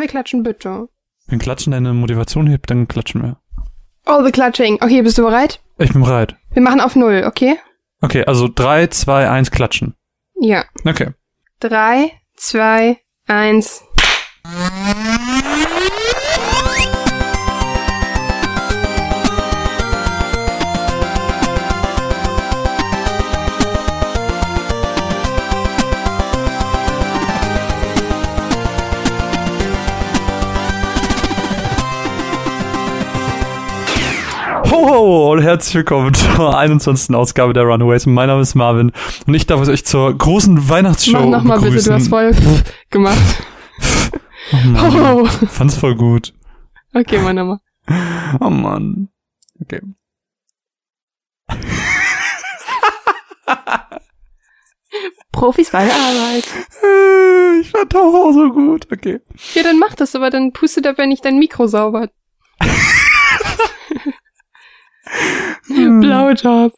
Wir klatschen bitte. Wenn Klatschen deine Motivation hebt, dann klatschen wir. All the clutching. Okay, bist du bereit? Ich bin bereit. Wir machen auf Null, okay? Okay, also drei, zwei, eins, klatschen. Ja. Okay. Drei, zwei, eins. Ho, ho und herzlich willkommen zur 21. Ausgabe der Runaways. Mein Name ist Marvin und ich darf euch zur großen Weihnachtsshow Mach nochmal bitte, du hast voll gemacht. Oh Mann, Oh. fand's voll gut. Okay, mach nochmal. Oh Mann. Okay. Profis bei der Arbeit. Ich fand auch, so gut. Okay. Ja, dann mach das, aber dann pustet dabei nicht dein Mikro sauber. Blowjob.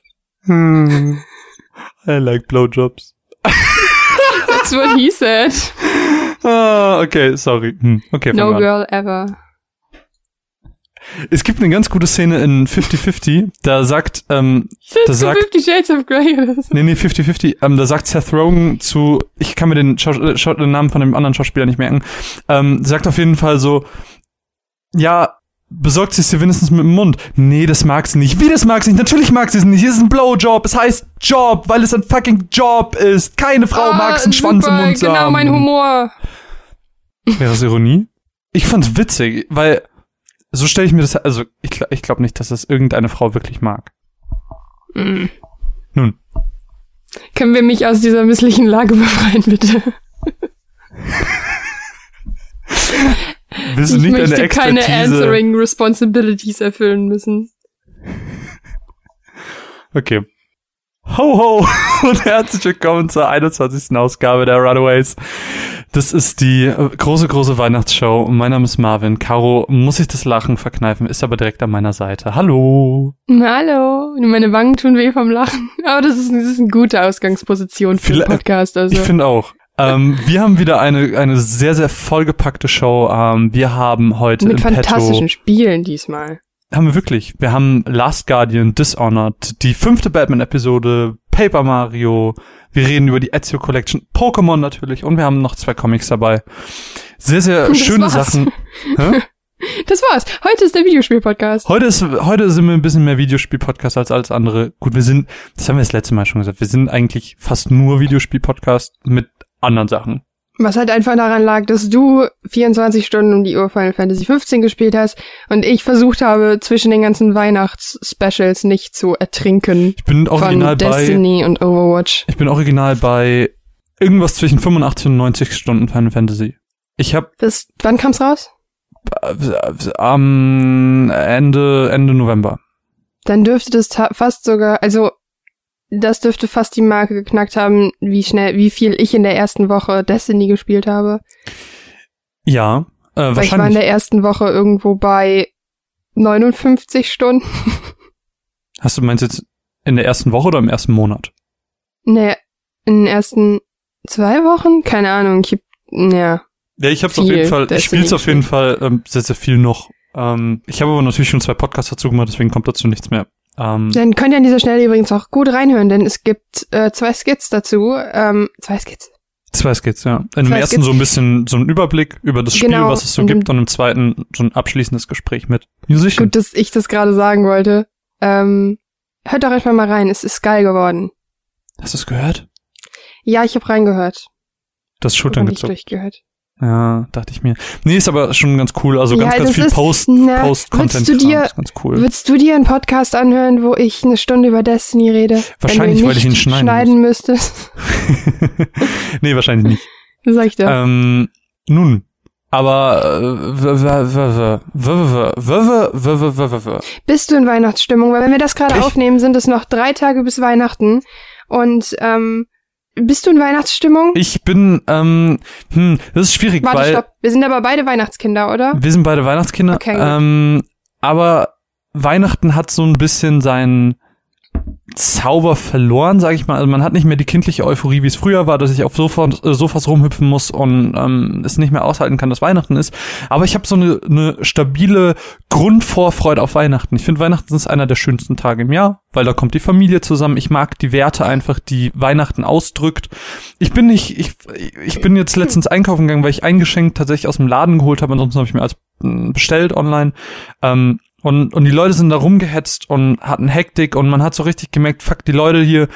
Hmm. I like blowjobs. That's what he said. Ah, okay, sorry. Hm, okay, No girl ever. Es gibt eine ganz gute Szene in 50-50, da sagt, ähm, Das sagt- Fifty Shades of Grey oder so. nee, nee, 50-50, ähm, da sagt Seth Rogen zu, ich kann mir den, Schaus Schau den Namen von dem anderen Schauspieler nicht merken, ähm, sagt auf jeden Fall so, ja, besorgt sie es dir wenigstens mit dem Mund. Nee, das mag sie nicht. Wie, das mag sie nicht? Natürlich mag sie es nicht. Es ist ein Blowjob. Es heißt Job, weil es ein fucking Job ist. Keine Frau Ah, mag es, einen Schwanz im Mund zu Genau haben. mein Humor. Wäre das Ironie? Ich fand's witzig, weil so stelle ich mir das, also ich, ich glaube nicht, dass das irgendeine Frau wirklich mag. Mm. Nun, Können wir mich aus dieser misslichen Lage befreien, bitte? wir sind ich nicht möchte eine keine Expertise. answering responsibilities erfüllen müssen. Okay. Ho ho und herzlich willkommen zur 21. Ausgabe der Runaways. Das ist die äh, große, große Weihnachtsshow. Mein Name ist Marvin. Caro muss sich das Lachen verkneifen, ist aber direkt an meiner Seite. Hallo. Hallo. Meine Wangen tun weh vom Lachen. Aber das ist, das ist eine gute Ausgangsposition für Vielleicht- den Podcast. Also. Ich finde auch. Ähm, wir haben wieder eine, eine sehr, sehr vollgepackte Show. Ähm, wir haben heute Mit im Petto fantastischen Spielen diesmal. Haben wir wirklich. Wir haben Last Guardian, Dishonored, die fünfte Batman-Episode, Paper Mario, wir reden über die Ezio Collection, Pokémon natürlich und wir haben noch zwei Comics dabei. Sehr, sehr Das schöne war's. Sachen. Hä? Das war's. Heute ist der Videospiel-Podcast. Heute, ist, heute sind wir ein bisschen mehr Videospiel-Podcast als alles andere. Gut, wir sind, das haben wir das letzte Mal schon gesagt, wir sind eigentlich fast nur Videospiel-Podcast mit anderen Sachen. Was halt einfach daran lag, dass du 24 Stunden um die Uhr Final Fantasy 15 gespielt hast und ich versucht habe, zwischen den ganzen Weihnachts-Specials nicht zu ertrinken Ich bin original von bei, Destiny und Overwatch. ich bin original bei irgendwas zwischen 85 und 90 Stunden Final Fantasy. Ich habe Bis, wann kam's raus? am Ende, Ende November. Dann dürfte das fast sogar, also das dürfte fast die Marke geknackt haben, wie schnell, wie viel ich in der ersten Woche Destiny gespielt habe. Ja, äh, Weil ich war in wahrscheinlich. der ersten Woche irgendwo bei 59 Stunden. Hast du meinst jetzt in der ersten Woche oder im ersten Monat? Ne, in den ersten zwei Wochen? Keine Ahnung. Ich hab, ja. Ja, ich hab's auf jeden Fall, ich Destiny spiel's auf jeden. Fall ähm, sehr, sehr viel noch. Ähm, ich habe aber natürlich schon zwei Podcasts dazu gemacht, deswegen kommt dazu nichts mehr. Ähm, Dann könnt ihr an dieser Stelle übrigens auch gut reinhören, denn es gibt äh, zwei Skits dazu. Ähm, zwei Skits. zwei Skits, ja. In dem ersten Skits. so ein bisschen so ein Überblick über das Spiel, Genau, was es so gibt, und im zweiten so ein abschließendes Gespräch mit Musician. Gut, dass ich das gerade sagen wollte. Ähm, hört doch einfach mal rein. Es ist geil geworden. Hast du es gehört? Ja, ich habe reingehört. Das Schultern nicht gezuckt. durchgehört. Ja, dachte ich mir. Nee, ist aber schon ganz cool. Also ja, ganz, ganz viel Post, na, Post Content. Würdest du dir, cool. würdest du dir einen Podcast anhören, wo ich eine Stunde über Destiny rede? Wahrscheinlich, weil ich ihn schneiden, schneiden müsste. nee, wahrscheinlich nicht. Das sag ich dir. Ähm, nun, aber bist du in Weihnachtsstimmung? Weil wenn wir das gerade aufnehmen, sind es noch drei Tage bis Weihnachten und ähm, bist du in Weihnachtsstimmung? ich bin, ähm, hm, das ist schwierig, Warte, weil stopp. Wir sind aber beide Weihnachtskinder, oder? wir sind beide Weihnachtskinder. Okay, gut. ähm, aber Weihnachten hat so ein bisschen sein Zauber verloren, sage ich mal. Also man hat nicht mehr die kindliche Euphorie, wie es früher war, dass ich auf Sofas, Sofas rumhüpfen muss und ähm, es nicht mehr aushalten kann, dass Weihnachten ist. Aber ich habe so eine, eine stabile Grundvorfreude auf Weihnachten. Ich finde, Weihnachten ist einer der schönsten Tage im Jahr, weil da kommt die Familie zusammen. Ich mag die Werte einfach, die Weihnachten ausdrückt. Ich bin nicht, ich, ich bin jetzt letztens einkaufen gegangen, weil ich ein Geschenk tatsächlich aus dem Laden geholt habe. Ansonsten habe ich mir als bestellt online. Ähm, und, und die Leute sind da rumgehetzt und hatten Hektik und man hat so richtig gemerkt, fuck, die Leute hier,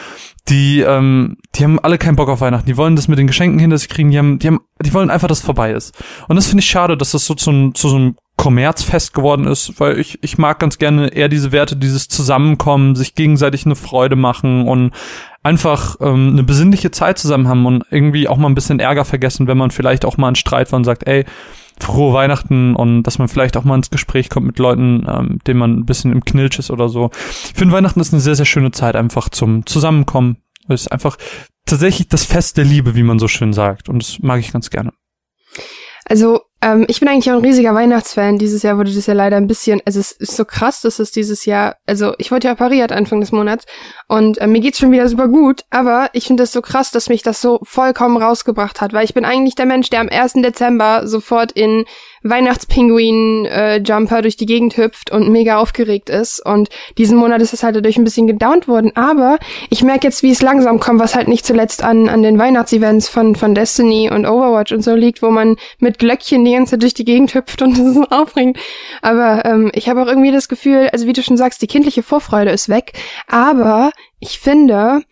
die, ähm, die haben alle keinen Bock auf Weihnachten. Die wollen das mit den Geschenken hinter sich kriegen, die haben, die haben, die wollen einfach, dass es vorbei ist. Und das finde ich schade, dass das so zu, zu so einem Kommerzfest geworden ist, weil ich, ich mag ganz gerne eher diese Werte, dieses Zusammenkommen, sich gegenseitig eine Freude machen und einfach ähm, eine besinnliche Zeit zusammen haben und irgendwie auch mal ein bisschen Ärger vergessen, wenn man vielleicht auch mal einen Streit war und sagt, ey, frohe Weihnachten und dass man vielleicht auch mal ins Gespräch kommt mit Leuten, ähm, denen man ein bisschen im Knilch ist oder so. Ich finde Weihnachten ist eine sehr, sehr schöne Zeit einfach zum Zusammenkommen. Es ist einfach tatsächlich das Fest der Liebe, wie man so schön sagt. Und das mag ich ganz gerne. Also ähm, ich bin eigentlich auch ein riesiger Weihnachtsfan. Dieses Jahr wurde das ja leider ein bisschen, also es ist so krass, dass es dieses Jahr, also ich wollte ja pariert Anfang des Monats und äh, mir geht's schon wieder super gut, aber ich finde es so krass, dass mich das so vollkommen rausgebracht hat, weil ich bin eigentlich der Mensch, der am 1. Dezember sofort in Weihnachtspinguin-Jumper äh, durch die Gegend hüpft und mega aufgeregt ist. Und diesen Monat ist es halt dadurch ein bisschen gedownt worden. Aber ich merke jetzt, wie es langsam kommt, was halt nicht zuletzt an, an den Weihnachtsevents von, von Destiny und Overwatch und so liegt, wo man mit Glöckchen die ganze Zeit durch die Gegend hüpft und das ist aufregend. Aber ähm, ich habe auch irgendwie das Gefühl, also wie du schon sagst, die kindliche Vorfreude ist weg. Aber ich finde,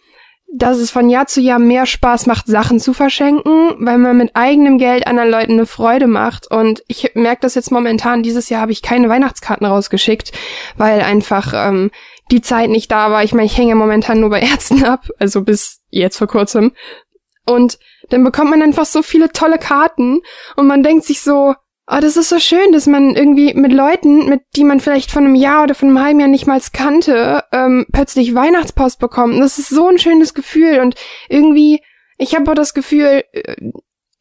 dass es von Jahr zu Jahr mehr Spaß macht, Sachen zu verschenken, weil man mit eigenem Geld anderen Leuten eine Freude macht. Und ich merke das jetzt momentan, dieses Jahr habe ich keine Weihnachtskarten rausgeschickt, weil einfach ähm, die Zeit nicht da war. Ich meine, ich hänge momentan nur bei Ärzten ab, also bis jetzt vor kurzem. Und dann bekommt man einfach so viele tolle Karten und man denkt sich so, Oh, das ist so schön, dass man irgendwie mit Leuten, mit die man vielleicht von einem Jahr oder von einem halben Jahr nicht mal kannte, ähm, plötzlich Weihnachtspost bekommt. Das ist so ein schönes Gefühl und irgendwie, ich habe auch das Gefühl, äh,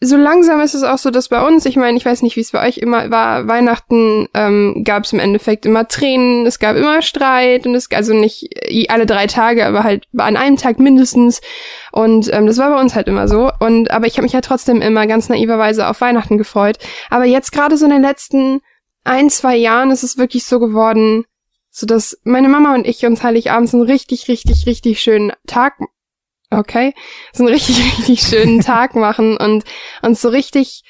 so langsam ist es auch so, dass bei uns, ich meine, ich weiß nicht, wie es bei euch immer war, Weihnachten ähm, gab es im Endeffekt immer Tränen, es gab immer Streit und es also nicht alle drei Tage, aber halt an einem Tag mindestens. Und ähm, das war bei uns halt immer so. Und aber ich habe mich ja trotzdem immer ganz naiverweise auf Weihnachten gefreut. Aber jetzt gerade so in den letzten ein, zwei Jahren ist es wirklich so geworden, so dass meine Mama und ich uns Heiligabends einen richtig, richtig, richtig schönen Tag okay, so einen richtig, richtig schönen Tag machen und und so richtig,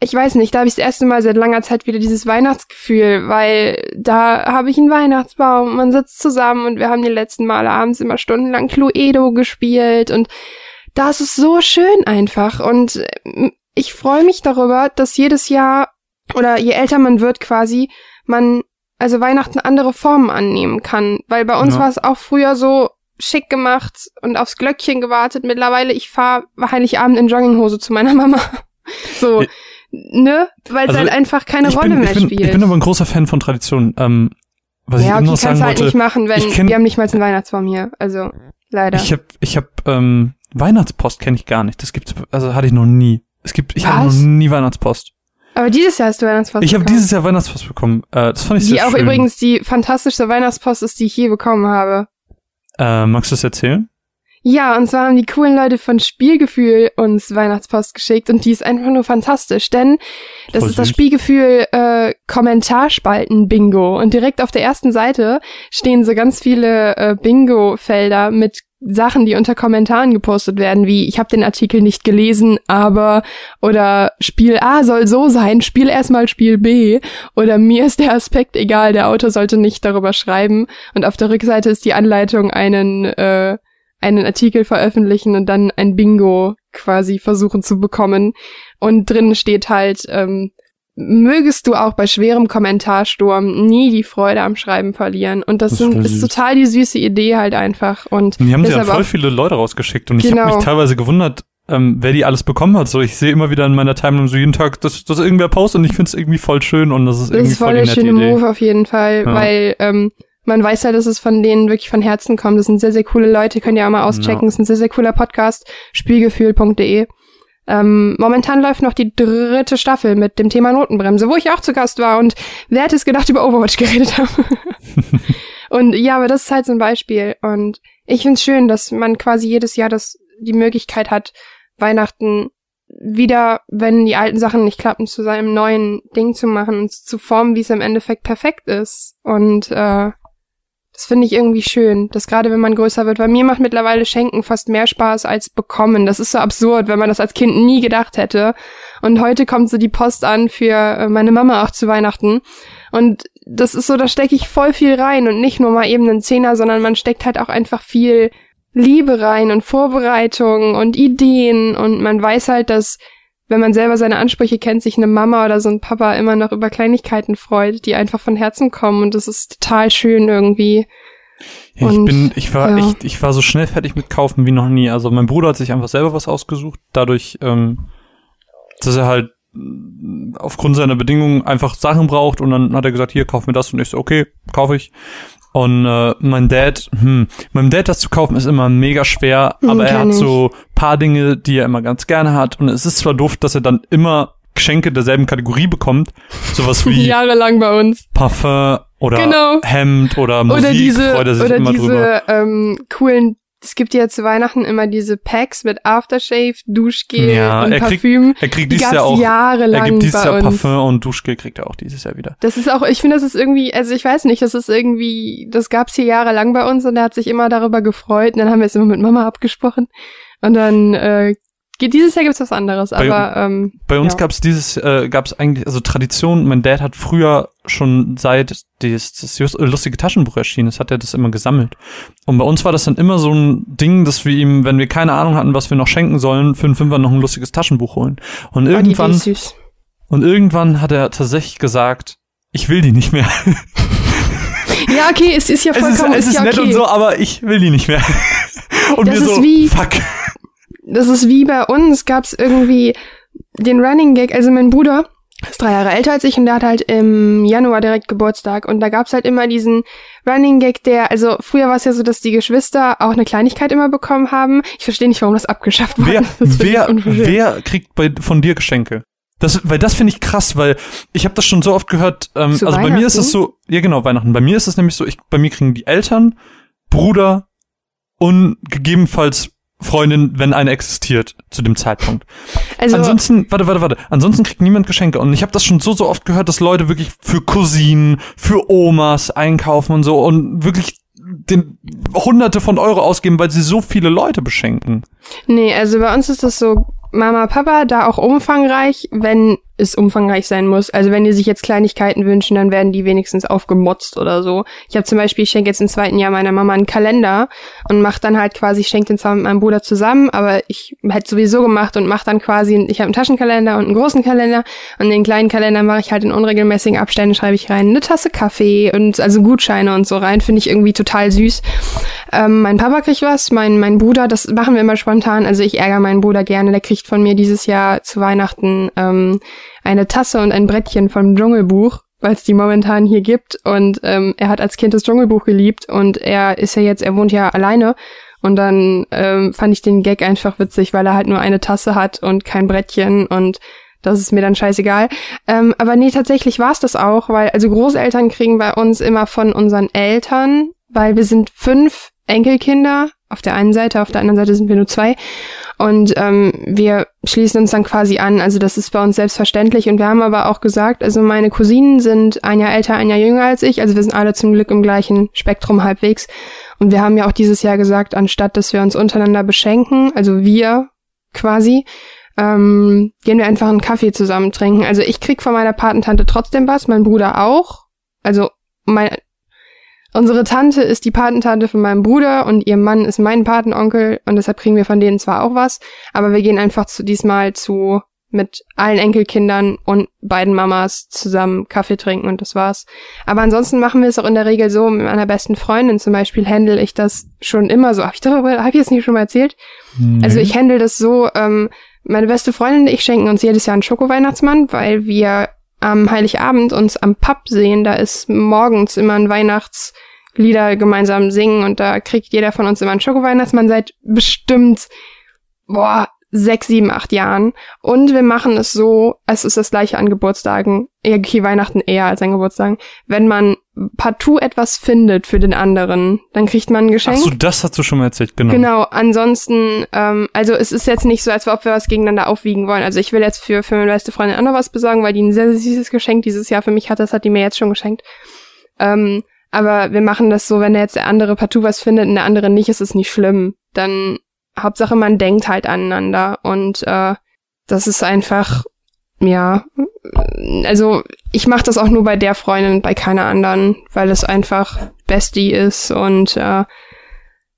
ich weiß nicht, da habe ich das erste Mal seit langer Zeit wieder dieses Weihnachtsgefühl, weil da habe ich einen Weihnachtsbaum, man sitzt zusammen und wir haben die letzten Male abends immer stundenlang Cluedo gespielt und das ist so schön einfach und äh, ich freue mich darüber, dass jedes Jahr oder je älter man wird quasi, man also Weihnachten andere Formen annehmen kann, weil bei uns ja. war es auch früher so, schick gemacht und aufs Glöckchen gewartet. Mittlerweile, ich fahre Heiligabend in Jogginghose zu meiner Mama. so, ne? Weil es also, halt einfach keine Rolle bin, mehr ich bin, spielt. Ich bin aber ein großer Fan von Tradition. Ähm, was ja, ich okay, noch sagen halt wollte, nicht machen, wenn kenn, wir haben nicht mal einen Weihnachtsbaum hier. Also leider. Ich habe ich hab, ähm, Weihnachtspost kenne ich gar nicht. Das gibt's also hatte ich noch nie. Es gibt ich habe noch nie Weihnachtspost. Aber dieses Jahr hast du Weihnachtspost Ich habe dieses Jahr Weihnachtspost bekommen. Äh, das fand ich die sehr auch schön. übrigens die fantastischste Weihnachtspost ist, die ich je bekommen habe. Äh, magst du das erzählen? Ja, und zwar haben die coolen Leute von Spielgefühl uns Weihnachtspost geschickt und die ist einfach nur fantastisch, denn das Voll ist das süß. Spielgefühl äh, Kommentarspalten-Bingo und direkt auf der ersten Seite stehen so ganz viele äh, Bingo-Felder mit Sachen, die unter Kommentaren gepostet werden, wie ich habe den Artikel nicht gelesen, aber oder Spiel A soll so sein, spiel erstmal Spiel B oder mir ist der Aspekt egal, der Autor sollte nicht darüber schreiben und auf der Rückseite ist die Anleitung einen äh, einen Artikel veröffentlichen und dann ein Bingo quasi versuchen zu bekommen. Und drin steht halt, ähm, mögest du auch bei schwerem Kommentarsturm nie die Freude am Schreiben verlieren. Und das, Das sind, ist ist total die süße Idee halt einfach. Und Und die haben sie an deshalb voll viele Leute rausgeschickt und ich habe Genau. mich teilweise gewundert, ähm, wer die alles bekommen hat. So, ich sehe immer wieder in meiner Timeline so jeden Tag, dass, dass irgendwer postet und ich finde es irgendwie voll schön und das ist das irgendwie ist voll der schöne Idee. Move auf jeden Fall, Ja. weil ähm, man weiß ja, dass es von denen wirklich von Herzen kommt. Das sind sehr, sehr coole Leute, könnt ihr auch mal auschecken. Ja. Das ist ein sehr, sehr cooler Podcast, spielgefühl.de. Ähm, momentan läuft noch die dritte Staffel mit dem Thema Notenbremse, wo ich auch zu Gast war und wer hätte es gedacht über Overwatch geredet habe. Und ja, aber das ist halt so ein Beispiel. Und ich find's schön, dass man quasi jedes Jahr das, die Möglichkeit hat, Weihnachten wieder, wenn die alten Sachen nicht klappen, zu seinem neuen Ding zu machen und zu formen, wie es im Endeffekt perfekt ist. Und äh, das finde ich irgendwie schön, dass gerade wenn man größer wird, weil mir macht mittlerweile Schenken fast mehr Spaß als bekommen. Das ist so absurd, wenn man das als Kind nie gedacht hätte. Und heute kommt so die Post an für äh, meine Mama auch zu Weihnachten. Und das ist so, da stecke ich voll viel rein und nicht nur mal eben einen Zehner, sondern man steckt halt auch einfach viel Liebe rein und Vorbereitung und Ideen und man weiß halt, dass wenn man selber seine Ansprüche kennt, sich eine Mama oder so ein Papa immer noch über Kleinigkeiten freut, die einfach von Herzen kommen und das ist total schön irgendwie. Ja, ich bin, ich war ja. echt, ich war so schnell fertig mit kaufen wie noch nie. Also mein Bruder hat sich einfach selber was ausgesucht, dadurch, ähm, dass er halt aufgrund seiner Bedingungen einfach Sachen braucht und dann hat er gesagt, hier, kauf mir das und ich so, okay, kaufe ich. Und äh, mein Dad, hm, meinem Dad das zu kaufen ist immer mega schwer, hm, aber er hat so paar Dinge, die er immer ganz gerne hat. Und es ist zwar doof, dass er dann immer Geschenke derselben Kategorie bekommt, sowas wie jahrelang bei uns Parfum oder genau. Hemd oder Musik, oder diese, oder diese ähm, coolen es gibt ja zu Weihnachten immer diese Packs mit Aftershave, Duschgel ja, und er Parfüm. Kriegt, er kriegt dieses Jahr auch jahrelang er gibt dieses Jahr Parfüm und Duschgel kriegt er auch dieses Jahr wieder. Das ist auch, ich finde, das ist irgendwie, also ich weiß nicht, das ist irgendwie, das gab's hier jahrelang bei uns und er hat sich immer darüber gefreut und dann haben wir es immer mit Mama abgesprochen und dann äh, dieses Jahr gibt's was anderes, aber bei, ähm, bei uns ja. gab's dieses, äh, gab's eigentlich also Tradition. Mein Dad hat früher schon seit das, das lustige Taschenbuch erschienen ist, hat er das immer gesammelt. Und bei uns war das dann immer so ein Ding, dass wir ihm, wenn wir keine Ahnung hatten, was wir noch schenken sollen, für einen Fünfer noch ein lustiges Taschenbuch holen. Und irgendwann oh, und irgendwann hat er tatsächlich gesagt, ich will die nicht mehr. Ja, okay, es ist ja vollkommen es ist, es ist, ja nett okay. und so, aber ich will die nicht mehr. Und das wir ist so, wie, fuck das ist wie bei uns, gab's irgendwie den Running Gag, also mein Bruder ist drei Jahre älter als ich und der hat halt im Januar direkt Geburtstag und da gab's halt immer diesen Running Gag, der, also früher war es ja so, dass die Geschwister auch eine Kleinigkeit immer bekommen haben. Ich verstehe nicht, warum das abgeschafft wurde. Wer, wer, wer kriegt bei, von dir Geschenke? Das, weil das finde ich krass, weil ich habe das schon so oft gehört. Ähm, also bei mir ist es so, ja genau Weihnachten. Bei mir ist es nämlich so, ich, bei mir kriegen die Eltern, Bruder und gegebenenfalls Freundin, wenn eine existiert zu dem Zeitpunkt. Also ansonsten, warte, warte, warte. Ansonsten kriegt niemand Geschenke und ich habe das schon so so oft gehört, dass Leute wirklich für Cousinen, für Omas einkaufen und so und wirklich den Hunderte von Euro ausgeben, weil sie so viele Leute beschenken. Nee, also bei uns ist das so Mama, Papa, da auch umfangreich, wenn es umfangreich sein muss. Also wenn die sich jetzt Kleinigkeiten wünschen, dann werden die wenigstens aufgemotzt oder so. Ich habe zum Beispiel, ich schenke jetzt im zweiten Jahr meiner Mama einen Kalender und mache dann halt quasi, ich schenke den zwar mit meinem Bruder zusammen, aber ich hätte sowieso gemacht und mache dann quasi, ich habe einen Taschenkalender und einen großen Kalender und den kleinen Kalender mache ich halt in unregelmäßigen Abständen, schreibe ich rein eine Tasse Kaffee und also Gutscheine und so rein, finde ich irgendwie total süß. Ähm, mein Papa kriegt was, mein, mein Bruder, das machen wir immer spontan, also ich ärgere meinen Bruder gerne, der kriegt von mir dieses Jahr zu Weihnachten ähm, eine Tasse und ein Brettchen vom Dschungelbuch, weil es die momentan hier gibt. Und ähm, er hat als Kind das Dschungelbuch geliebt und er ist ja jetzt, er wohnt ja alleine. Und dann ähm, fand ich den Gag einfach witzig, weil er halt nur eine Tasse hat und kein Brettchen und das ist mir dann scheißegal. Ähm, aber nee, tatsächlich war es das auch, weil also Großeltern kriegen bei uns immer von unseren Eltern, weil wir sind fünf Enkelkinder auf der einen Seite, auf der anderen Seite sind wir nur zwei. Und ähm, wir schließen uns dann quasi an. Also das ist bei uns selbstverständlich. Und wir haben aber auch gesagt, also meine Cousinen sind ein Jahr älter, ein Jahr jünger als ich. Also wir sind alle zum Glück im gleichen Spektrum halbwegs. Und wir haben ja auch dieses Jahr gesagt, anstatt dass wir uns untereinander beschenken, also wir quasi, ähm, gehen wir einfach einen Kaffee zusammen trinken. Also ich krieg von meiner Patentante trotzdem was, mein Bruder auch. Also mein, Unsere Tante ist die Patentante von meinem Bruder und ihr Mann ist mein Patenonkel und deshalb kriegen wir von denen zwar auch was, aber wir gehen einfach zu diesmal zu mit allen Enkelkindern und beiden Mamas zusammen Kaffee trinken und das war's. Aber ansonsten machen wir es auch in der Regel so, mit meiner besten Freundin zum Beispiel handle ich das schon immer so. Hab ich darüber, hab ich das nicht schon mal erzählt? Nee. Also ich handle das so, ähm, meine beste Freundin und ich schenken uns jedes Jahr einen Schoko-Weihnachtsmann, weil wir am Heiligabend uns am Pub sehen. Da ist morgens immer ein Weihnachtslieder gemeinsam singen und da kriegt jeder von uns immer einen Schoko-Weihnachtsmann seit bestimmt, boah, sechs, sieben, acht Jahren. Und wir machen es so, es ist das gleiche an Geburtstagen, okay, Weihnachten eher als an Geburtstagen. Wenn man partout etwas findet für den anderen, dann kriegt man ein Geschenk. Ach so, das hast du schon mal erzählt, genau. Genau, ansonsten, ähm, also es ist jetzt nicht so, als ob wir was gegeneinander aufwiegen wollen. Also ich will jetzt für, für meine beste Freundin auch noch was besorgen, weil die ein sehr, sehr süßes Geschenk dieses Jahr für mich hat. Das hat die mir jetzt schon geschenkt. Ähm, aber wir machen das so, wenn jetzt der andere partout was findet und der andere nicht, ist es nicht schlimm. Dann Hauptsache man denkt halt aneinander und äh, das ist einfach, ja, also ich mache das auch nur bei der Freundin, bei keiner anderen, weil es einfach Bestie ist und äh,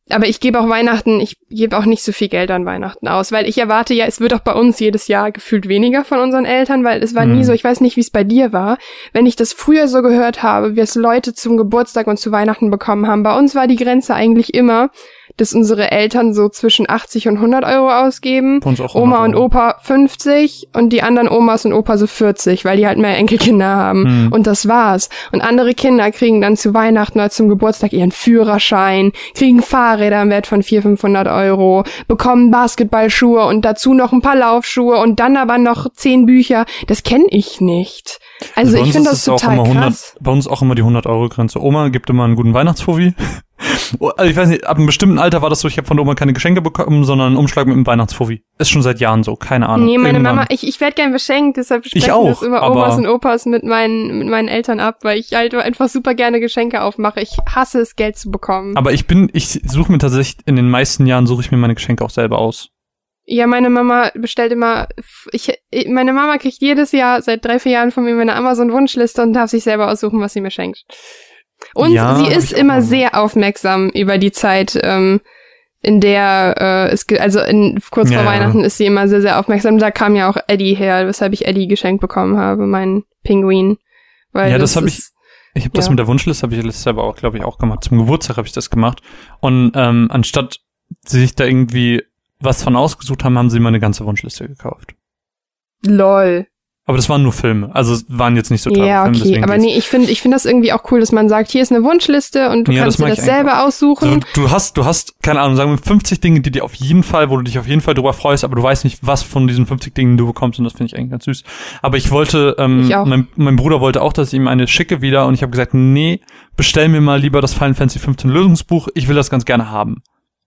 aber ich gebe auch Weihnachten, ich gebe auch nicht so viel Geld an Weihnachten aus, weil ich erwarte ja, es wird auch bei uns jedes Jahr gefühlt weniger von unseren Eltern, weil es war mhm. nie so, ich weiß nicht, wie es bei dir war, wenn ich das früher so gehört habe, wie es Leute zum Geburtstag und zu Weihnachten bekommen haben. Bei uns war die Grenze eigentlich immer, dass unsere Eltern so zwischen 80 und 100 Euro ausgeben. Oma und Opa 50 und die anderen Omas und Opa so 40, weil die halt mehr Enkelkinder haben. Hm. Und das war's. Und andere Kinder kriegen dann zu Weihnachten oder zum Geburtstag ihren Führerschein, kriegen Fahrräder im Wert von 400, 500 Euro, bekommen Basketballschuhe und dazu noch ein paar Laufschuhe und dann aber noch zehn Bücher. Das kenne ich nicht. Also, also ich finde das total 100, krass. Bei uns auch immer die 100 Euro Grenze. Oma gibt immer einen guten Weihnachtsfovi. Oh, also ich weiß nicht, ab einem bestimmten Alter war das so, ich habe von der Oma keine Geschenke bekommen, sondern einen Umschlag mit einem Weihnachtsfovi. Ist schon seit Jahren so, keine Ahnung. Nee, meine Irgendwann. Mama, ich, ich werde gern beschenkt, deshalb spreche ich auch, das über Omas und Opas mit meinen, mit meinen Eltern ab, weil ich halt einfach super gerne Geschenke aufmache. Ich hasse es, Geld zu bekommen. Aber ich bin, ich suche mir tatsächlich, in den meisten Jahren suche ich mir meine Geschenke auch selber aus. Ja, meine Mama bestellt immer, ich, meine Mama kriegt jedes Jahr seit drei, vier Jahren von mir meine Amazon-Wunschliste und darf sich selber aussuchen, was sie mir schenkt. Und ja, sie ist immer sehr aufmerksam über die Zeit, ähm, in der äh, es also in, kurz ja, vor Weihnachten ist sie immer sehr, sehr aufmerksam. Da kam ja auch Eddie her, weshalb ich Eddie geschenkt bekommen habe, meinen Pinguin. Weil ja, das, das habe ich. Ich habe ja. das mit der Wunschliste, habe ich letztes Jahr aber auch, glaube ich, auch gemacht. Zum Geburtstag habe ich das gemacht. Und ähm, anstatt sie sich da irgendwie was von ausgesucht haben, haben sie mal eine ganze Wunschliste gekauft. Lol. Aber das waren nur Filme. Also waren jetzt nicht so teure ja, okay. Filme. Aber nee, ich finde ich finde das irgendwie auch cool, dass man sagt, hier ist eine Wunschliste und du ja, kannst das dir das selber auch. aussuchen. Also, du hast, du hast, keine Ahnung, sagen wir 50 Dinge, die dir auf jeden Fall, wo du dich auf jeden Fall drüber freust, aber du weißt nicht, was von diesen 50 Dingen du bekommst und das finde ich eigentlich ganz süß. Aber ich wollte, ähm, ich mein, mein Bruder wollte auch, dass ich ihm eine schicke wieder und ich habe gesagt, nee, bestell mir mal lieber das Final Fantasy 15 Lösungsbuch, ich will das ganz gerne haben.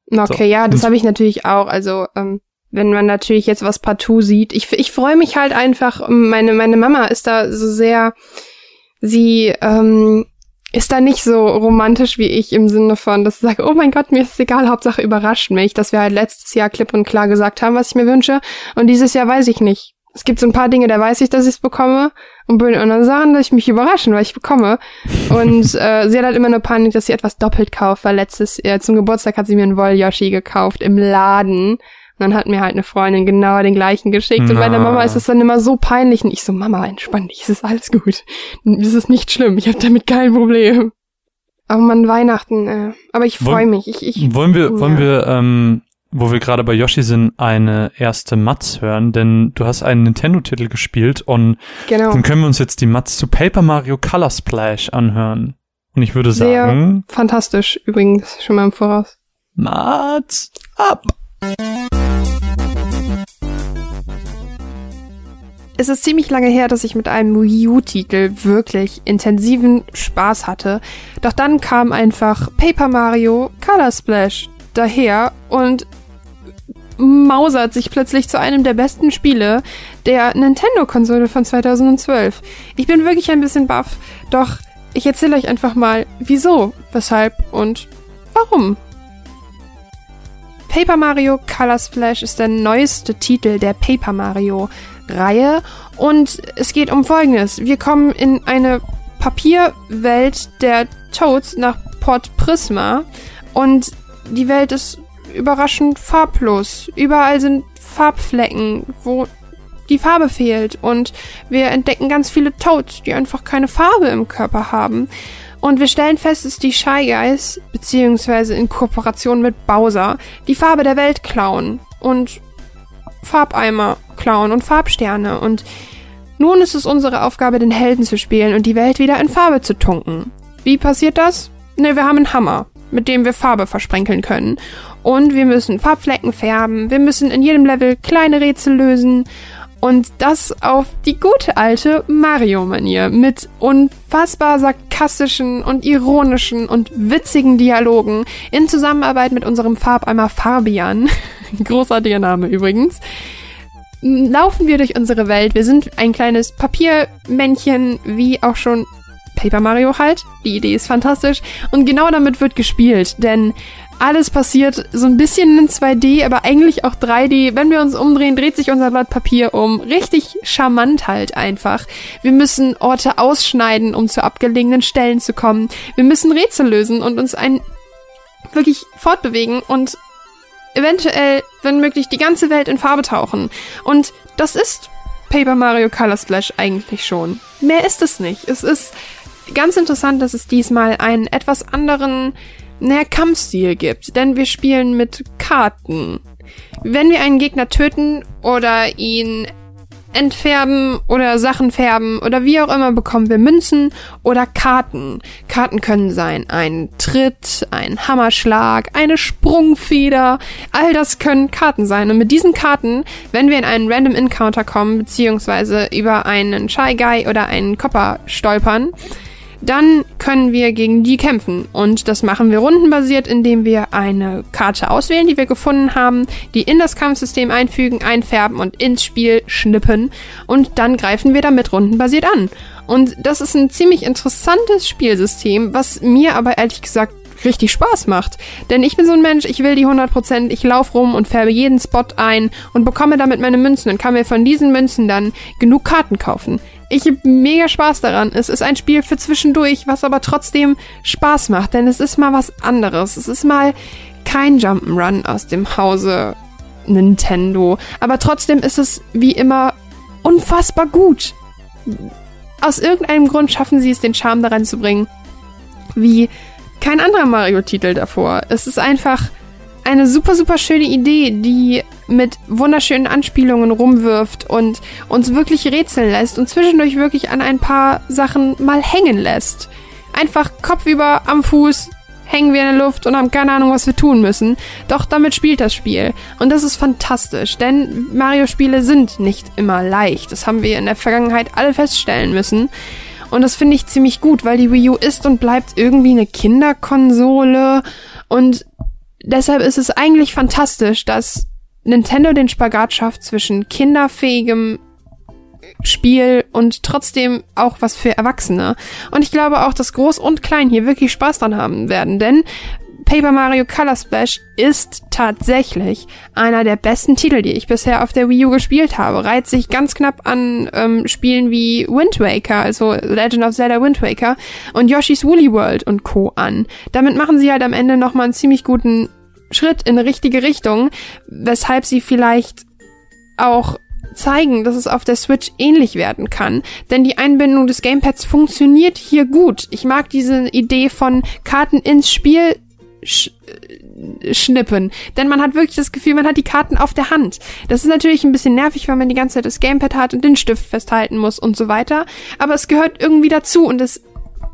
Okay, so. ja, das habe ich natürlich auch. Also, ähm, wenn man natürlich jetzt was partout sieht. Ich, ich freue mich halt einfach, meine, meine Mama ist da so sehr, sie ähm, ist da nicht so romantisch wie ich im Sinne von, dass sie sagt, oh mein Gott, mir ist es egal, Hauptsache überrascht mich, dass wir halt letztes Jahr klipp und klar gesagt haben, was ich mir wünsche. Und dieses Jahr weiß ich nicht. Es gibt so ein paar Dinge, da weiß ich, dass ich es bekomme. Und bei den anderen Sachen, dass ich mich überraschen, weil ich bekomme. Und äh, sie hat halt immer nur Panik, dass sie etwas doppelt kauft, weil letztes Jahr zum Geburtstag hat sie mir einen Woll-Yoshi gekauft im Laden. Und dann hat mir halt eine Freundin genau den gleichen geschickt. Na. Und meiner Mama ist es dann immer so peinlich. Und ich so, Mama, entspann dich, es ist alles gut. Es ist nicht schlimm, ich habe damit kein Problem. Aber man, Weihnachten, äh, aber ich freue mich. Ich, ich, wollen wir, ja. wollen wir ähm, wo wir gerade bei Yoshi sind, eine erste Matz hören, denn du hast einen Nintendo-Titel gespielt und genau. dann können wir uns jetzt die Matz zu Paper Mario Color Splash anhören. Und ich würde Sehr sagen. Fantastisch, übrigens, schon mal im Voraus. Matz ab! Es ist ziemlich lange her, dass ich mit einem Wii U-Titel wirklich intensiven Spaß hatte. Doch dann kam einfach Paper Mario Color Splash daher und mausert sich plötzlich zu einem der besten Spiele der Nintendo-Konsole von 2012. Ich bin wirklich ein bisschen baff, doch ich erzähle euch einfach mal, wieso, weshalb und warum. Paper Mario Color Splash ist der neueste Titel der Paper Mario Reihe und es geht um Folgendes. Wir kommen in eine Papierwelt der Toads nach Port Prisma und die Welt ist überraschend farblos. Überall sind Farbflecken, wo die Farbe fehlt. Und wir entdecken ganz viele Toads, die einfach keine Farbe im Körper haben. Und wir stellen fest, dass die Shy Guys, beziehungsweise in Kooperation mit Bowser, die Farbe der Welt klauen. Und Farbeimer klauen und Farbsterne. Und nun ist es unsere Aufgabe, den Helden zu spielen und die Welt wieder in Farbe zu tunken. Wie passiert das? Ne, wir haben einen Hammer mit dem wir Farbe versprenkeln können. und wir müssen Farbflecken färben, wir müssen in jedem Level kleine Rätsel lösen und das auf die gute alte Mario-Manier mit unfassbar sarkastischen und ironischen und witzigen Dialogen in Zusammenarbeit mit unserem Farbeimer Fabian. Großartiger Name übrigens. Laufen wir durch unsere Welt. Wir sind ein kleines Papiermännchen, wie auch schon Paper Mario halt. Die Idee ist fantastisch. Und genau damit wird gespielt, denn alles passiert so ein bisschen in 2D, aber eigentlich auch 3D. Wenn wir uns umdrehen, dreht sich unser Blatt Papier um. Richtig charmant halt einfach. Wir müssen Orte ausschneiden, um zu abgelegenen Stellen zu kommen. Wir müssen Rätsel lösen und uns ein wirklich fortbewegen und eventuell, wenn möglich, die ganze Welt in Farbe tauchen. Und das ist Paper Mario Color Splash eigentlich schon. Mehr ist es nicht. Es ist ganz interessant, dass es diesmal einen etwas anderen naja, Kampfstil gibt, denn wir spielen mit Karten. Wenn wir einen Gegner töten oder ihn entfärben oder Sachen färben oder wie auch immer bekommen wir Münzen oder Karten. Karten können sein ein Tritt, ein Hammerschlag, eine Sprungfeder. All das können Karten sein. Und mit diesen Karten, wenn wir in einen Random Encounter kommen, beziehungsweise über einen Shy Guy oder einen Copper stolpern, dann können wir gegen die kämpfen. Und das machen wir rundenbasiert, indem wir eine Karte auswählen, die wir gefunden haben, die in das Kampfsystem einfügen, einfärben und ins Spiel schnippen. Und dann greifen wir damit rundenbasiert an. Und das ist ein ziemlich interessantes Spielsystem, was mir aber ehrlich gesagt richtig Spaß macht. Denn ich bin so ein Mensch, ich will die 100%, ich laufe rum und färbe jeden Spot ein und bekomme damit meine Münzen und kann mir von diesen Münzen dann genug Karten kaufen. Ich habe mega Spaß daran. Es ist ein Spiel für zwischendurch, was aber trotzdem Spaß macht, denn es ist mal was anderes. Es ist mal kein Jump'n'Run aus dem Hause Nintendo, aber trotzdem ist es wie immer unfassbar gut. Aus irgendeinem Grund schaffen sie es, den Charme daran zu bringen, wie kein anderer Mario-Titel davor. Es ist einfach eine super, super schöne Idee, die mit wunderschönen Anspielungen rumwirft und uns wirklich rätseln lässt und zwischendurch wirklich an ein paar Sachen mal hängen lässt. Einfach kopfüber am Fuß hängen wir in der Luft und haben keine Ahnung, was wir tun müssen. Doch damit spielt das Spiel. Und das ist fantastisch, denn Mario-Spiele sind nicht immer leicht. Das haben wir in der Vergangenheit alle feststellen müssen. Und das finde ich ziemlich gut, weil die Wii U ist und bleibt irgendwie eine Kinderkonsole. Und deshalb ist es eigentlich fantastisch, dass Nintendo den Spagat schafft zwischen kinderfähigem Spiel und trotzdem auch was für Erwachsene. Und ich glaube auch, dass Groß und Klein hier wirklich Spaß dran haben werden, denn Paper Mario Color Splash ist tatsächlich einer der besten Titel, die ich bisher auf der Wii U gespielt habe. Reiht sich ganz knapp an ähm, Spielen wie Wind Waker, also Legend of Zelda Wind Waker und Yoshi's Woolly World und Co. an. Damit machen sie halt am Ende nochmal einen ziemlich guten Schritt in eine richtige Richtung, weshalb sie vielleicht auch zeigen, dass es auf der Switch ähnlich werden kann. Denn die Einbindung des Gamepads funktioniert hier gut. Ich mag diese Idee von Karten ins Spiel sch äh, schnippen. Denn man hat wirklich das Gefühl, man hat die Karten auf der Hand. Das ist natürlich ein bisschen nervig, weil man die ganze Zeit das Gamepad hat und den Stift festhalten muss und so weiter. Aber es gehört irgendwie dazu und es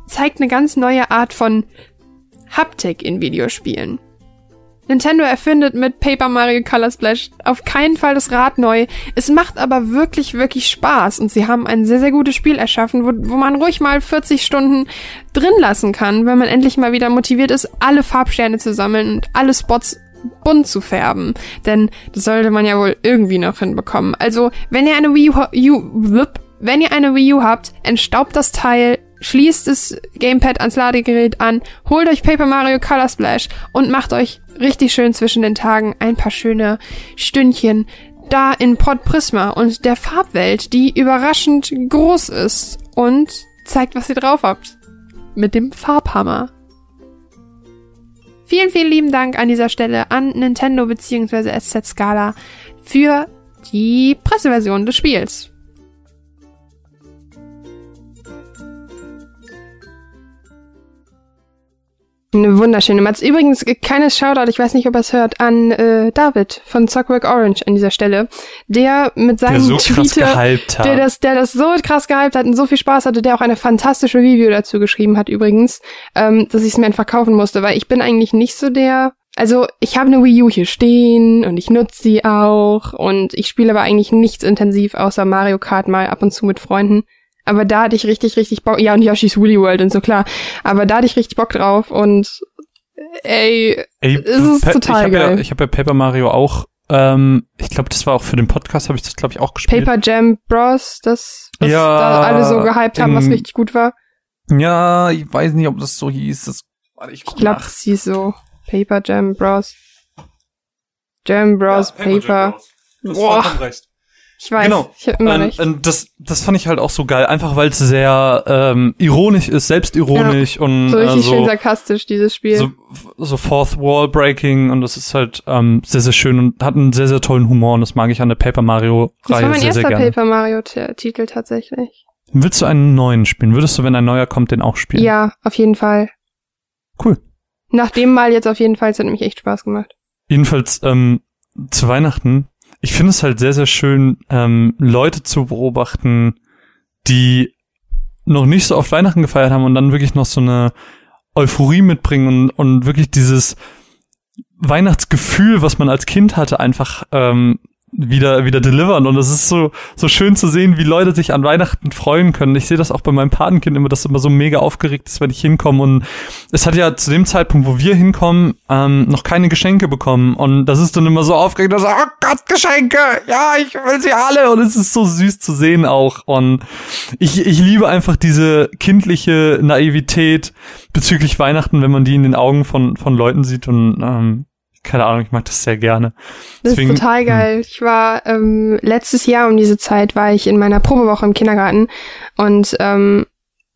zeigt eine ganz neue Art von Haptik in Videospielen. Nintendo erfindet mit Paper Mario Color Splash auf keinen Fall das Rad neu. Es macht aber wirklich, wirklich Spaß und sie haben ein sehr, sehr gutes Spiel erschaffen, wo, wo man ruhig mal 40 Stunden drin lassen kann, wenn man endlich mal wieder motiviert ist, alle Farbsterne zu sammeln und alle Spots bunt zu färben. Denn das sollte man ja wohl irgendwie noch hinbekommen. Also, wenn ihr eine Wii U, wenn ihr eine Wii U habt, entstaubt das Teil, schließt das Gamepad ans Ladegerät an, holt euch Paper Mario Color Splash und macht euch richtig schön zwischen den Tagen ein paar schöne Stündchen da in Pod Prisma und der Farbwelt, die überraschend groß ist und zeigt, was ihr drauf habt. Mit dem Farbhammer. Vielen, vielen lieben Dank an dieser Stelle an Nintendo bzw. SZ Scala für die Presseversion des Spiels. Eine wunderschöne Matz. Übrigens, kleines Shoutout, ich weiß nicht, ob er es hört, an äh, David von Zockwork Orange an dieser Stelle, der mit seinem der so Tweeter, der das, der das so krass gehypt hat und so viel Spaß hatte, der auch eine fantastische Review dazu geschrieben hat übrigens, ähm, dass ich es mir einfach kaufen musste, weil ich bin eigentlich nicht so der also ich habe eine Wii U hier stehen und ich nutze sie auch und ich spiele aber eigentlich nichts intensiv außer Mario Kart mal ab und zu mit Freunden. Aber da hatte ich richtig, richtig Bock. Ja, und Yoshi's Woolly World und so klar. Aber da hatte ich richtig Bock drauf und ey, Ey, es ist Pa- total ich hab geil. Ja, ich habe ja Paper Mario auch, ähm, ich glaube, das war auch für den Podcast, habe ich das, glaube ich, auch gespielt. Paper Jam Bros, das, was Ja, da alle so gehypt haben, was richtig gut war. Ja, ich weiß nicht, ob das so hieß. Das, warte, ich Ich glaube, das hieß so. Paper Jam Bros. Jam Bros, Ja, Paper. Jam Bros. Du hast Boah. recht. Ich weiß, Genau. ich hab immer Und, recht. das, das fand ich halt auch so geil, einfach weil es sehr ähm, ironisch ist, selbstironisch und So äh, richtig schön so, sarkastisch, dieses Spiel. so, so Fourth Wall Breaking und das ist halt ähm, sehr, sehr schön und hat einen sehr, sehr tollen Humor und das mag ich an der Paper Mario das war Reihe mein sehr, sehr erster gerne. Paper Mario Titel tatsächlich. Willst du einen neuen spielen? Würdest du, wenn ein neuer kommt, den auch spielen? Ja, auf jeden Fall. Cool. Nach dem Mal jetzt auf jeden Fall, es hat nämlich echt Spaß gemacht. Jedenfalls ähm, zu Weihnachten. Ich finde es halt sehr, sehr schön, ähm, Leute zu beobachten, die noch nicht so oft Weihnachten gefeiert haben und dann wirklich noch so eine Euphorie mitbringen und, und wirklich dieses Weihnachtsgefühl, was man als Kind hatte, einfach ähm, wieder wieder delivern. Und es ist so so schön zu sehen, wie Leute sich an Weihnachten freuen können. Ich sehe das auch bei meinem Patenkind immer, dass immer so mega aufgeregt ist, wenn ich hinkomme. Und es hat ja zu dem Zeitpunkt, wo wir hinkommen, ähm, noch keine Geschenke bekommen. Und das ist dann immer so aufgeregt, dass oh Gott Geschenke, ja ich will sie alle! Und es ist so süß zu sehen auch. Und ich ich liebe einfach diese kindliche Naivität bezüglich Weihnachten, wenn man die in den Augen von von Leuten sieht. Und ähm, keine Ahnung, ich mag das sehr gerne. Das Deswegen- ist total geil. Ich war ähm, letztes Jahr um diese Zeit war ich in meiner Probewoche im Kindergarten und ähm,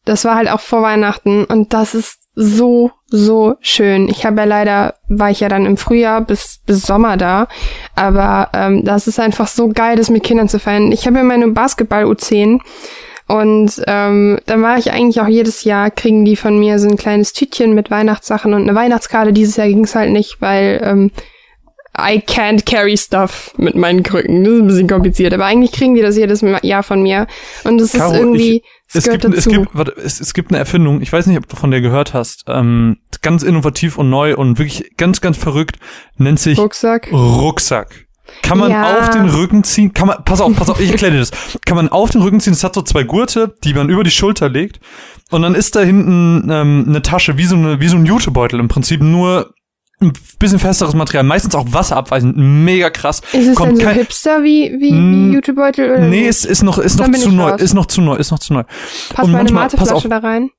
das war halt auch vor Weihnachten und das ist so so schön. Ich habe ja leider war ich ja dann im Frühjahr bis bis Sommer da, aber ähm, das ist einfach so geil, das mit Kindern zu feiern. Ich habe ja meine Basketball U10 und ähm, dann war ich eigentlich auch jedes Jahr, kriegen die von mir so ein kleines Tütchen mit Weihnachtssachen und eine Weihnachtskarte. Dieses Jahr ging's halt nicht, weil ähm, I can't carry stuff mit meinen Krücken. Das ist ein bisschen kompliziert. Aber eigentlich kriegen die das jedes Jahr von mir. Und es ist irgendwie, es, Es gehört gibt, es, dazu. gibt, warte, es, es gibt eine Erfindung, ich weiß nicht, ob du von der gehört hast, ähm, ganz innovativ und neu und wirklich ganz, ganz verrückt, nennt sich Rucksack. Rucksack. Kann man Ja. auf den Rücken ziehen, kann man, pass auf, pass auf, ich erkläre dir das. Kann man auf den Rücken ziehen, es hat so zwei Gurte, die man über die Schulter legt und dann ist da hinten ähm, eine Tasche, wie so, eine, wie so ein Jutebeutel im Prinzip, nur ein bisschen festeres Material, meistens auch wasserabweisend, mega krass. Ist es Kommt denn so kein- hipster wie, wie, wie Jutebeutel? Oder Nee, nicht? ist, noch, ist noch zu neu, raus. ist noch zu neu, ist noch zu neu. Passt und meine manchmal- pass auf. da rein?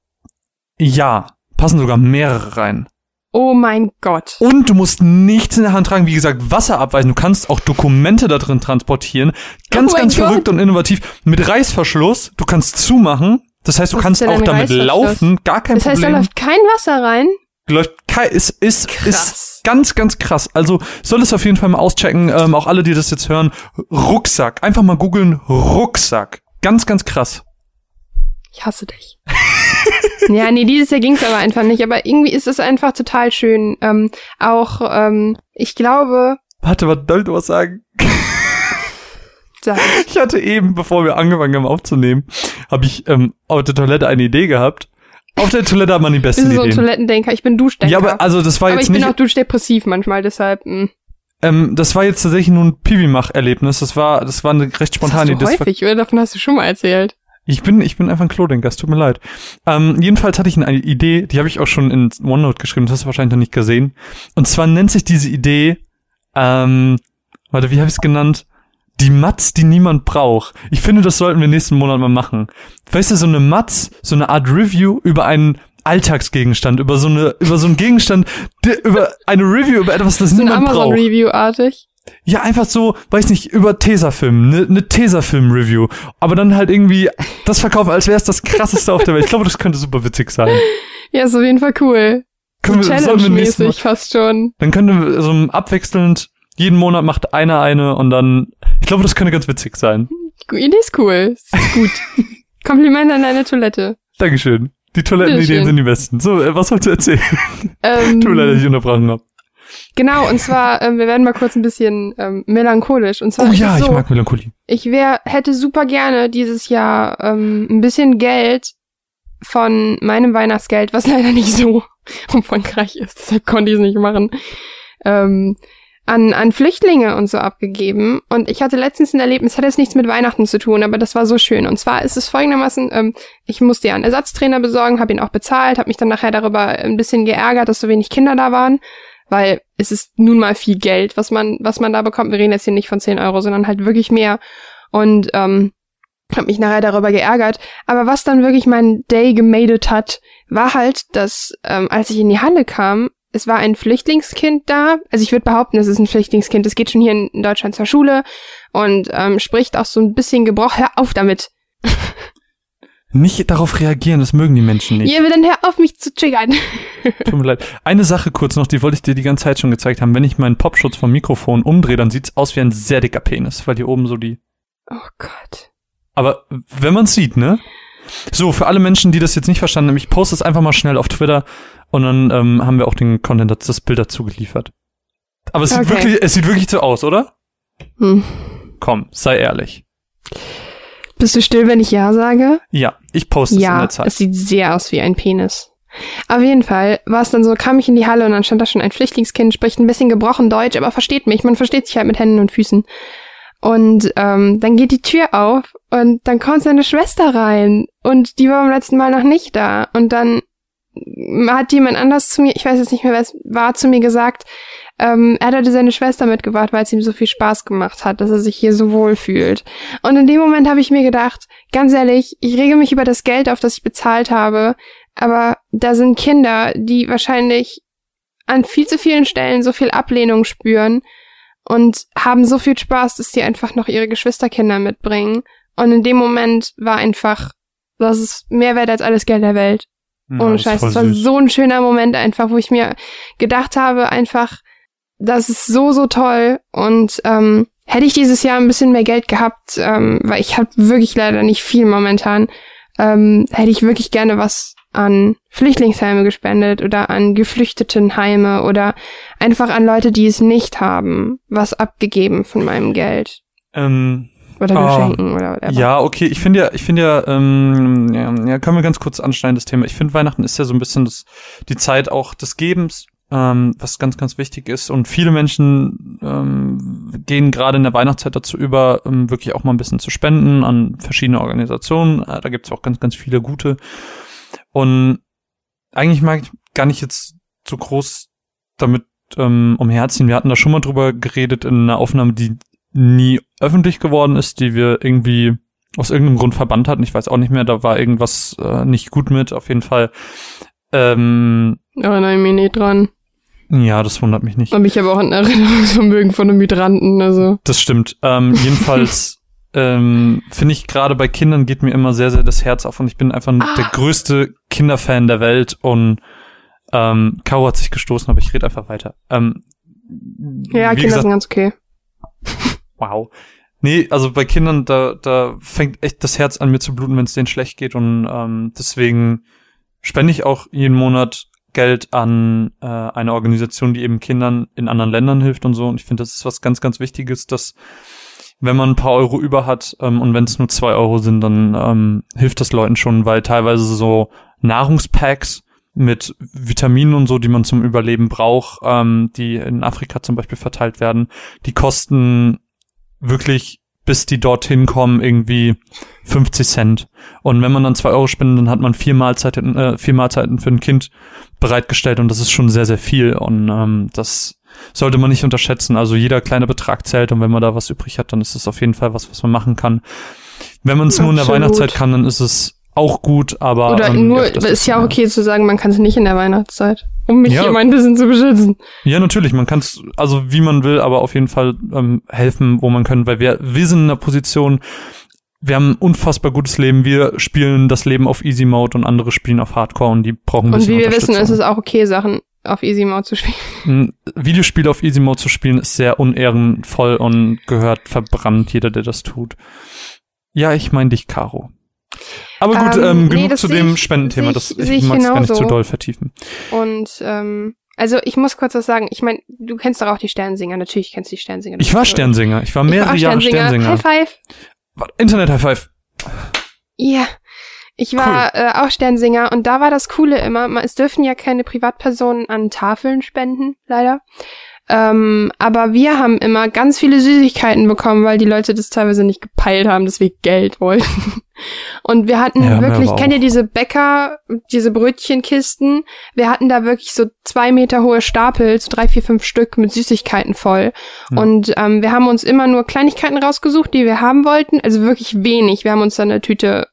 Ja, passen sogar mehrere rein. Oh mein Gott. Und du musst nichts in der Hand tragen, wie gesagt, Wasser abweisen. Du kannst auch Dokumente da drin transportieren. Ganz, Oh ganz Gott. verrückt und innovativ. Mit Reißverschluss, du kannst zumachen. Das heißt, du Was kannst auch damit laufen, gar kein Das heißt, da Problem. läuft kein Wasser rein? läuft kei- ist, ist, Krass. ist ganz, ganz krass. Also soll es auf jeden Fall mal auschecken. Ähm, auch alle, die das jetzt hören. Rucksack. Einfach mal googeln. Rucksack. Ganz, ganz krass. Ich hasse dich. ja, nee, dieses Jahr ging's aber einfach nicht. Aber irgendwie ist es einfach total schön. Ähm, auch, ähm, ich glaube, Warte, was soll du was sagen? sag, Ich hatte eben, bevor wir angefangen haben aufzunehmen, habe ich ähm, auf der Toilette eine Idee gehabt. Auf der Toilette hat man die besten du so ein Ideen. Toilettendenker? Ich bin Duschdenker. Ja, aber also das war aber jetzt ich bin nicht, auch duschdepressiv manchmal, deshalb, mh. ähm, das war jetzt tatsächlich nur ein Piwi-Mach-Erlebnis. Das war, das war eine recht Das hast spontane du Idee. Das war- häufig, oder? Davon hast du schon mal erzählt. Ich bin, ich bin einfach ein Klodenker, es tut mir leid. Ähm, jedenfalls hatte ich eine Idee, die habe ich auch schon in OneNote geschrieben, das hast du wahrscheinlich noch nicht gesehen. Und zwar nennt sich diese Idee, ähm, warte, wie habe ich es genannt? Die Matz, die niemand braucht. Ich finde, das sollten wir nächsten Monat mal machen. Weißt du, so eine Matz, so eine Art Review über einen Alltagsgegenstand, über so eine, über so einen Gegenstand, über eine Review über etwas, das So niemand braucht. Amazon-Review-artig. Ja, einfach so, weiß nicht, über Tesafilm, ne, ne Tesafilm-Review. Aber dann halt irgendwie das verkaufen, als wäre es das krasseste auf der Welt. Ich glaube, das könnte super witzig sein. Ja, ist auf jeden Fall cool. So Können wir, sollen wir nächstes Mal, Challenge-mäßig fast schon. dann können wir so abwechselnd, jeden Monat macht einer eine und dann, ich glaube, das könnte ganz witzig sein. Die Idee ist cool. Ist gut. Kompliment an deine Toilette. Dankeschön. Die Toilettenideen sind die besten. So, äh, was wolltest du erzählen? Ähm, Tut mir leid, dass ich unterbrochen habe. Genau, und zwar, ähm, wir werden mal kurz ein bisschen ähm, melancholisch. Und zwar Oh ist ja, so, ich mag Melancholie. ich wär, hätte super gerne dieses Jahr ähm, ein bisschen Geld von meinem Weihnachtsgeld, was leider nicht so umfangreich ist, deshalb konnte ich es nicht machen, ähm, an, an Flüchtlinge und so abgegeben. Und ich hatte letztens ein Erlebnis, hat jetzt nichts mit Weihnachten zu tun, aber das war so schön. Und zwar ist es folgendermaßen, ähm, ich musste ja einen Ersatztrainer besorgen, habe ihn auch bezahlt, habe mich dann nachher darüber ein bisschen geärgert, dass so wenig Kinder da waren, weil es ist nun mal viel Geld, was man, was man da bekommt. Wir reden jetzt hier nicht von 10 Euro, sondern halt wirklich mehr. Und ähm, habe mich nachher darüber geärgert. Aber was dann wirklich mein Day gemadet hat, war halt, dass ähm, als ich in die Halle kam, es war ein Flüchtlingskind da. Also ich würde behaupten, es ist ein Flüchtlingskind. Es geht schon hier in Deutschland zur Schule und ähm, spricht auch so ein bisschen Gebrauch. Hör auf damit. Nicht darauf reagieren, das mögen die Menschen nicht. Ja, dann hör auf, mich zu triggern. Tut mir leid. Eine Sache kurz noch, die wollte ich dir die ganze Zeit schon gezeigt haben. Wenn ich meinen Popschutz vom Mikrofon umdrehe, dann sieht's aus wie ein sehr dicker Penis, weil hier oben so die. Oh Gott. Aber wenn man's sieht, ne? So, für alle Menschen, die das jetzt nicht verstanden haben, ich poste es einfach mal schnell auf Twitter und dann ähm, haben wir auch den Content, das Bild dazu geliefert. Aber es sieht Okay. wirklich, es sieht wirklich so aus, oder? Hm. Komm, sei ehrlich. Bist du still, wenn ich Ja sage? Ja, ich poste es in Ja, der Zeit. es sieht sehr aus wie ein Penis. Auf jeden Fall war es dann so, kam ich in die Halle und dann stand da schon ein Flüchtlingskind, spricht ein bisschen gebrochen Deutsch, aber versteht mich. Man versteht sich halt mit Händen und Füßen. Und ähm, dann geht die Tür auf und dann kommt seine Schwester rein und die war beim letzten Mal noch nicht da. Und dann hat jemand anders zu mir, ich weiß jetzt nicht mehr, wer es war, zu mir gesagt, ähm, er hatte seine Schwester mitgebracht, weil es ihm so viel Spaß gemacht hat, dass er sich hier so wohl fühlt. Und in dem Moment habe ich mir gedacht, ganz ehrlich, ich rege mich über das Geld auf, das ich bezahlt habe, aber da sind Kinder, die wahrscheinlich an viel zu vielen Stellen so viel Ablehnung spüren und haben so viel Spaß, dass die einfach noch ihre Geschwisterkinder mitbringen. Und in dem Moment war einfach, das ist mehr wert als alles Geld der Welt. Ja, Ohne Scheiß. Es war süß. so ein schöner Moment einfach, wo ich mir gedacht habe, einfach, das ist so, so toll. Und ähm, hätte ich dieses Jahr ein bisschen mehr Geld gehabt, ähm, weil ich habe wirklich leider nicht viel momentan, ähm, hätte ich wirklich gerne was an Flüchtlingsheime gespendet oder an Geflüchtetenheime oder einfach an Leute, die es nicht haben, was abgegeben von meinem Geld. Ähm, Oder Ah, Geschenken oder whatever. Ja, okay. Ich finde ja, ich finde ja, ähm, ja, ja, können wir ganz kurz anschneiden das Thema. Ich finde Weihnachten ist ja so ein bisschen das, die Zeit auch des Gebens, ähm, was ganz, ganz wichtig ist. Und viele Menschen ähm, gehen gerade in der Weihnachtszeit dazu über, ähm, wirklich auch mal ein bisschen zu spenden an verschiedene Organisationen. Äh, da gibt's auch ganz, ganz viele gute. Und eigentlich mag ich gar nicht jetzt so groß damit ähm, umherziehen. Wir hatten da schon mal drüber geredet in einer Aufnahme, die nie öffentlich geworden ist, die wir irgendwie aus irgendeinem Grund verbannt hatten. Ich weiß auch nicht mehr, da war irgendwas äh, nicht gut mit. Auf jeden Fall. Ähm, Erinnere ich mich nicht dran. Ja, das wundert mich nicht. Aber ich habe auch ein Erinnerungsvermögen von einem Hydranten, also. Das stimmt. Ähm, jedenfalls ähm, finde ich gerade bei Kindern geht mir immer sehr, sehr das Herz auf und ich bin einfach Ah. der größte Kinderfan der Welt und ähm, Caro hat sich gestoßen, aber ich rede einfach weiter. Ähm, Ja, Kinder gesagt, sind ganz okay. Wow. Nee, also bei Kindern, da, da fängt echt das Herz an mir zu bluten, wenn es denen schlecht geht. Und ähm, deswegen spende ich auch jeden Monat Geld an äh, eine Organisation, die eben Kindern in anderen Ländern hilft und so. Und ich finde, das ist was ganz, ganz Wichtiges, dass wenn man ein paar Euro über hat ähm, und wenn es nur zwei Euro sind, dann ähm, hilft das Leuten schon, weil teilweise so Nahrungspacks mit Vitaminen und so, die man zum Überleben braucht, ähm, die in Afrika zum Beispiel verteilt werden, die kosten wirklich, bis die dorthin kommen, irgendwie 50 Cent. Und wenn man dann zwei Euro spendet, dann hat man vier Mahlzeiten, äh, vier Mahlzeiten für ein Kind bereitgestellt und das ist schon sehr, sehr viel. Und ähm, das sollte man nicht unterschätzen. Also jeder kleine Betrag zählt und wenn man da was übrig hat, dann ist es auf jeden Fall was, was man machen kann. Wenn man es nur in der. Weihnachtszeit kann, dann ist es auch gut, aber Oder ähm, nur, öfters ist ja auch okay zu sagen, man kann es nicht in der Weihnachtszeit. Um mich Ja. hier mein bisschen zu beschützen. Ja, natürlich, man kann es, also wie man will, aber auf jeden Fall ähm, helfen, wo man kann, weil wir, wir sind in einer Position, wir haben ein unfassbar gutes Leben, wir spielen das Leben auf Easy Mode und andere spielen auf Hardcore und die brauchen ein Und bisschen wie wir wissen, ist es auch okay, Sachen auf Easy Mode zu spielen. Ein Videospiel auf Easy Mode zu spielen ist sehr unehrenvoll und gehört verbrannt, jeder, der das tut. Ja, ich meine dich, Caro. Aber gut, Ähm, ähm, nee, genug das zu dem ich- Spendenthema, das ich- ich mag es gar nicht zu doll vertiefen. Und ähm, also ich muss kurz was sagen. Ich meine, du kennst doch auch die Sternsinger. Natürlich kennst du die Sternsinger. Ich war Sternsinger, ich war Ich war mehrere Jahre Sternsinger. High five. Internet High Five. Ja. Ich war äh, auch Sternsinger und da war das Coole immer, man, es dürfen ja keine Privatpersonen an Tafeln spenden, leider. Ähm, aber wir haben immer ganz viele Süßigkeiten bekommen, weil die Leute das teilweise nicht gepeilt haben, dass wir Geld wollten. Und wir hatten Ja, wirklich, kennt ihr diese Bäcker, diese Brötchenkisten? Wir hatten da wirklich so zwei Meter hohe Stapel, so drei, vier, fünf Stück mit Süßigkeiten voll. Hm. Und ähm, wir haben uns immer nur Kleinigkeiten rausgesucht, die wir haben wollten. Also wirklich wenig. Wir haben uns dann eine Tüte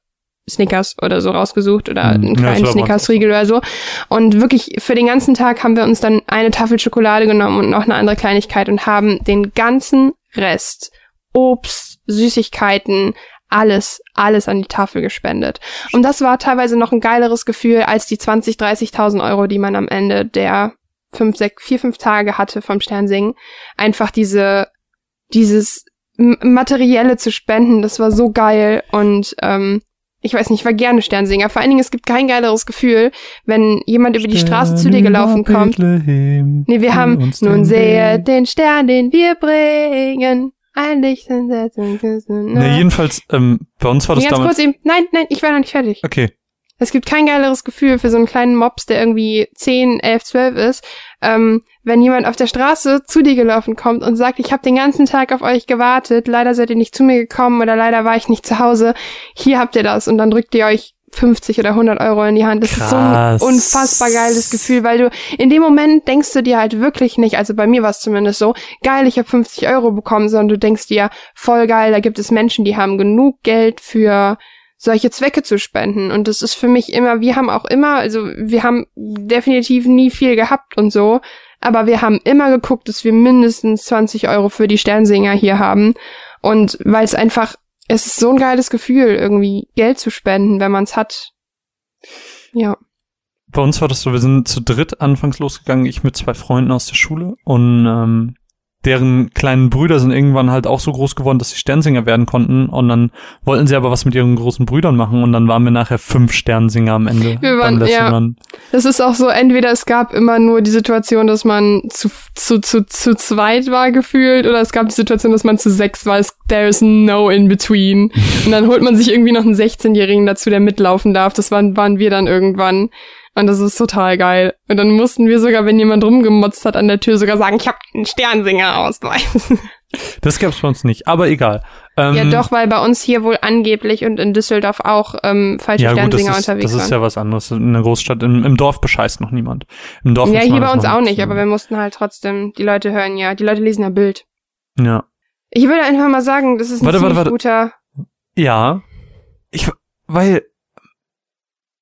Snickers oder so rausgesucht oder Hm. einen Ja, kleinen uns Snickers-Riegel oder so. Und wirklich für den ganzen Tag haben wir uns dann eine Tafel Schokolade genommen und noch eine andere Kleinigkeit und haben den ganzen Rest, Obst, Süßigkeiten, alles, alles an die Tafel gespendet. Und das war teilweise noch ein geileres Gefühl als die 20, 30.000 Euro, die man am Ende der fünf, sechs, vier, fünf Tage hatte vom Sternsingen. Einfach diese, dieses Materielle zu spenden, das war so geil und ähm, ich weiß nicht, ich war gerne Sternsinger. Vor allen Dingen, es gibt kein geileres Gefühl, wenn jemand über die Straße zu dir gelaufen kommt. Nee, wir haben nun sehe den Stern, den wir bringen. Ein Licht in der Nee, jedenfalls, ähm, bei uns war das Ganz damals. kurz eben, nein, nein, ich war noch nicht fertig. Okay. Es gibt kein geileres Gefühl für so einen kleinen Mops, der irgendwie 10, 11, 12 ist, ähm, wenn jemand auf der Straße zu dir gelaufen kommt und sagt, ich habe den ganzen Tag auf euch gewartet, leider seid ihr nicht zu mir gekommen oder leider war ich nicht zu Hause, hier habt ihr das und dann drückt ihr euch 50 oder 100 Euro in die Hand. Das ist so ein Krass. unfassbar geiles Gefühl, weil du in dem Moment denkst du dir halt wirklich nicht, also bei mir war es zumindest so, geil, ich habe 50 Euro bekommen, sondern du denkst dir, voll geil, da gibt es Menschen, die haben genug Geld für solche Zwecke zu spenden. Und das ist für mich immer, wir haben auch immer, also wir haben definitiv nie viel gehabt und so, aber wir haben immer geguckt, dass wir mindestens 20 Euro für die Sternsinger hier haben. Und weil es einfach, es ist so ein geiles Gefühl, irgendwie Geld zu spenden, wenn man es hat. Ja. Bei uns war das so, wir sind zu dritt anfangs losgegangen, ich mit zwei Freunden aus der Schule und ähm, deren kleinen Brüder sind irgendwann halt auch so groß geworden, dass sie Sternsinger werden konnten und dann wollten sie aber was mit ihren großen Brüdern machen und dann waren wir nachher fünf Sternsinger am Ende. Wir waren- ja. Run. Das ist auch so, entweder es gab immer nur die Situation, dass man zu, zu, zu, zu zweit war gefühlt, oder es gab die Situation, dass man zu sechs war. There is no in between. Und dann holt man sich irgendwie noch einen 16-Jährigen dazu, der mitlaufen darf. Das waren, waren wir dann irgendwann. Und das ist total geil. Und dann mussten wir sogar, wenn jemand rumgemotzt hat an der Tür, sogar sagen, ich habe einen Sternsinger-Ausweis. Das gab's bei uns nicht, aber egal. Ähm, ja, doch, weil bei uns hier wohl angeblich und in Düsseldorf auch ähm, falsche Ja, gut, das Sternsinger ist, unterwegs das ist ja was anderes. In der Großstadt, im, im Dorf bescheißt noch niemand. Im Dorf Ja, hier bei uns auch nicht, aber wir mussten halt trotzdem, die Leute hören ja, die Leute lesen ja Bild. Ja. Ich würde einfach mal sagen, das ist ein Warte, warte, warte. guter. Ja. Ich, weil,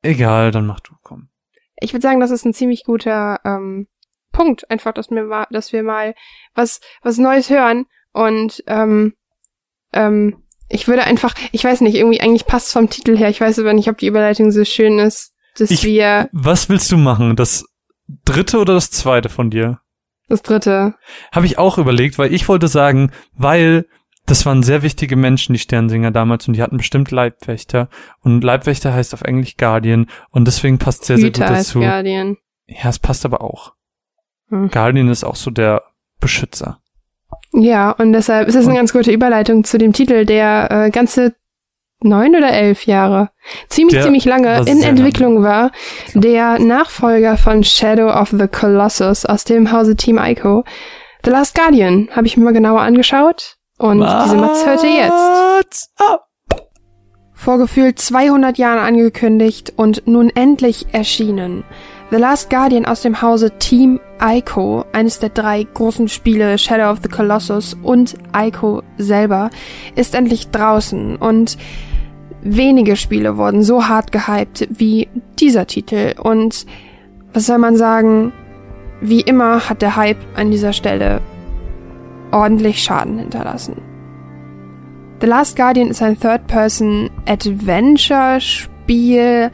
egal, dann mach du, komm. Ich würde sagen, das ist ein ziemlich guter ähm, Punkt, einfach, dass wir mal, dass wir mal was was Neues hören und ähm, ähm, ich würde einfach, ich weiß nicht, irgendwie eigentlich passt vom Titel her. Ich weiß aber nicht, ob die Überleitung so schön ist, dass Ich- wir Was willst du machen? Das dritte oder das zweite von dir? das dritte. Habe ich auch überlegt, weil ich wollte sagen, weil das waren sehr wichtige Menschen, die Sternsinger damals, und die hatten bestimmt Leibwächter. Und Leibwächter heißt auf Englisch Guardian. Und deswegen passt sehr, sehr gut Hüter als dazu. Guardian. Ja, es passt aber auch. Hm. Guardian ist auch so der Beschützer. Ja, und deshalb ist es eine ganz gute Überleitung zu dem Titel, der äh, ganze neun oder elf Jahre, ziemlich, Der ziemlich lange in Entwicklung war. Der Nachfolger von Shadow of the Colossus aus dem Hause Team Ico. The Last Guardian habe ich mir mal genauer angeschaut und diese Matz hört ihr jetzt. Up? Vor gefühlt 200 Jahren angekündigt und nun endlich erschienen. The Last Guardian aus dem Hause Team Ico, eines der drei großen Spiele Shadow of the Colossus und Ico selber, ist endlich draußen und wenige Spiele wurden so hart gehypt wie dieser Titel und was soll man sagen, wie immer hat der Hype an dieser Stelle ordentlich Schaden hinterlassen. The Last Guardian ist ein Third-Person-Adventure-Spiel,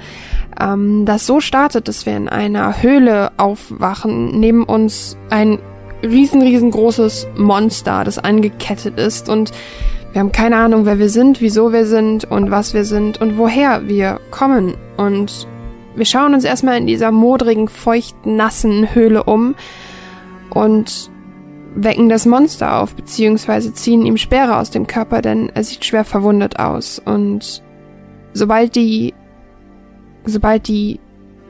ähm, das so startet, dass wir in einer Höhle aufwachen. Neben uns ein riesen, riesengroßes Monster, das angekettet ist und wir haben keine Ahnung, wer wir sind, wieso wir sind und was wir sind und woher wir kommen. Und wir schauen uns erstmal in dieser modrigen, feuchten, nassen Höhle um und wecken das Monster auf, beziehungsweise ziehen ihm Speere aus dem Körper, denn er sieht schwer verwundet aus. Und sobald die, sobald die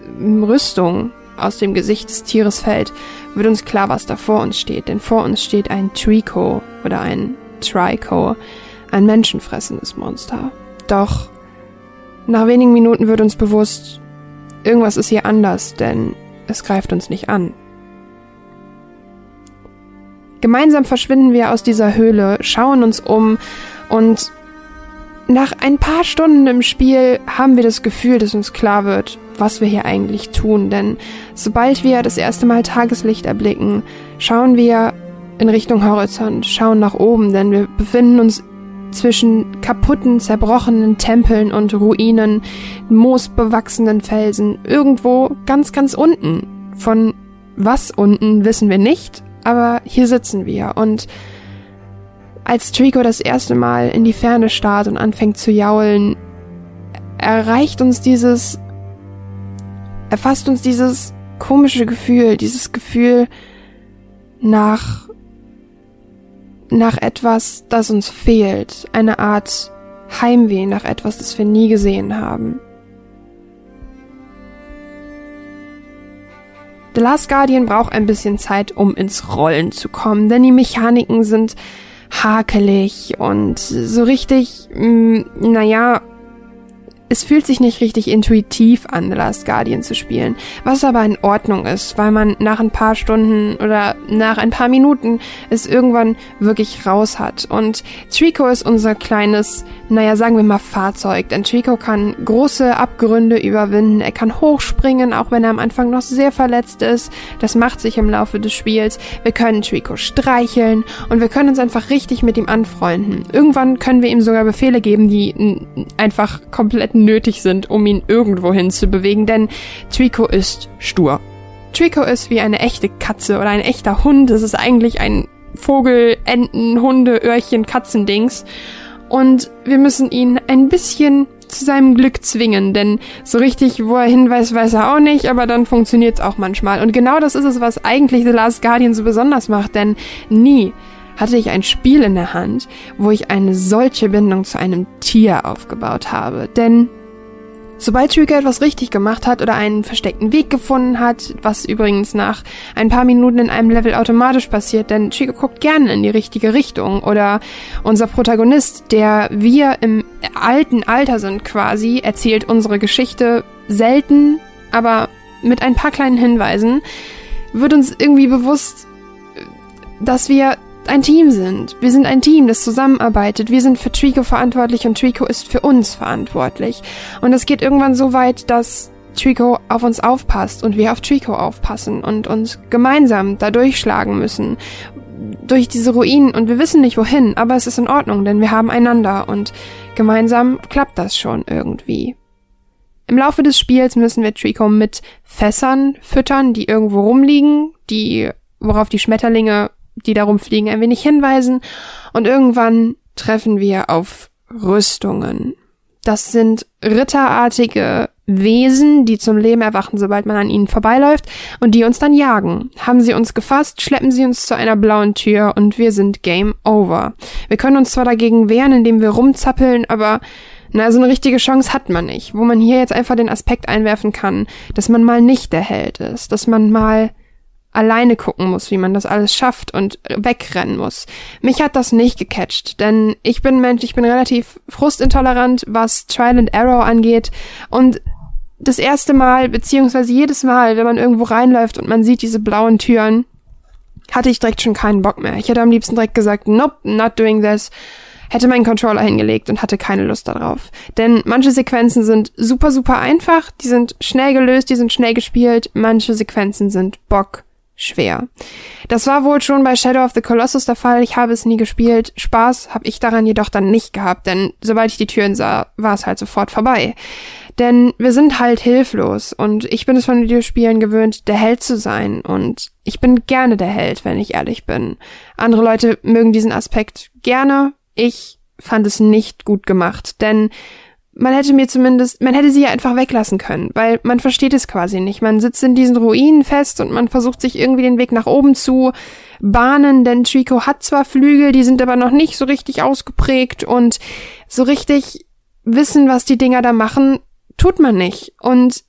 ähm, Rüstung aus dem Gesicht des Tieres fällt, wird uns klar, was da vor uns steht. Denn vor uns steht ein Trico oder ein Trico, ein menschenfressendes Monster. Doch nach wenigen Minuten wird uns bewusst, irgendwas ist hier anders, denn es greift uns nicht an. Gemeinsam verschwinden wir aus dieser Höhle, schauen uns um und nach ein paar Stunden im Spiel haben wir das Gefühl, dass uns klar wird, was wir hier eigentlich tun. Denn sobald wir das erste Mal Tageslicht erblicken, schauen wir in Richtung Horizont, schauen nach oben, denn wir befinden uns zwischen kaputten, zerbrochenen Tempeln und Ruinen, moosbewachsenen Felsen, irgendwo ganz, ganz unten. Von was unten wissen wir nicht, aber hier sitzen wir und als Trico das erste Mal in die Ferne starrt und anfängt zu jaulen, erreicht uns dieses, erfasst uns dieses komische Gefühl, dieses Gefühl nach, nach etwas, das uns fehlt, eine Art Heimweh nach etwas, das wir nie gesehen haben. The Last Guardian braucht ein bisschen Zeit, um ins Rollen zu kommen, denn die Mechaniken sind hakelig und so richtig, mh, mm, naja, es fühlt sich nicht richtig intuitiv an, The Last Guardian zu spielen, was aber in Ordnung ist, weil man nach ein paar Stunden oder nach ein paar Minuten es irgendwann wirklich raus hat. Und Trico ist unser kleines, naja, sagen wir mal Fahrzeug, denn Trico kann große Abgründe überwinden, er kann hochspringen, auch wenn er am Anfang noch sehr verletzt ist. Das macht sich im Laufe des Spiels. Wir können Trico streicheln und wir können uns einfach richtig mit ihm anfreunden. Irgendwann können wir ihm sogar Befehle geben, die einfach komplett nötig sind, um ihn irgendwohin zu bewegen, denn Trico ist stur. Trico ist wie eine echte Katze oder ein echter Hund. Es ist eigentlich ein Vogel, Enten, Hunde, Öhrchen, Katzendings. Und wir müssen ihn ein bisschen zu seinem Glück zwingen, denn so richtig, wo er hinweist, weiß er auch nicht, aber dann funktioniert es auch manchmal. Und genau das ist es, was eigentlich The Last Guardian so besonders macht, denn nie hatte ich ein Spiel in der Hand, wo ich eine solche Bindung zu einem Tier aufgebaut habe. Denn Sobald Trigger etwas richtig gemacht hat oder einen versteckten Weg gefunden hat, was übrigens nach ein paar Minuten in einem Level automatisch passiert, denn Trigger guckt gerne in die richtige Richtung oder unser Protagonist, der wir im alten Alter sind quasi, erzählt unsere Geschichte selten, aber mit ein paar kleinen Hinweisen, wird uns irgendwie bewusst, dass wir ein Team sind. Wir sind ein Team, das zusammenarbeitet. Wir sind für Trico verantwortlich und Trico ist für uns verantwortlich. Und es geht irgendwann so weit, dass Trico auf uns aufpasst und wir auf Trico aufpassen und uns gemeinsam da durchschlagen müssen. Durch diese Ruinen und wir wissen nicht wohin, aber es ist in Ordnung, denn wir haben einander und gemeinsam klappt das schon irgendwie. Im Laufe des Spiels müssen wir Trico mit Fässern füttern, die irgendwo rumliegen, die, worauf die Schmetterlinge die darum fliegen, ein wenig hinweisen und irgendwann treffen wir auf Rüstungen. Das sind ritterartige Wesen, die zum Leben erwachen, sobald man an ihnen vorbeiläuft und die uns dann jagen. Haben sie uns gefasst, schleppen sie uns zu einer blauen Tür und wir sind Game Over. Wir können uns zwar dagegen wehren, indem wir rumzappeln, aber na, so eine richtige Chance hat man nicht. Wo man hier jetzt einfach den Aspekt einwerfen kann, dass man mal nicht der Held ist, dass man mal alleine gucken muss, wie man das alles schafft und wegrennen muss. Mich hat das nicht gecatcht, denn ich bin Mensch, ich bin relativ frustintolerant, was Trial and Error angeht und das erste Mal, beziehungsweise jedes Mal, wenn man irgendwo reinläuft und man sieht diese blauen Türen, hatte ich direkt schon keinen Bock mehr. Ich hätte am liebsten direkt gesagt, nope, not doing this hätte meinen Controller hingelegt und hatte keine Lust darauf. Denn manche Sequenzen sind super, super einfach, die sind schnell gelöst, die sind schnell gespielt, manche Sequenzen sind Bock schwer. Das war wohl schon bei Shadow of the Colossus der Fall. Ich habe es nie gespielt. Spaß habe ich daran jedoch dann nicht gehabt, denn sobald ich die Türen sah, war es halt sofort vorbei. Denn wir sind halt hilflos und ich bin es von Videospielen gewöhnt, der Held zu sein und ich bin gerne der Held, wenn ich ehrlich bin. Andere Leute mögen diesen Aspekt gerne. Ich fand es nicht gut gemacht, denn man hätte mir zumindest, man hätte sie ja einfach weglassen können, weil man versteht es quasi nicht. Man sitzt in diesen Ruinen fest und man versucht sich irgendwie den Weg nach oben zu bahnen, denn Trico hat zwar Flügel, die sind aber noch nicht so richtig ausgeprägt und so richtig wissen, was die Dinger da machen, tut man nicht. Und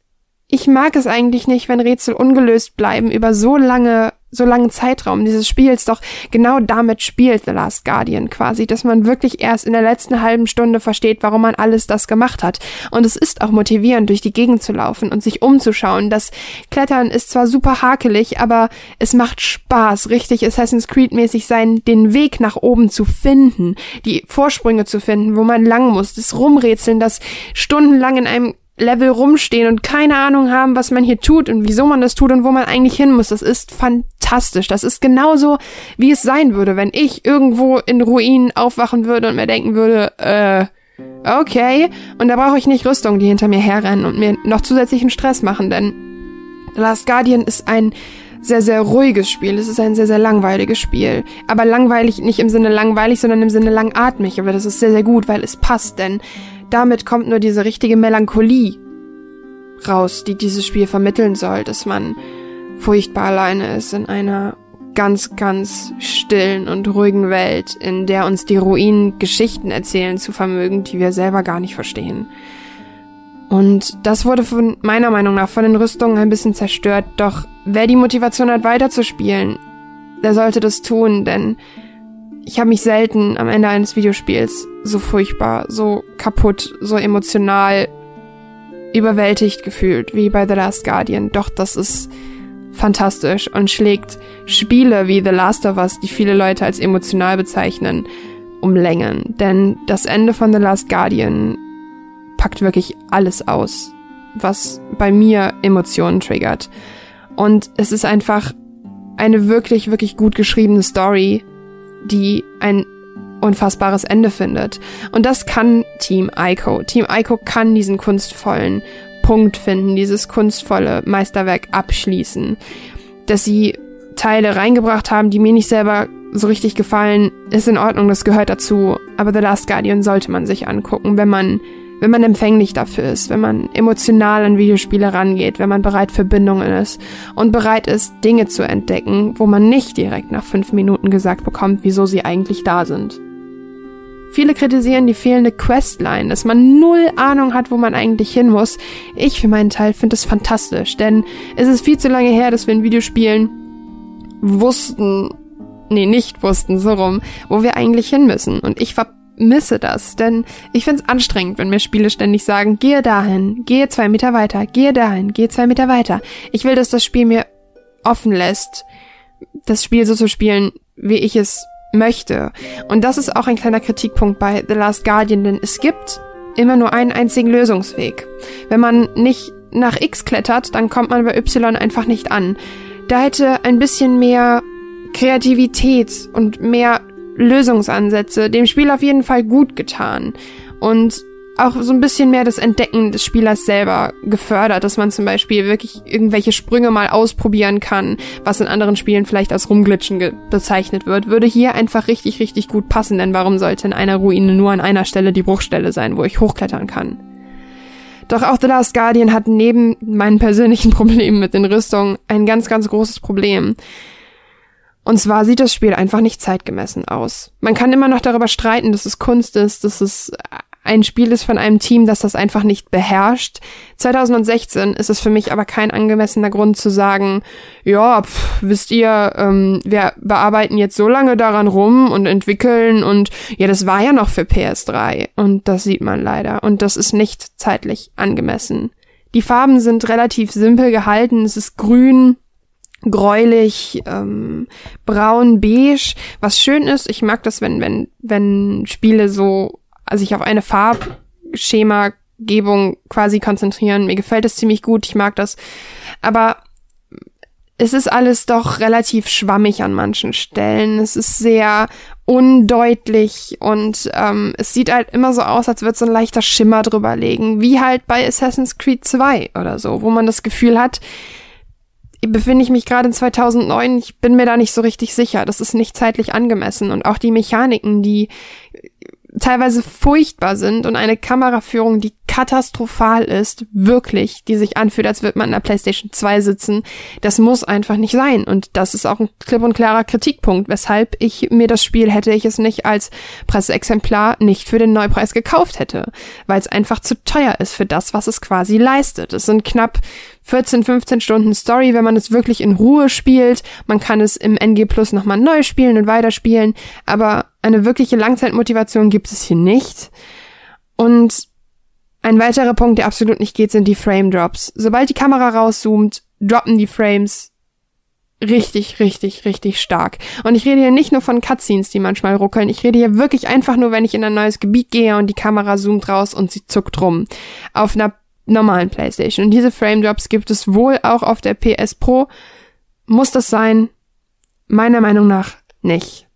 ich mag es eigentlich nicht, wenn Rätsel ungelöst bleiben über so lange, so langen Zeitraum dieses Spiels. Doch genau damit spielt The Last Guardian quasi, dass man wirklich erst in der letzten halben Stunde versteht, warum man alles das gemacht hat. Und es ist auch motivierend, durch die Gegend zu laufen und sich umzuschauen. Das Klettern ist zwar super hakelig, aber es macht Spaß, richtig Assassin's Creed mäßig sein, den Weg nach oben zu finden, die Vorsprünge zu finden, wo man lang muss, das Rumrätseln, das stundenlang in einem Level rumstehen und keine Ahnung haben, was man hier tut und wieso man das tut und wo man eigentlich hin muss. Das ist fantastisch. Das ist genauso, wie es sein würde, wenn ich irgendwo in Ruinen aufwachen würde und mir denken würde, äh, okay, und da brauche ich nicht Rüstung, die hinter mir herrennen und mir noch zusätzlichen Stress machen, denn Last Guardian ist ein sehr, sehr ruhiges Spiel. Es ist ein sehr, sehr langweiliges Spiel. Aber langweilig nicht im Sinne langweilig, sondern im Sinne langatmig. Aber das ist sehr, sehr gut, weil es passt, denn damit kommt nur diese richtige Melancholie raus, die dieses Spiel vermitteln soll, dass man furchtbar alleine ist in einer ganz, ganz stillen und ruhigen Welt, in der uns die Ruinen Geschichten erzählen zu vermögen, die wir selber gar nicht verstehen. Und das wurde von meiner Meinung nach von den Rüstungen ein bisschen zerstört, doch wer die Motivation hat, weiterzuspielen, der sollte das tun, denn ich habe mich selten am Ende eines Videospiels so furchtbar, so kaputt, so emotional überwältigt gefühlt wie bei The Last Guardian. Doch das ist fantastisch und schlägt Spiele wie The Last of Us, die viele Leute als emotional bezeichnen, um Längen. Denn das Ende von The Last Guardian packt wirklich alles aus, was bei mir Emotionen triggert. Und es ist einfach eine wirklich, wirklich gut geschriebene Story, die ein unfassbares Ende findet. Und das kann Team Ico. Team Ico kann diesen kunstvollen Punkt finden, dieses kunstvolle Meisterwerk abschließen. Dass sie Teile reingebracht haben, die mir nicht selber so richtig gefallen, ist in Ordnung, das gehört dazu. Aber The Last Guardian sollte man sich angucken, wenn man wenn man empfänglich dafür ist, wenn man emotional an Videospiele rangeht, wenn man bereit für Bindungen ist und bereit ist, Dinge zu entdecken, wo man nicht direkt nach fünf Minuten gesagt bekommt, wieso sie eigentlich da sind. Viele kritisieren die fehlende Questline, dass man null Ahnung hat, wo man eigentlich hin muss. Ich für meinen Teil finde es fantastisch, denn es ist viel zu lange her, dass wir in Videospielen wussten, nee, nicht wussten, so rum, wo wir eigentlich hin müssen. Und ich war misse das, denn ich find's anstrengend, wenn mir Spiele ständig sagen, gehe dahin, gehe zwei Meter weiter, gehe dahin, gehe zwei Meter weiter. Ich will, dass das Spiel mir offen lässt, das Spiel so zu spielen, wie ich es möchte. Und das ist auch ein kleiner Kritikpunkt bei The Last Guardian, denn es gibt immer nur einen einzigen Lösungsweg. Wenn man nicht nach X klettert, dann kommt man bei Y einfach nicht an. Da hätte ein bisschen mehr Kreativität und mehr Lösungsansätze dem Spiel auf jeden Fall gut getan und auch so ein bisschen mehr das Entdecken des Spielers selber gefördert, dass man zum Beispiel wirklich irgendwelche Sprünge mal ausprobieren kann, was in anderen Spielen vielleicht als Rumglitschen bezeichnet wird, würde hier einfach richtig, richtig gut passen, denn warum sollte in einer Ruine nur an einer Stelle die Bruchstelle sein, wo ich hochklettern kann? Doch auch The Last Guardian hat neben meinen persönlichen Problemen mit den Rüstungen ein ganz, ganz großes Problem. Und zwar sieht das Spiel einfach nicht zeitgemessen aus. Man kann immer noch darüber streiten, dass es Kunst ist, dass es ein Spiel ist von einem Team, das das einfach nicht beherrscht. 2016 ist es für mich aber kein angemessener Grund zu sagen, ja, pff, wisst ihr, ähm, wir bearbeiten jetzt so lange daran rum und entwickeln und ja, das war ja noch für PS3 und das sieht man leider und das ist nicht zeitlich angemessen. Die Farben sind relativ simpel gehalten, es ist grün, gräulich, ähm, braun, beige, was schön ist. Ich mag das, wenn, wenn, wenn Spiele so sich auf eine Farbschemagebung quasi konzentrieren. Mir gefällt es ziemlich gut, ich mag das. Aber es ist alles doch relativ schwammig an manchen Stellen. Es ist sehr undeutlich und ähm, es sieht halt immer so aus, als würde so ein leichter Schimmer drüber legen, wie halt bei Assassin's Creed 2 oder so, wo man das Gefühl hat, befinde ich mich gerade in 2009, ich bin mir da nicht so richtig sicher. Das ist nicht zeitlich angemessen. Und auch die Mechaniken, die teilweise furchtbar sind und eine Kameraführung, die katastrophal ist, wirklich, die sich anfühlt, als würde man in der PlayStation 2 sitzen, das muss einfach nicht sein. Und das ist auch ein klipp und klarer Kritikpunkt, weshalb ich mir das Spiel, hätte ich es nicht als Presseexemplar, nicht für den Neupreis gekauft hätte. Weil es einfach zu teuer ist für das, was es quasi leistet. Es sind knapp 14, 15 Stunden Story, wenn man es wirklich in Ruhe spielt. Man kann es im NG Plus nochmal neu spielen und weiterspielen, aber eine wirkliche Langzeitmotivation gibt es hier nicht. Und ein weiterer Punkt, der absolut nicht geht, sind die Frame Drops. Sobald die Kamera rauszoomt, droppen die Frames richtig, richtig, richtig stark. Und ich rede hier nicht nur von Cutscenes, die manchmal ruckeln. Ich rede hier wirklich einfach nur, wenn ich in ein neues Gebiet gehe und die Kamera zoomt raus und sie zuckt rum. Auf einer normalen PlayStation. Und diese Frame Drops gibt es wohl auch auf der PS Pro. Muss das sein? Meiner Meinung nach nicht.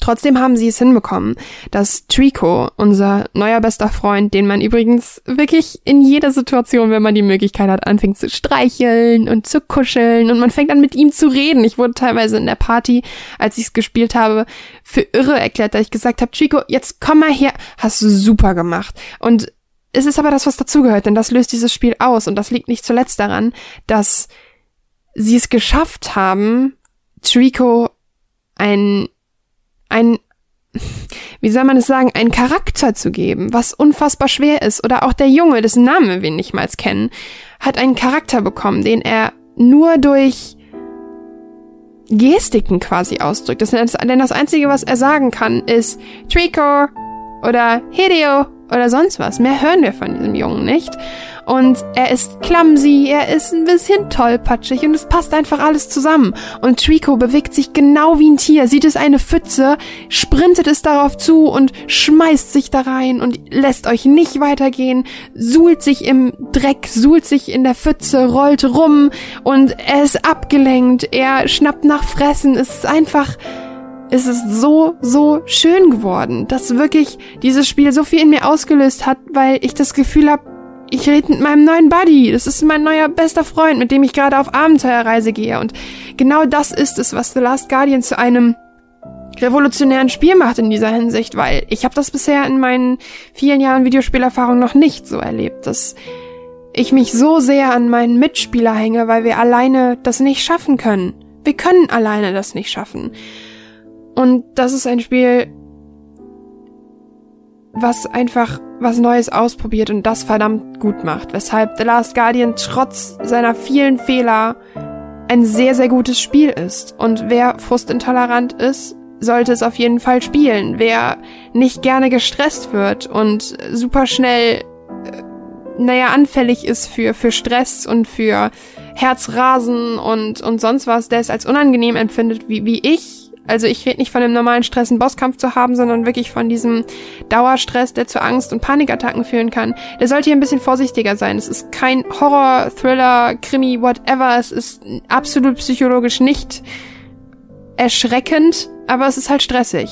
Trotzdem haben sie es hinbekommen, dass Trico, unser neuer bester Freund, den man übrigens wirklich in jeder Situation, wenn man die Möglichkeit hat, anfängt zu streicheln und zu kuscheln und man fängt an mit ihm zu reden. Ich wurde teilweise in der Party, als ich es gespielt habe, für irre erklärt, da ich gesagt habe, Trico, jetzt komm mal her, hast du super gemacht. Und es ist aber das, was dazugehört, denn das löst dieses Spiel aus und das liegt nicht zuletzt daran, dass sie es geschafft haben, Trico ein, ein, wie soll man es sagen, einen Charakter zu geben, was unfassbar schwer ist. Oder auch der Junge, dessen Namen wir nicht mal kennen, hat einen Charakter bekommen, den er nur durch Gestiken quasi ausdrückt. Das, denn das Einzige, was er sagen kann, ist Trico oder Hideo oder sonst was. Mehr hören wir von diesem Jungen nicht. Und er ist clumsy, er ist ein bisschen tollpatschig und es passt einfach alles zusammen. Und Trico bewegt sich genau wie ein Tier, sieht es eine Pfütze, sprintet es darauf zu und schmeißt sich da rein und lässt euch nicht weitergehen, suhlt sich im Dreck, suhlt sich in der Pfütze, rollt rum und er ist abgelenkt, er schnappt nach Fressen, es ist einfach es ist so, so schön geworden, dass wirklich dieses Spiel so viel in mir ausgelöst hat, weil ich das Gefühl habe, ich rede mit meinem neuen Buddy. Das ist mein neuer bester Freund, mit dem ich gerade auf Abenteuerreise gehe. Und genau das ist es, was The Last Guardian zu einem revolutionären Spiel macht in dieser Hinsicht, weil ich habe das bisher in meinen vielen Jahren Videospielerfahrung noch nicht so erlebt, dass ich mich so sehr an meinen Mitspieler hänge, weil wir alleine das nicht schaffen können. Wir können alleine das nicht schaffen. Und das ist ein Spiel, was einfach was Neues ausprobiert und das verdammt gut macht. Weshalb The Last Guardian trotz seiner vielen Fehler ein sehr, sehr gutes Spiel ist. Und wer frustintolerant ist, sollte es auf jeden Fall spielen. Wer nicht gerne gestresst wird und super schnell, äh, naja, anfällig ist für, für Stress und für Herzrasen und, und sonst was, der es als unangenehm empfindet, wie, wie ich, also ich rede nicht von dem normalen Stress, einen Bosskampf zu haben, sondern wirklich von diesem Dauerstress, der zu Angst und Panikattacken führen kann. Der sollte hier ein bisschen vorsichtiger sein. Es ist kein Horror, Thriller, Krimi, whatever. Es ist absolut psychologisch nicht erschreckend, aber es ist halt stressig.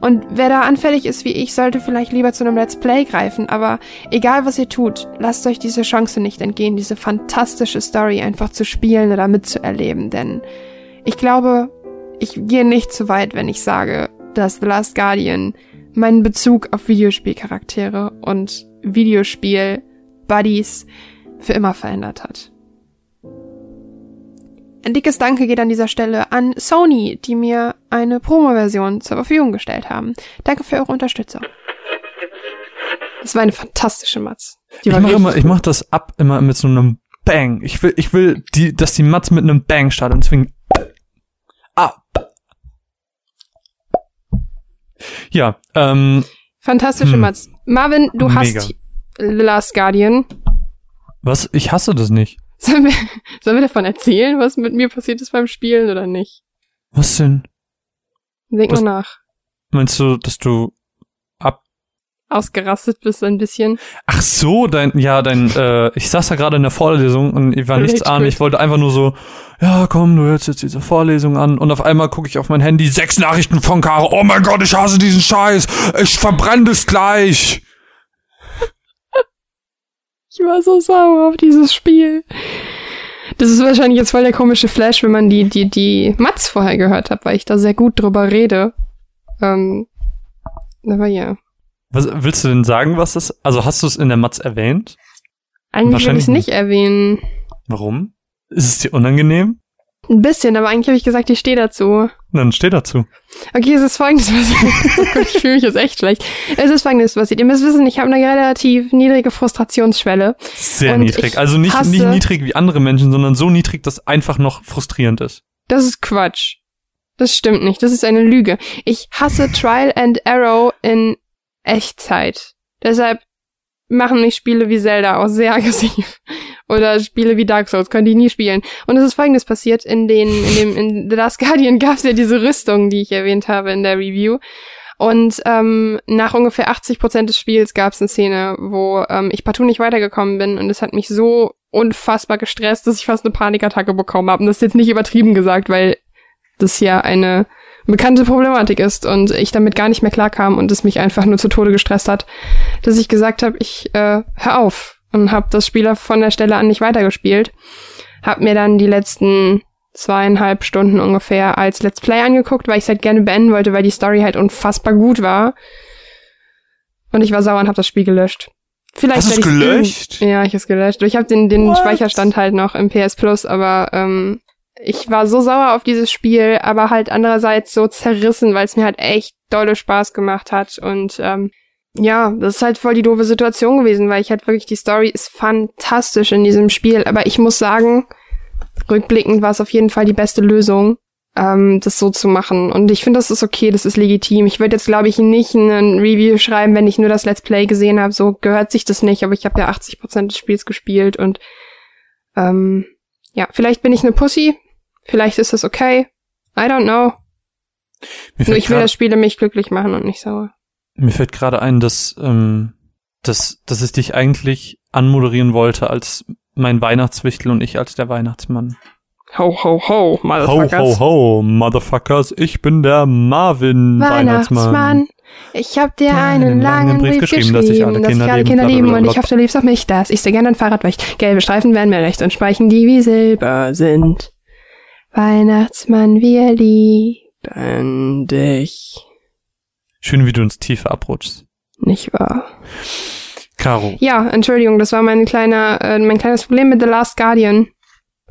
Und wer da anfällig ist wie ich, sollte vielleicht lieber zu einem Let's Play greifen. Aber egal was ihr tut, lasst euch diese Chance nicht entgehen, diese fantastische Story einfach zu spielen oder mitzuerleben. Denn ich glaube, ich gehe nicht zu weit, wenn ich sage, dass The Last Guardian meinen Bezug auf Videospielcharaktere und Videospiel-Buddies für immer verändert hat. Ein dickes Danke geht an dieser Stelle an Sony, die mir eine Promo-Version zur Verfügung gestellt haben. Danke für eure Unterstützung. Das war eine fantastische Matz. ich mache immer, ich mach das ab immer mit so einem Bang. Ich will, ich will, die, dass die Matz mit einem Bang startet und deswegen Ja, ähm. Fantastische hm. Mats. Marvin, du Mega. hast Last Guardian. Was? Ich hasse das nicht. Sollen wir, sollen wir davon erzählen, was mit mir passiert ist beim Spielen oder nicht? Was denn? Denk was, mal nach. Meinst du, dass du ausgerastet bist ein bisschen. Ach so, dein, ja, dein, äh, ich saß da gerade in der Vorlesung und ich war nichts an. Ich wollte einfach nur so, ja, komm, du hörst jetzt diese Vorlesung an und auf einmal gucke ich auf mein Handy, sechs Nachrichten von Caro. Oh mein Gott, ich hasse diesen Scheiß. Ich verbrenne das gleich. ich war so sauer auf dieses Spiel. Das ist wahrscheinlich jetzt voll der komische Flash, wenn man die, die, die Mats vorher gehört hat, weil ich da sehr gut drüber rede. Ähm, aber ja. Was willst du denn sagen, was das? Also hast du es in der Matz erwähnt? Eigentlich will ich es nicht erwähnen. Warum? Ist es dir unangenehm? Ein bisschen, aber eigentlich habe ich gesagt, ich stehe dazu. Dann steh dazu. Okay, es ist folgendes passiert. oh Gott, ich fühle mich jetzt echt schlecht. Es ist folgendes passiert. Ihr müsst wissen, ich habe eine relativ niedrige Frustrationsschwelle. Sehr niedrig. ich Also nicht, hasse- nicht niedrig wie andere Menschen, sondern so niedrig, dass einfach noch frustrierend ist. Das ist Quatsch. Das stimmt nicht. Das ist eine Lüge. Ich hasse Trial and Error in Echtzeit. Deshalb machen mich Spiele wie Zelda auch sehr aggressiv. Oder Spiele wie Dark Souls können die nie spielen. Und es ist folgendes passiert. In den, in dem, in The Last Guardian gab es ja diese Rüstung, die ich erwähnt habe in der Review. Und ähm, nach ungefähr 80 Prozent des Spiels gab es eine Szene, wo ähm, ich partout nicht weitergekommen bin und es hat mich so unfassbar gestresst, dass ich fast eine Panikattacke bekommen habe. Und das ist jetzt nicht übertrieben gesagt, weil das ja eine bekannte Problematik ist und ich damit gar nicht mehr klarkam und es mich einfach nur zu Tode gestresst hat, dass ich gesagt habe, ich äh, hör auf und habe das Spiel von der Stelle an nicht weitergespielt. Hab mir dann die letzten zweieinhalb Stunden ungefähr als Let's Play angeguckt, weil ich es halt gerne beenden wollte, weil die Story halt unfassbar gut war. Und ich war sauer und habe das Spiel gelöscht. Vielleicht Hast werd ich's gelöscht? Ja, ich hab's gelöscht. Ich habe den, den What? Speicherstand halt noch im PS Plus, aber ähm, ich war so sauer auf dieses Spiel, aber halt andererseits so zerrissen, weil es mir halt echt dolle Spaß gemacht hat. Und ähm, ja, das ist halt voll die doofe Situation gewesen, weil ich halt wirklich, die Story ist fantastisch in diesem Spiel. Aber ich muss sagen, rückblickend war es auf jeden Fall die beste Lösung, ähm, das so zu machen. Und ich finde, das ist okay, das ist legitim. Ich würde jetzt, glaube ich, nicht ein Review schreiben, wenn ich nur das Let's Play gesehen habe. So gehört sich das nicht, aber ich habe ja 80% des Spiels gespielt und ähm, ja, vielleicht bin ich eine Pussy, vielleicht ist das okay. I don't know. Nur ich will, dass Spiele mich glücklich machen und nicht sauer. Mir fällt gerade ein, dass, ähm, dass, dass ich dich eigentlich anmoderieren wollte als mein Weihnachtswichtel und ich als der Weihnachtsmann. Ho, ho, ho, Ho, Motherfuckers. ho, ho, Motherfuckers, ich bin der Marvin Weihnachtsmann. Weihnachtsmann, ich hab dir einen langen Brief geschrieben, dass ich alle Kinder, lieben, und ich hoffe, du liebst auch mich, dass ich dir gerne ein Fahrrad möchte. Gelbe Streifen werden mir recht und Speichen, die wie Silber sind. Weihnachtsmann, wir lieben dich. Schön, wie du ins Tiefe abrutschst. Nicht wahr? Caro, Ja, Entschuldigung, das war mein kleiner, äh, mein kleines Problem mit The Last Guardian.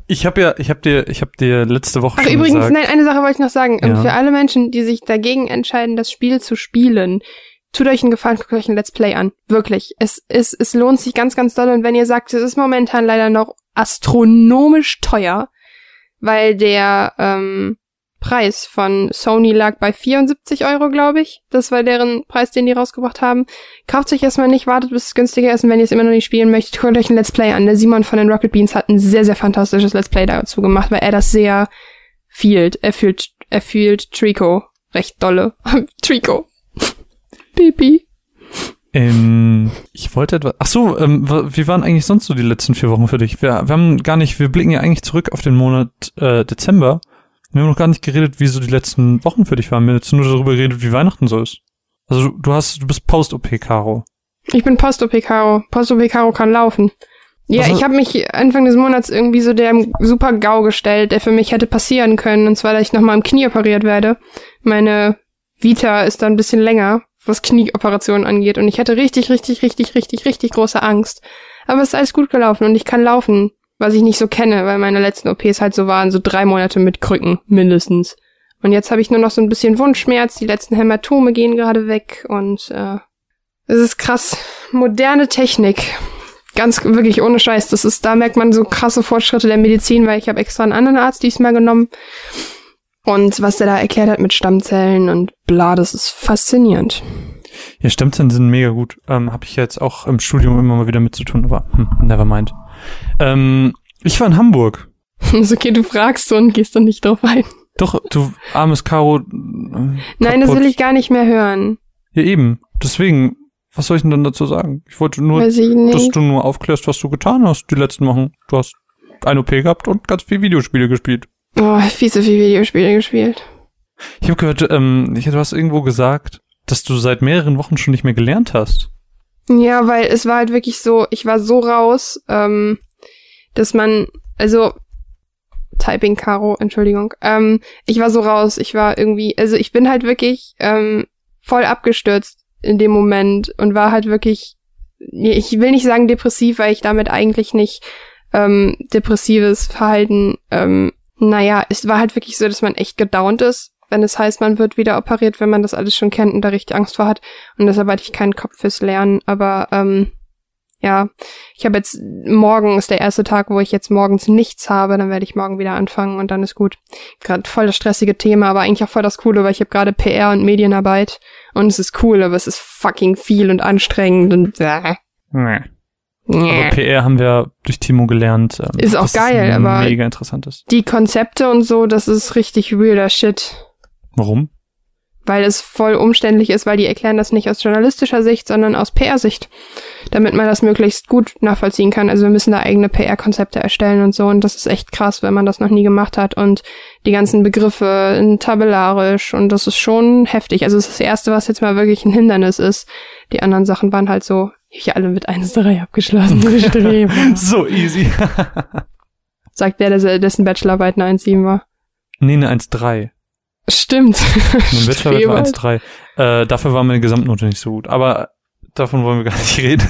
ich habe ja, ich habe dir, ich habe dir letzte Woche Ach, schon übrigens, gesagt, nein, eine Sache wollte ich noch sagen. Ähm, Ja. Für alle Menschen, die sich dagegen entscheiden, das Spiel zu spielen, tut euch einen Gefallen, guckt euch ein Let's Play an. Wirklich. Es, ist, es lohnt sich ganz, ganz doll. Und wenn ihr sagt, es ist momentan leider noch astronomisch teuer, weil der ähm, Preis von Sony lag bei 74 Euro, glaube ich. Das war deren Preis, den die rausgebracht haben. Kauft euch erstmal nicht, wartet bis es günstiger ist. Und wenn ihr es immer noch nicht spielen möchtet, guckt euch ein Let's Play an. Der Simon von den Rocket Beans hat ein sehr, sehr fantastisches Let's Play dazu gemacht, weil er das sehr fühlt. Er fühlt, er fühlt Trico recht dolle. Trico. Pipi. Ähm, ich wollte etwas, ach so, ähm, wie waren eigentlich sonst so die letzten vier Wochen für dich? Wir, wir haben gar nicht, wir blicken ja eigentlich zurück auf den Monat äh, Dezember. Wir haben noch gar nicht geredet, wie so die letzten Wochen für dich waren. Wir haben jetzt nur darüber geredet, wie Weihnachten so ist. Also du, du hast, du bist Post-OP, Caro. Ich bin Post-OP Caro. Post-OP Caro kann laufen. Ja, Was- ich habe mich Anfang des Monats irgendwie so der super GAU gestellt, der für mich hätte passieren können. Und zwar, dass ich nochmal am Knie operiert werde. Meine Vita ist da ein bisschen länger, was Knieoperationen angeht. Und ich hatte richtig, richtig, richtig, richtig, richtig große Angst. Aber es ist alles gut gelaufen und ich kann laufen, was ich nicht so kenne, weil meine letzten OPs halt so waren, so drei Monate mit Krücken mindestens. Und jetzt habe ich nur noch so ein bisschen Wundschmerz, die letzten Hämatome gehen gerade weg und äh, es ist krass. Moderne Technik. Ganz wirklich ohne Scheiß. Das ist, da merkt man so krasse Fortschritte der Medizin, weil ich habe extra einen anderen Arzt diesmal genommen. Und was der da erklärt hat mit Stammzellen und bla, das ist faszinierend. Ja, Stammzellen sind mega gut. Ähm, Habe ich jetzt auch im Studium immer mal wieder mit zu tun, aber hm, never mind. Ähm, ich war in Hamburg. ist okay, du fragst und gehst dann nicht drauf ein. Doch, du armes Caro. äh, Nein, das will ich gar nicht mehr hören. Ja, eben. Deswegen, was soll ich denn dann dazu sagen? Ich wollte nur, ich dass du nur aufklärst, was du getan hast die letzten Wochen. Du hast eine OP gehabt und ganz viel Videospiele gespielt. Oh, viel zu viel Videospiele gespielt. Ich habe gehört, ähm, ich, du hast irgendwo gesagt, dass du seit mehreren Wochen schon nicht mehr gelernt hast. Ja, weil es war halt wirklich so, ich war so raus, ähm, dass man, also Typing Caro, Entschuldigung. Ähm, ich war so raus, ich war irgendwie, also ich bin halt wirklich ähm, voll abgestürzt in dem Moment und war halt wirklich, ich will nicht sagen depressiv, weil ich damit eigentlich nicht ähm, depressives Verhalten, ähm, naja, es war halt wirklich so, dass man echt gedownt ist, wenn es heißt, man wird wieder operiert, wenn man das alles schon kennt und da richtig Angst vor hat. Und deshalb hatte ich keinen Kopf fürs Lernen, aber ähm, ja, ich habe jetzt morgen ist der erste Tag, wo ich jetzt morgens nichts habe, dann werde ich morgen wieder anfangen und dann ist gut. Gerade voll das stressige Thema, aber eigentlich auch voll das coole, weil ich habe gerade PR und Medienarbeit und es ist cool, aber es ist fucking viel und anstrengend und äh. Nee. Nee. Aber PR haben wir durch Timo gelernt. Ähm, ist auch geil, aber mega interessant ist. Die Konzepte und so, das ist richtig weirder Shit. Warum? weil es voll umständlich ist, weil die erklären das nicht aus journalistischer Sicht, sondern aus PR-Sicht, damit man das möglichst gut nachvollziehen kann. Also wir müssen da eigene PR-Konzepte erstellen und so und das ist echt krass, wenn man das noch nie gemacht hat und die ganzen Begriffe in tabellarisch und das ist schon heftig. Also es ist das erste, was jetzt mal wirklich ein Hindernis ist. Die anderen Sachen waren halt so, ich alle mit 1-3 abgeschlossen. so easy. Sagt der, dessen Bachelorarbeit eine 1-7 war. Nee, eine 1-3. Stimmt. Mein Bachelor war 1,3. Äh, dafür war meine Gesamtnote nicht so gut. Aber davon wollen wir gar nicht reden.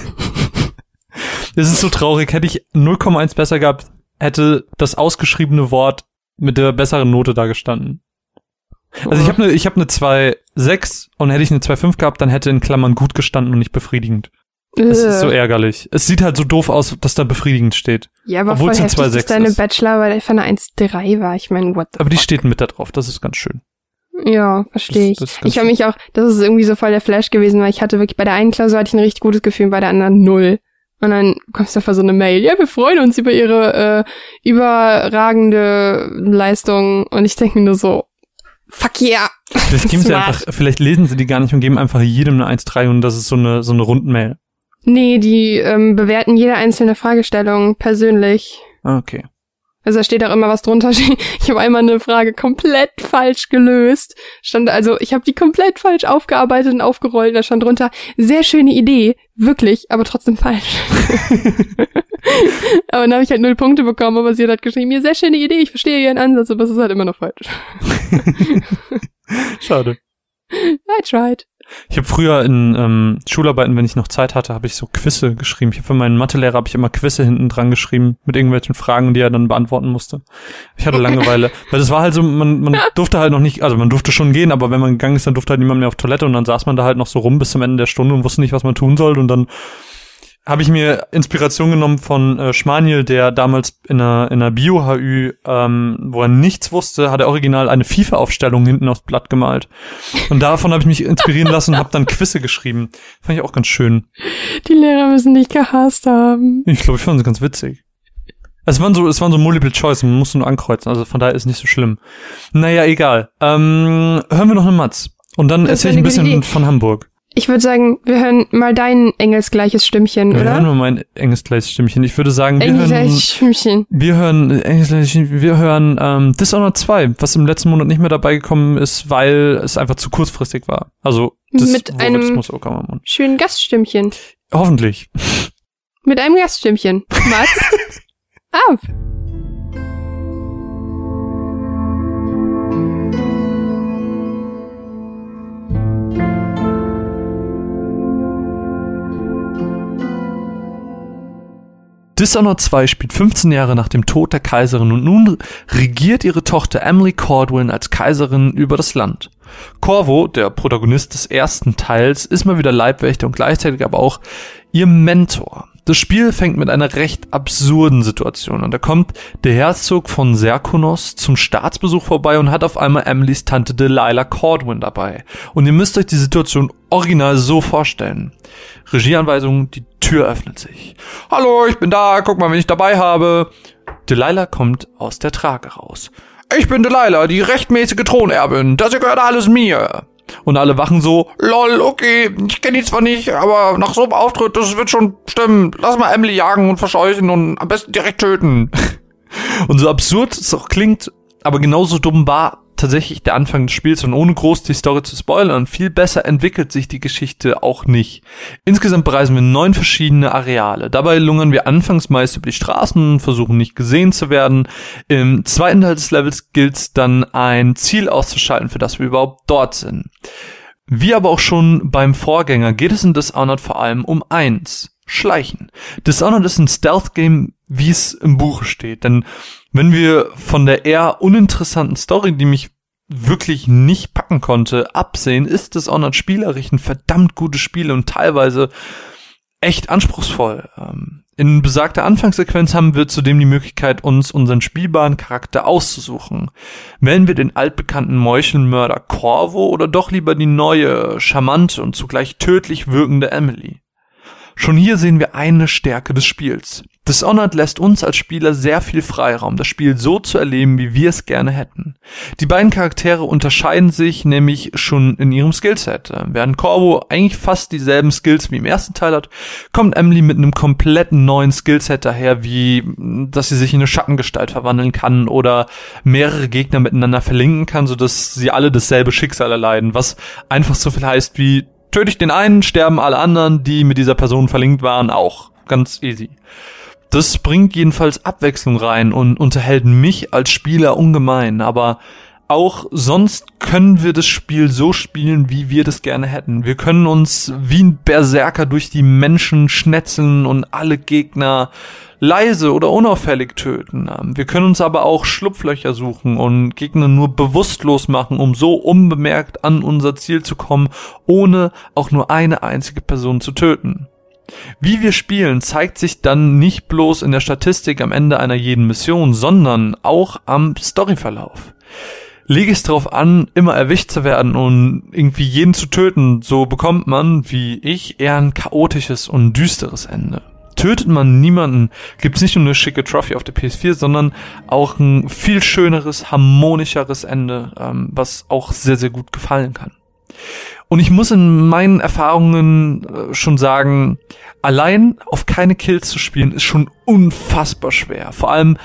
Es ist so traurig. Hätte ich 0,1 besser gehabt, hätte das ausgeschriebene Wort mit der besseren Note da gestanden. Also ich habe eine ich habe eine 2,6 und hätte ich eine 2,5 gehabt, dann hätte in Klammern gut gestanden und nicht befriedigend. Das ist so ärgerlich. Es sieht halt so doof aus, dass da befriedigend steht. Ja, aber Obwohl voll es heftig, dass deine Bachelor von einer 1,3 war. Ich meine, what the Aber fuck? die steht mit da drauf. Das ist ganz schön. Ja, verstehe ich. Das, ich habe mich auch, das ist irgendwie so voll der Flash gewesen, weil ich hatte wirklich bei der einen Klausur hatte ich ein richtig gutes Gefühl, bei der anderen null. Und dann kommst du vor so eine Mail. Ja, wir freuen uns über ihre äh, überragende Leistung. Und ich denke mir nur so, fuck yeah. Vielleicht, geben sie einfach, vielleicht lesen sie die gar nicht und geben einfach jedem eine 1,3 und das ist so eine, so eine Rundmail. Nee, die ähm, bewerten jede einzelne Fragestellung persönlich. Okay. Also da steht auch immer was drunter. Ich habe einmal eine Frage komplett falsch gelöst. Stand also, ich habe die komplett falsch aufgearbeitet und aufgerollt. Da stand drunter, sehr schöne Idee, wirklich, aber trotzdem falsch. aber dann habe ich halt null Punkte bekommen, aber sie hat geschrieben, mir sehr schöne Idee, ich verstehe ihren Ansatz, aber es ist halt immer noch falsch. Schade. I tried. Ich habe früher in ähm, Schularbeiten, wenn ich noch Zeit hatte, habe ich so Quizze geschrieben. Ich habe für meinen Mathelehrer habe ich immer Quizze hinten dran geschrieben mit irgendwelchen Fragen, die er dann beantworten musste. Ich hatte Langeweile, weil das war halt so, man, man durfte halt noch nicht, also man durfte schon gehen, aber wenn man gegangen ist, dann durfte halt niemand mehr auf Toilette und dann saß man da halt noch so rum bis zum Ende der Stunde und wusste nicht, was man tun sollte und dann habe ich mir Inspiration genommen von äh, Schmaniel, der damals in einer, in einer Bio-HÜ, ähm, wo er nichts wusste, hat er original eine FIFA-Aufstellung hinten aufs Blatt gemalt. Und davon habe ich mich inspirieren lassen und habe dann Quizze geschrieben. Fand ich auch ganz schön. Die Lehrer müssen dich gehasst haben. Ich glaube, ich fand sie ganz witzig. Es waren so, es waren so Multiple Choice, man musste nur ankreuzen, also von daher ist nicht so schlimm. Naja, egal. Ähm, hören wir noch eine Matz. Und dann erzähle ich ein bisschen Idee. von Hamburg. Ich würde sagen, wir hören mal dein engelsgleiches Stimmchen, wir oder? Wir hören mal mein engelsgleiches Stimmchen. Ich würde sagen, wir hören, Stimmchen. wir hören, engelsgleiches wir hören ähm, Dishonored 2, was im letzten Monat nicht mehr dabei gekommen ist, weil es einfach zu kurzfristig war. Also das, mit einem schönen Gaststimmchen. Hoffentlich. Mit einem Gaststimmchen. Mats, ab. Dishonored 2 spielt 15 Jahre nach dem Tod der Kaiserin und nun regiert ihre Tochter Emily Cordwin als Kaiserin über das Land. Corvo, der Protagonist des ersten Teils, ist mal wieder Leibwächter und gleichzeitig aber auch ihr Mentor. Das Spiel fängt mit einer recht absurden Situation an. Da kommt der Herzog von Serkonos zum Staatsbesuch vorbei und hat auf einmal Emilys Tante Delilah Cordwin dabei. Und ihr müsst euch die Situation original so vorstellen. Regieanweisung, die Tür öffnet sich. Hallo, ich bin da, guck mal, wen ich dabei habe. Delilah kommt aus der Trage raus. Ich bin Delilah, die rechtmäßige Thronerbin. Das gehört alles mir. Und alle wachen so, lol, okay, ich kenne die zwar nicht, aber nach so einem Auftritt, das wird schon stimmen. Lass mal Emily jagen und verscheuchen und am besten direkt töten. Und so absurd es auch klingt, aber genauso dumm war tatsächlich der Anfang des Spiels und ohne groß die Story zu spoilern, viel besser entwickelt sich die Geschichte auch nicht. Insgesamt bereisen wir neun verschiedene Areale. Dabei lungern wir anfangs meist über die Straßen, versuchen nicht gesehen zu werden. Im zweiten Teil des Levels gilt es dann ein Ziel auszuschalten, für das wir überhaupt dort sind. Wie aber auch schon beim Vorgänger geht es in Dishonored vor allem um eins. Schleichen. Dishonored ist ein Stealth-Game, wie es im Buche steht. Denn wenn wir von der eher uninteressanten Story, die mich wirklich nicht packen konnte, absehen, ist Dishonored spielerisch ein verdammt gutes Spiel und teilweise echt anspruchsvoll. Ähm, in besagter Anfangssequenz haben wir zudem die Möglichkeit, uns unseren spielbaren Charakter auszusuchen. Wählen wir den altbekannten Meuchelmörder Corvo oder doch lieber die neue, charmante und zugleich tödlich wirkende Emily? Schon hier sehen wir eine Stärke des Spiels. Dishonored lässt uns als Spieler sehr viel Freiraum, das Spiel so zu erleben, wie wir es gerne hätten. Die beiden Charaktere unterscheiden sich nämlich schon in ihrem Skillset. Während Corvo eigentlich fast dieselben Skills wie im ersten Teil hat, kommt Emily mit einem komplett neuen Skillset daher, wie dass sie sich in eine Schattengestalt verwandeln kann oder mehrere Gegner miteinander verlinken kann, sodass sie alle dasselbe Schicksal erleiden, was einfach so viel heißt wie töte ich den einen, sterben alle anderen, die mit dieser Person verlinkt waren, auch. Ganz easy. Das bringt jedenfalls Abwechslung rein und unterhält mich als Spieler ungemein, aber auch sonst können wir das Spiel so spielen, wie wir das gerne hätten. Wir können uns wie ein Berserker durch die Menschen schnetzeln und alle Gegner leise oder unauffällig töten. Wir können uns aber auch Schlupflöcher suchen und Gegner nur bewusstlos machen, um so unbemerkt an unser Ziel zu kommen, ohne auch nur eine einzige Person zu töten. Wie wir spielen, zeigt sich dann nicht bloß in der Statistik am Ende einer jeden Mission, sondern auch am Storyverlauf. Lege es darauf an, immer erwischt zu werden und irgendwie jeden zu töten, so bekommt man, wie ich, eher ein chaotisches und düsteres Ende. Tötet man niemanden, gibt's nicht nur eine schicke Trophy auf der PS4, sondern auch ein viel schöneres, harmonischeres Ende, ähm, was auch sehr, sehr gut gefallen kann. Und ich muss in meinen Erfahrungen äh, schon sagen, allein auf keine Kills zu spielen ist schon unfassbar schwer. Vor allem,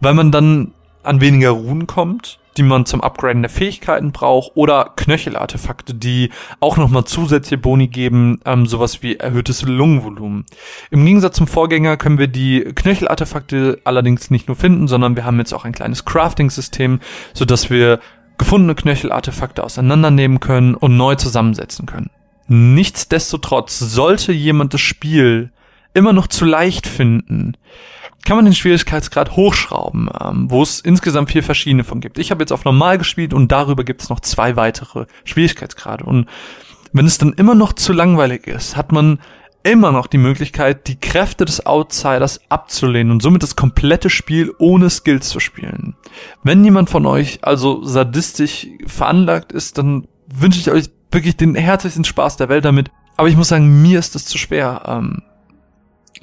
weil man dann an weniger Runen kommt, die man zum Upgraden der Fähigkeiten braucht, oder Knöchelartefakte, die auch nochmal zusätzliche Boni geben, ähm, sowas wie erhöhtes Lungenvolumen. Im Gegensatz zum Vorgänger können wir die Knöchelartefakte allerdings nicht nur finden, sondern wir haben jetzt auch ein kleines Crafting-System, so dass wir gefundene Knöchelartefakte auseinandernehmen können und neu zusammensetzen können. Nichtsdestotrotz sollte jemand das Spiel immer noch zu leicht finden, kann man den Schwierigkeitsgrad hochschrauben, ähm, wo es insgesamt vier verschiedene von gibt. Ich habe jetzt auf normal gespielt und darüber gibt es noch zwei weitere Schwierigkeitsgrade. Und wenn es dann immer noch zu langweilig ist, hat man immer noch die Möglichkeit, die Kräfte des Outsiders abzulehnen und somit das komplette Spiel ohne Skills zu spielen. Wenn jemand von euch also sadistisch veranlagt ist, dann wünsche ich euch wirklich den herzlichsten Spaß der Welt damit. Aber ich muss sagen, mir ist das zu schwer. Ähm,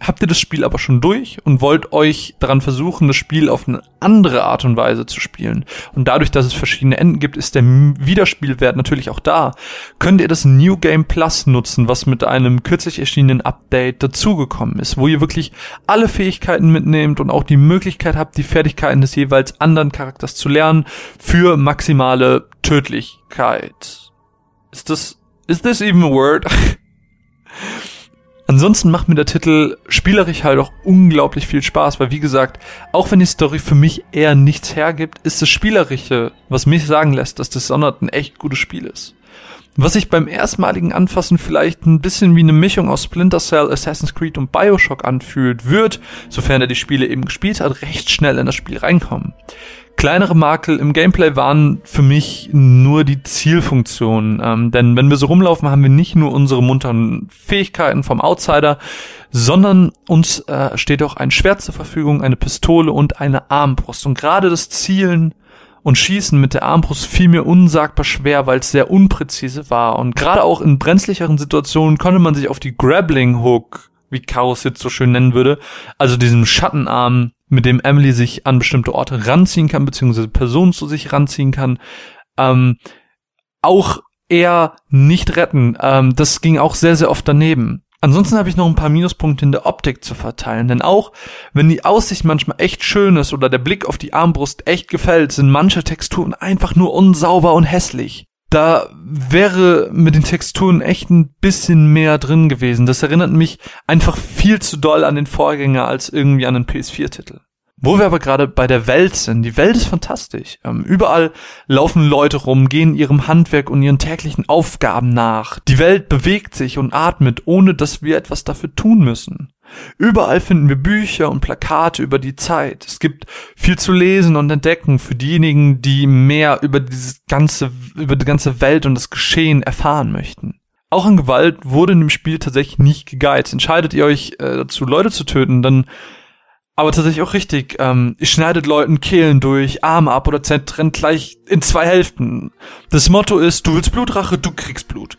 habt ihr das Spiel aber schon durch und wollt euch daran versuchen, das Spiel auf eine andere Art und Weise zu spielen. Und dadurch, dass es verschiedene Enden gibt, ist der Wiederspielwert natürlich auch da. Könnt ihr das New Game Plus nutzen, was mit einem kürzlich erschienenen Update dazugekommen ist, wo ihr wirklich alle Fähigkeiten mitnehmt und auch die Möglichkeit habt, die Fertigkeiten des jeweils anderen Charakters zu lernen für maximale Tödlichkeit. Ist das, is this even a word? Ansonsten macht mir der Titel spielerisch halt auch unglaublich viel Spaß, weil wie gesagt, auch wenn die Story für mich eher nichts hergibt, ist das Spielerische, was mich sagen lässt, dass Dishonored ein echt gutes Spiel ist. Was sich beim erstmaligen Anfassen vielleicht ein bisschen wie eine Mischung aus Splinter Cell, Assassin's Creed und Bioshock anfühlt, wird, sofern er die Spiele eben gespielt hat, recht schnell in das Spiel reinkommen. Kleinere Makel im Gameplay waren für mich nur die Zielfunktion. Ähm, denn wenn wir so rumlaufen, haben wir nicht nur unsere munteren Fähigkeiten vom Outsider, sondern uns äh, steht auch ein Schwert zur Verfügung, eine Pistole und eine Armbrust. Und gerade das Zielen und Schießen mit der Armbrust fiel mir unsagbar schwer, weil es sehr unpräzise war. Und gerade auch in brenzlicheren Situationen konnte man sich auf die Grappling Hook, wie Chaos jetzt so schön nennen würde, also diesem Schattenarm mit dem Emily sich an bestimmte Orte ranziehen kann, beziehungsweise Personen zu sich ranziehen kann, ähm, auch eher nicht retten. Ähm, das ging auch sehr, sehr oft daneben. Ansonsten habe ich noch ein paar Minuspunkte in der Optik zu verteilen, denn auch wenn die Aussicht manchmal echt schön ist oder der Blick auf die Armbrust echt gefällt, sind manche Texturen einfach nur unsauber und hässlich. Da wäre mit den Texturen echt ein bisschen mehr drin gewesen. Das erinnert mich einfach viel zu doll an den Vorgänger als irgendwie an den PS4-Titel. Wo wir aber gerade bei der Welt sind, die Welt ist fantastisch. Ähm, überall laufen Leute rum, gehen ihrem Handwerk und ihren täglichen Aufgaben nach. Die Welt bewegt sich und atmet, ohne dass wir etwas dafür tun müssen. Überall finden wir Bücher und Plakate über die Zeit. Es gibt viel zu lesen und entdecken für diejenigen, die mehr über dieses ganze, über die ganze Welt und das Geschehen erfahren möchten. Auch an Gewalt wurde in dem Spiel tatsächlich nicht gegeizt. Entscheidet ihr euch äh, dazu, Leute zu töten, dann aber tatsächlich auch richtig. Ähm, ihr schneidet Leuten Kehlen durch, Arme ab oder zertrennt gleich in zwei Hälften. Das Motto ist, du willst Blutrache, du kriegst Blut.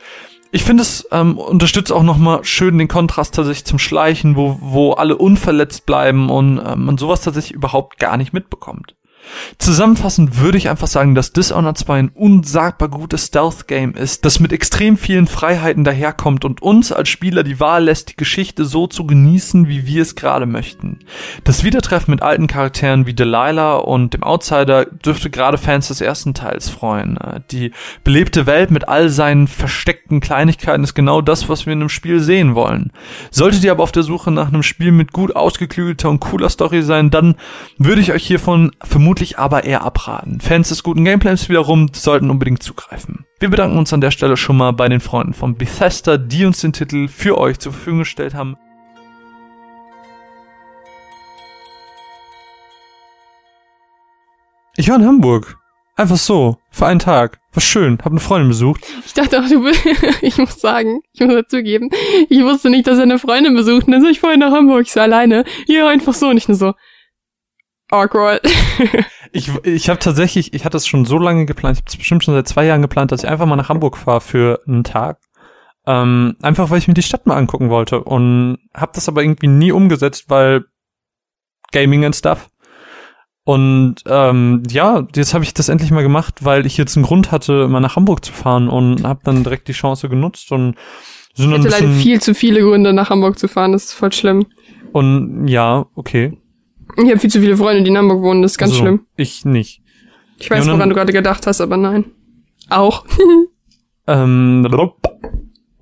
Ich finde es ähm, unterstützt auch nochmal schön den Kontrast tatsächlich zum Schleichen, wo, wo alle unverletzt bleiben und ähm, man sowas tatsächlich überhaupt gar nicht mitbekommt. Zusammenfassend würde ich einfach sagen, dass Dishonored 2 ein unsagbar gutes Stealth-Game ist, das mit extrem vielen Freiheiten daherkommt und uns als Spieler die Wahl lässt, die Geschichte so zu genießen, wie wir es gerade möchten. Das Wiedertreffen mit alten Charakteren wie Delilah und dem Outsider dürfte gerade Fans des ersten Teils freuen. Die belebte Welt mit all seinen versteckten Kleinigkeiten ist genau das, was wir in einem Spiel sehen wollen. Solltet ihr aber auf der Suche nach einem Spiel mit gut ausgeklügelter und cooler Story sein, dann würde ich euch hiervon vermutlich vermutlich aber eher abraten. Fans des guten Gameplays wiederum sollten unbedingt zugreifen. Wir bedanken uns an der Stelle schon mal bei den Freunden von Bethesda, die uns den Titel für euch zur Verfügung gestellt haben. Ich war in Hamburg. Einfach so. Für einen Tag. War schön. Hab eine Freundin besucht. Ich dachte auch, du ich muss sagen, ich muss dazugeben, ich wusste nicht, dass er eine Freundin besucht. Dann soll ich vorhin nach Hamburg, so alleine. Ja, einfach so. nicht nur so, awkward. ich ich habe tatsächlich, ich hatte es schon so lange geplant, ich habe es bestimmt schon seit zwei Jahren geplant, dass ich einfach mal nach Hamburg fahre für einen Tag. Ähm, einfach weil ich mir die Stadt mal angucken wollte und habe das aber irgendwie nie umgesetzt, weil Gaming and stuff. Und ähm, ja, jetzt habe ich das endlich mal gemacht, weil ich jetzt einen Grund hatte, mal nach Hamburg zu fahren und habe dann direkt die Chance genutzt und sind ich hatte leider viel zu viele Gründe, nach Hamburg zu fahren. Das ist voll schlimm. Und ja, okay. Ich habe viel zu viele Freunde, die in Hamburg wohnen, das ist ganz also, schlimm. Ich nicht. Ich weiß, ja, woran du gerade gedacht hast, aber nein. Auch. ähm,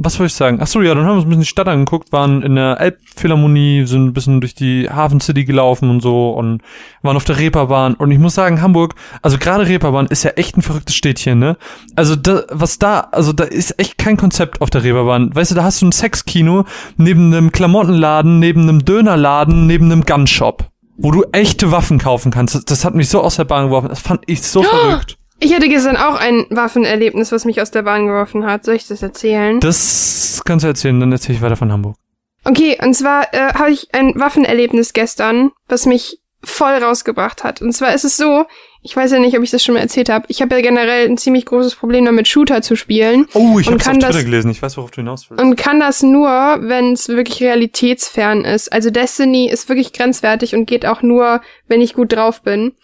was wollte ich sagen? Ach so, ja, dann haben wir uns ein bisschen die Stadt angeguckt, waren in der Elbphilharmonie, sind ein bisschen durch die Hafen City gelaufen und so und waren auf der Reeperbahn. Und ich muss sagen, Hamburg, also gerade Reeperbahn ist ja echt ein verrücktes Städtchen, ne? Also da, was da, also da ist echt kein Konzept auf der Reeperbahn. Weißt du, da hast du ein Sexkino neben einem Klamottenladen, neben einem Dönerladen, neben einem Gunshop wo du echte Waffen kaufen kannst. Das, hat mich so aus der Bahn geworfen. Das fand ich so oh, verrückt. Ich hatte gestern auch ein Waffenerlebnis, was mich aus der Bahn geworfen hat. Soll ich das erzählen? Das kannst du erzählen, dann erzähle ich weiter von Hamburg. Okay, und zwar äh, habe ich ein Waffenerlebnis gestern, was mich voll rausgebracht hat. Und zwar ist es so, ich weiß ja nicht, ob ich das schon mal erzählt habe. Ich habe ja generell ein ziemlich großes Problem damit, Shooter zu spielen. Oh, ich habe auf Twitter gelesen. Ich weiß, worauf du hinaus willst. Und kann das nur, wenn es wirklich realitätsfern ist. Also Destiny ist wirklich grenzwertig und geht auch nur, wenn ich gut drauf bin.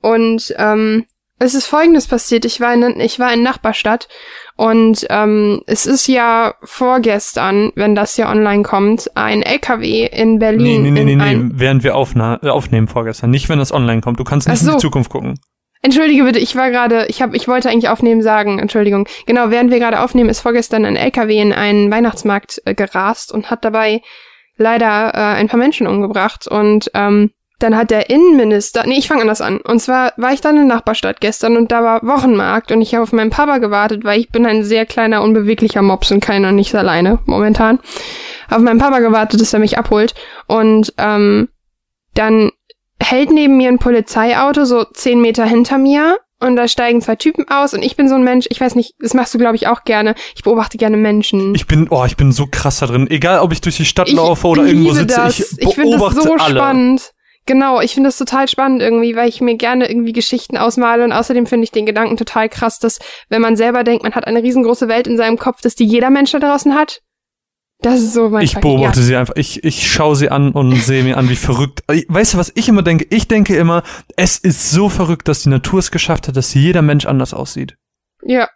Und ähm, es ist Folgendes passiert. Ich war in, ich war in Nachbarstadt und ähm, es ist ja vorgestern, wenn das hier online kommt, ein LKW in Berlin. Nee, nee, nee, nee, nee. während wir aufna aufnehmen vorgestern. Nicht, wenn das online kommt. Du kannst nicht so. in die Zukunft gucken. Entschuldige bitte, ich war gerade, ich habe, ich wollte eigentlich aufnehmen sagen, Entschuldigung. Genau, während wir gerade aufnehmen, ist vorgestern ein LKW in einen Weihnachtsmarkt äh, gerast und hat dabei leider äh, ein paar Menschen umgebracht und ähm, dann hat der Innenminister, nee, ich fange anders an. Und zwar war ich dann in der Nachbarstadt gestern und da war Wochenmarkt und ich habe auf meinen Papa gewartet, weil ich bin ein sehr kleiner, unbeweglicher Mops und keiner nicht alleine momentan. Auf meinen Papa gewartet, dass er mich abholt. Und ähm, dann hält neben mir ein Polizeiauto so zehn Meter hinter mir und da steigen zwei Typen aus und ich bin so ein Mensch, ich weiß nicht, das machst du glaube ich auch gerne. Ich beobachte gerne Menschen. Ich bin oh, ich bin so krass da drin, egal ob ich durch die Stadt laufe oder irgendwo sitze, das. ich beobachte ich finde das so alle. spannend. Genau, ich finde das total spannend irgendwie, weil ich mir gerne irgendwie Geschichten ausmale und außerdem finde ich den Gedanken total krass, dass wenn man selber denkt, man hat eine riesengroße Welt in seinem Kopf, dass die jeder Mensch da draußen hat. Das ist so mein Ich beobachte ja. sie einfach. Ich, ich schaue sie an und sehe mir an, wie verrückt. Weißt du, was ich immer denke? Ich denke immer, es ist so verrückt, dass die Natur es geschafft hat, dass jeder Mensch anders aussieht. Ja.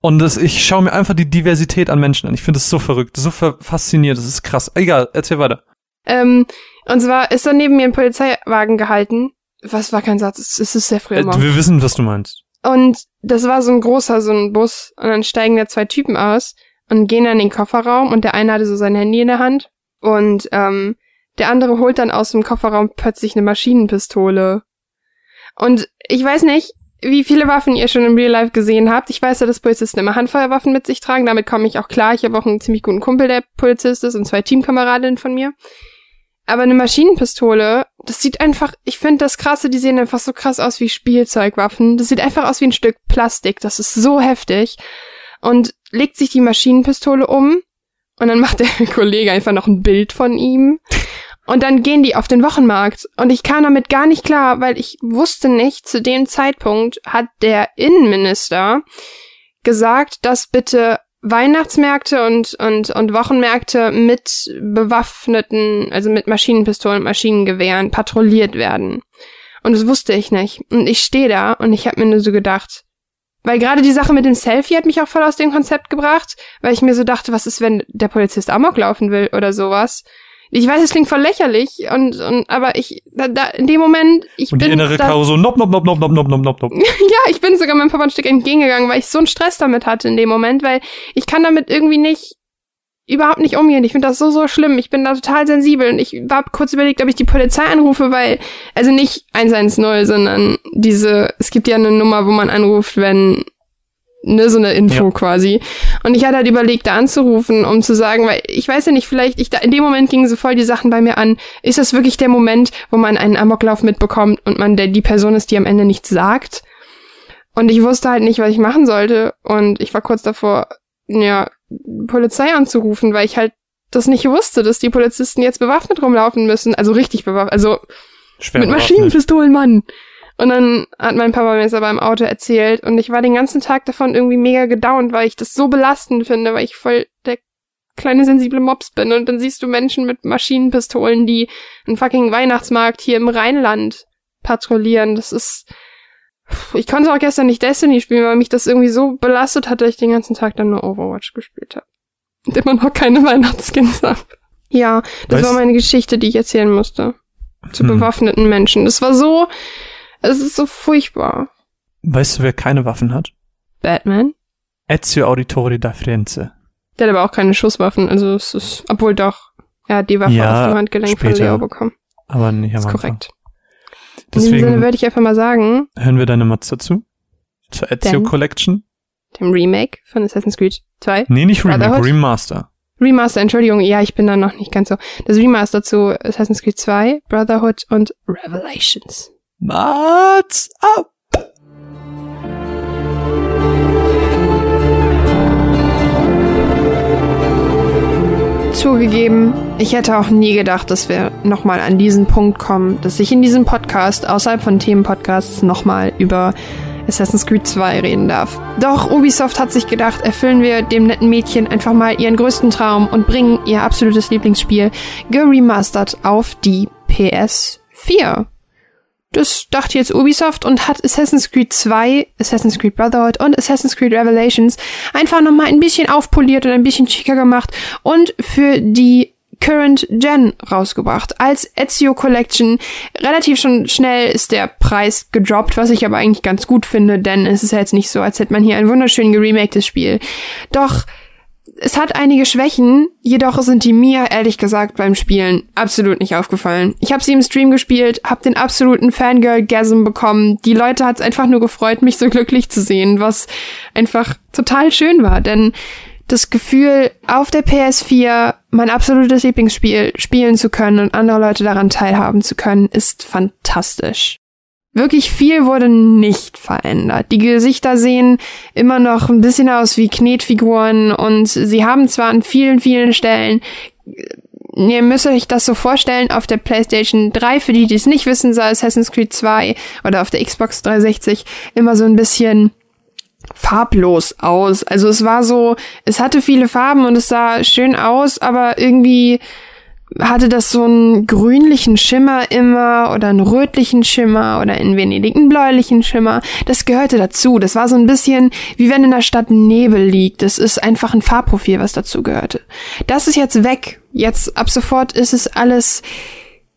Und das, ich schaue mir einfach die Diversität an Menschen an. Ich finde es so verrückt, so faszinierend, das ist krass. Egal, erzähl weiter. Ähm, und zwar ist dann neben mir ein Polizeiwagen gehalten. Was war kein Satz? Es ist sehr früh. Äh, wir wissen, was du meinst. Und das war so ein großer, so ein Bus. Und dann steigen da zwei Typen aus und gehen dann in den Kofferraum und der eine hatte so sein Handy in der Hand. Und ähm, Der andere holt dann aus dem Kofferraum plötzlich eine Maschinenpistole. Und ich weiß nicht, wie viele Waffen ihr schon im Real Life gesehen habt. Ich weiß ja, dass Polizisten immer Handfeuerwaffen mit sich tragen. Damit komme ich auch klar. Ich habe auch einen ziemlich guten Kumpel, der Polizist ist und zwei Teamkameradinnen von mir. Aber eine Maschinenpistole, das sieht einfach, ich finde das krasse, die sehen einfach so krass aus wie Spielzeugwaffen. Das sieht einfach aus wie ein Stück Plastik. Das ist so heftig. Und legt sich die Maschinenpistole um und dann macht der Kollege einfach noch ein Bild von ihm. Und dann gehen die auf den Wochenmarkt. Und ich kam damit gar nicht klar, weil ich wusste nicht, zu dem Zeitpunkt hat der Innenminister gesagt, dass bitte Weihnachtsmärkte und, und, und Wochenmärkte mit bewaffneten, also mit Maschinenpistolen, Maschinengewehren patrouilliert werden. Und das wusste ich nicht. Und ich stehe da und ich habe mir nur so gedacht, weil gerade die Sache mit dem Selfie hat mich auch voll aus dem Konzept gebracht, weil ich mir so dachte, was ist, wenn der Polizist Amok laufen will oder sowas? Ich weiß, es klingt voll lächerlich und, und aber ich da, da in dem Moment ich und bin die innere da, Karo so nopp nopp nopp nopp nopp nopp nopp nopp. ja, ich bin sogar meinem Papa ein Stück entgegengegangen, weil ich so einen Stress damit hatte in dem Moment, weil ich kann damit irgendwie nicht überhaupt nicht umgehen. Ich finde das so, so schlimm. Ich bin da total sensibel und ich war kurz überlegt, ob ich die Polizei anrufe, weil, also nicht 110, sondern diese, es gibt ja eine Nummer, wo man anruft, wenn ne, so eine Info Ja. quasi. Und ich hatte halt überlegt, da anzurufen, um zu sagen, weil ich weiß ja nicht, vielleicht, ich da, in dem Moment gingen so voll die Sachen bei mir an. Ist das wirklich der Moment, wo man einen Amoklauf mitbekommt und man der die Person ist, die am Ende nichts sagt? Und ich wusste halt nicht, was ich machen sollte. Und ich war kurz davor, ja, Polizei anzurufen, weil ich halt das nicht wusste, dass die Polizisten jetzt bewaffnet rumlaufen müssen. Also richtig bewaffnet, also Schwer mit bewaffnet. Maschinenpistolen, Mann. Und dann hat mein Papa mir das aber im Auto erzählt und ich war den ganzen Tag davon irgendwie mega gedownt, weil ich das so belastend finde, weil ich voll der kleine sensible Mops bin und dann siehst du Menschen mit Maschinenpistolen, die einen fucking Weihnachtsmarkt hier im Rheinland patrouillieren. Das ist ich konnte auch gestern nicht Destiny spielen, weil mich das irgendwie so belastet hat, dass ich den ganzen Tag dann nur Overwatch gespielt habe. Und immer noch keine Weihnachtsskins habe. Ja, das Weißt- war meine Geschichte, die ich erzählen musste. Zu Hm. bewaffneten Menschen. Das war so, es ist so furchtbar. Weißt du, wer keine Waffen hat? Batman? Ezio Auditore da Firenze. Der hat aber auch keine Schusswaffen, also es ist, obwohl doch, er hat die Waffe Ja, aus dem Handgelenk von später. Leo bekommen. Aber nicht am ist Anfang. korrekt. In diesem Sinne Deswegen würde ich einfach mal sagen, hören wir deine Mods dazu. Zur Ezio Denn- Collection. dem Remake von Assassin's Creed 2. Nee, nicht Remake? Remaster. Remaster, Entschuldigung, ja, ich bin da noch nicht ganz so. Das Remaster zu Assassin's Creed 2, Brotherhood und Revelations. Mods ab! Zugegeben, ich hätte auch nie gedacht, dass wir nochmal an diesen Punkt kommen, dass ich in diesem Podcast, außerhalb von Themenpodcasts, nochmal über Assassin's Creed 2 reden darf. Doch Ubisoft hat sich gedacht, erfüllen wir dem netten Mädchen einfach mal ihren größten Traum und bringen ihr absolutes Lieblingsspiel geremastert auf die PS4. Das dachte jetzt Ubisoft und hat Assassin's Creed 2, Assassin's Creed Brotherhood und Assassin's Creed Revelations einfach nochmal ein bisschen aufpoliert und ein bisschen schicker gemacht und für die Current Gen rausgebracht. Als Ezio Collection relativ schon schnell ist der Preis gedroppt, was ich aber eigentlich ganz gut finde, denn es ist ja jetzt nicht so, als hätte man hier ein wunderschön geremakedes Spiel. Doch es hat einige Schwächen, jedoch sind die mir ehrlich gesagt beim Spielen absolut nicht aufgefallen. Ich habe sie im Stream gespielt, habe den absoluten Fangirl-Gasm bekommen. Die Leute hat es einfach nur gefreut, mich so glücklich zu sehen, was einfach total schön war, denn das Gefühl, auf der PS4 mein absolutes Lieblingsspiel spielen zu können und andere Leute daran teilhaben zu können, ist fantastisch. Wirklich viel wurde nicht verändert. Die Gesichter sehen immer noch ein bisschen aus wie Knetfiguren und sie haben zwar an vielen, vielen Stellen Ihr müsst euch das so vorstellen, auf der PlayStation 3, für die, die es nicht wissen, sah Assassin's Creed 2 oder auf der Xbox 360 immer so ein bisschen farblos aus. Also es war so, es hatte viele Farben und es sah schön aus, aber irgendwie hatte das so einen grünlichen Schimmer immer oder einen rötlichen Schimmer oder in Venedig einen bläulichen Schimmer. Das gehörte dazu. Das war so ein bisschen wie wenn in der Stadt Nebel liegt. Das ist einfach ein Farbprofil, was dazu gehörte. Das ist jetzt weg. Jetzt ab sofort ist es alles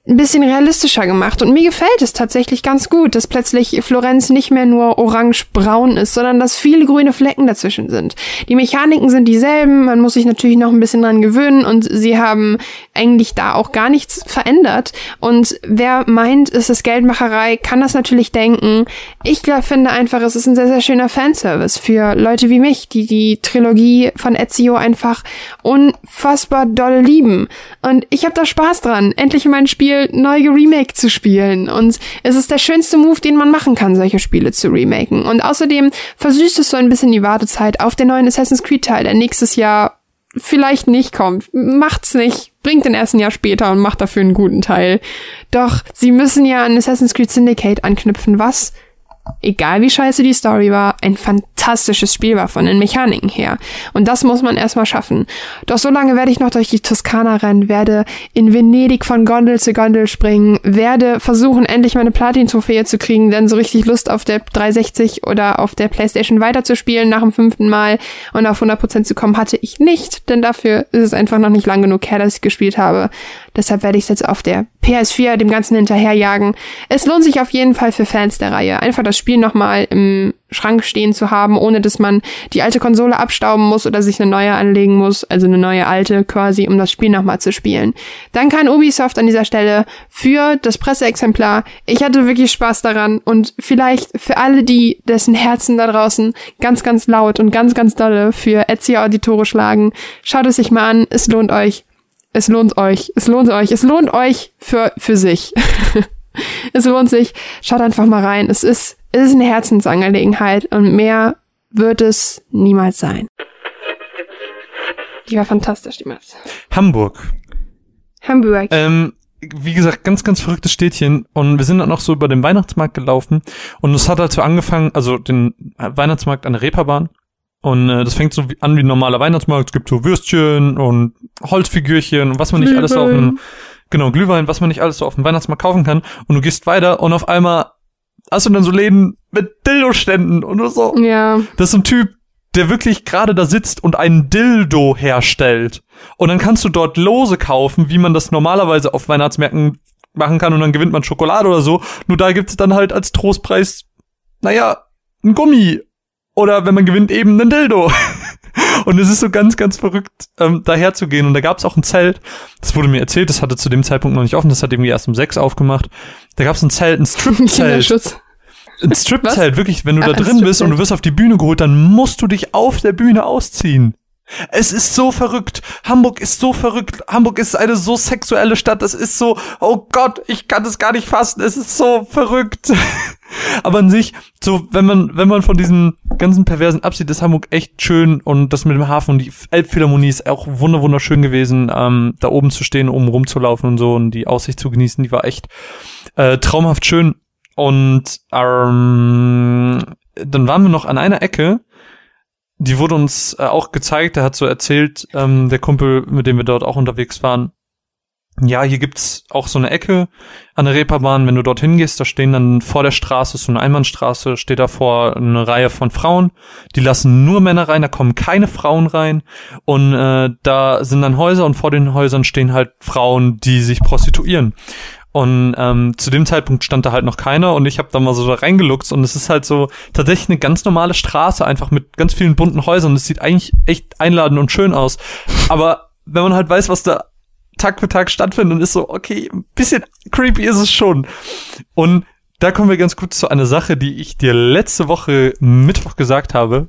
ein bisschen realistischer gemacht. Und mir gefällt es tatsächlich ganz gut, dass plötzlich Florenz nicht mehr nur orange-braun ist, sondern dass viele grüne Flecken dazwischen sind. Die Mechaniken sind dieselben, man muss sich natürlich noch ein bisschen dran gewöhnen und sie haben eigentlich da auch gar nichts verändert. Und wer meint, es ist Geldmacherei, kann das natürlich denken. Ich glaub, finde einfach, es ist ein sehr, sehr schöner Fanservice für Leute wie mich, die die Trilogie von Ezio einfach unfassbar doll lieben. Und ich habe da Spaß dran, endlich mein Spiel Spiel neu geremaked zu spielen. Und es ist der schönste Move, den man machen kann, solche Spiele zu remaken. Und außerdem versüßt es so ein bisschen die Wartezeit auf den neuen Assassin's Creed Teil, der nächstes Jahr vielleicht nicht kommt. Macht's nicht. Bringt den ersten Jahr später und macht dafür einen guten Teil. Doch sie müssen ja an Assassin's Creed Syndicate anknüpfen, was egal wie scheiße die Story war, ein fantastisches Spiel war von den Mechaniken her. Und das muss man erstmal schaffen. Doch so lange werde ich noch durch die Toskana rennen, werde in Venedig von Gondel zu Gondel springen, werde versuchen, endlich meine Platin-Trophäe zu kriegen, denn so richtig Lust auf der 360 oder auf der Playstation weiterzuspielen nach dem fünften Mal und auf 100% zu kommen, hatte ich nicht, denn dafür ist es einfach noch nicht lang genug her, dass ich gespielt habe. Deshalb werde ich es jetzt auf der PS4 dem Ganzen hinterherjagen. Es lohnt sich auf jeden Fall für Fans der Reihe, einfach das Spiel nochmal im Schrank stehen zu haben, ohne dass man die alte Konsole abstauben muss oder sich eine neue anlegen muss, also eine neue alte quasi, um das Spiel nochmal zu spielen. Dann kann Ubisoft an dieser Stelle für das Presseexemplar, ich hatte wirklich Spaß daran und vielleicht für alle die, dessen Herzen da draußen ganz, ganz laut und ganz, ganz dolle für Ezio Auditore schlagen, schaut es sich mal an, es lohnt euch. Es lohnt euch. Es lohnt euch. Es lohnt euch für, für sich. es lohnt sich. Schaut einfach mal rein. Es ist, es ist eine Herzensangelegenheit und mehr wird es niemals sein. Die war fantastisch, die Matz. Hamburg. Hamburg. Ähm, wie gesagt, ganz, ganz verrücktes Städtchen. Und wir sind dann auch so über den Weihnachtsmarkt gelaufen. Und es hat so angefangen, also den Weihnachtsmarkt an der Reeperbahn. Und äh, das fängt so wie, an wie ein normaler Weihnachtsmarkt. Es gibt so Würstchen und Holzfigürchen und was man nicht alles so auf dem, genau, Glühwein, was man nicht alles so auf dem Weihnachtsmarkt kaufen kann. Und du gehst weiter und auf einmal hast du dann so Läden mit Dildo-Ständen und so. Ja. Das ist ein Typ, der wirklich gerade da sitzt und einen Dildo herstellt. Und dann kannst du dort Lose kaufen, wie man das normalerweise auf Weihnachtsmärkten machen kann und dann gewinnt man Schokolade oder so. Nur da gibt's dann halt als Trostpreis, naja, ein Gummi oder wenn man gewinnt, eben einen Dildo. Und es ist so ganz, ganz verrückt, ähm, daher zu gehen. Und da gab es auch ein Zelt. Das wurde mir erzählt, das hatte zu dem Zeitpunkt noch nicht offen. Das hat irgendwie erst um sechs aufgemacht. Da gab es ein Zelt, ein Strip-Zelt. ein Strip-Zelt, wirklich. Wenn du ah, da drin bist und du wirst auf die Bühne geholt, dann musst du dich auf der Bühne ausziehen. Es ist so verrückt. Hamburg ist so verrückt. Hamburg ist eine so sexuelle Stadt. Das ist so, oh Gott, ich kann das gar nicht fassen. Es ist so verrückt. Aber an sich, so, wenn man, wenn man von diesen ganzen Perversen absieht, ist Hamburg echt schön und das mit dem Hafen und die Elbphilharmonie ist auch wunderschön gewesen, ähm, da oben zu stehen, oben rumzulaufen und so und die Aussicht zu genießen, die war echt äh, traumhaft schön. Und ähm, dann waren wir noch an einer Ecke, die wurde uns äh, auch gezeigt, der hat so erzählt, ähm, der Kumpel, mit dem wir dort auch unterwegs waren, ja, hier gibt's auch so eine Ecke an der Reeperbahn. Wenn du dorthin gehst, da stehen dann vor der Straße, so eine Einbahnstraße, steht davor eine Reihe von Frauen. Die lassen nur Männer rein, da kommen keine Frauen rein. Und äh, da sind dann Häuser und vor den Häusern stehen halt Frauen, die sich prostituieren. Und ähm, zu dem Zeitpunkt stand da halt noch keiner und ich habe da mal so da reingeluchst und es ist halt so tatsächlich eine ganz normale Straße, einfach mit ganz vielen bunten Häusern. Es sieht eigentlich echt einladend und schön aus. Aber wenn man halt weiß, was da Tag für Tag stattfindet und ist so, okay, ein bisschen creepy ist es schon. Und da kommen wir ganz gut zu einer Sache, die ich dir letzte Woche Mittwoch gesagt habe,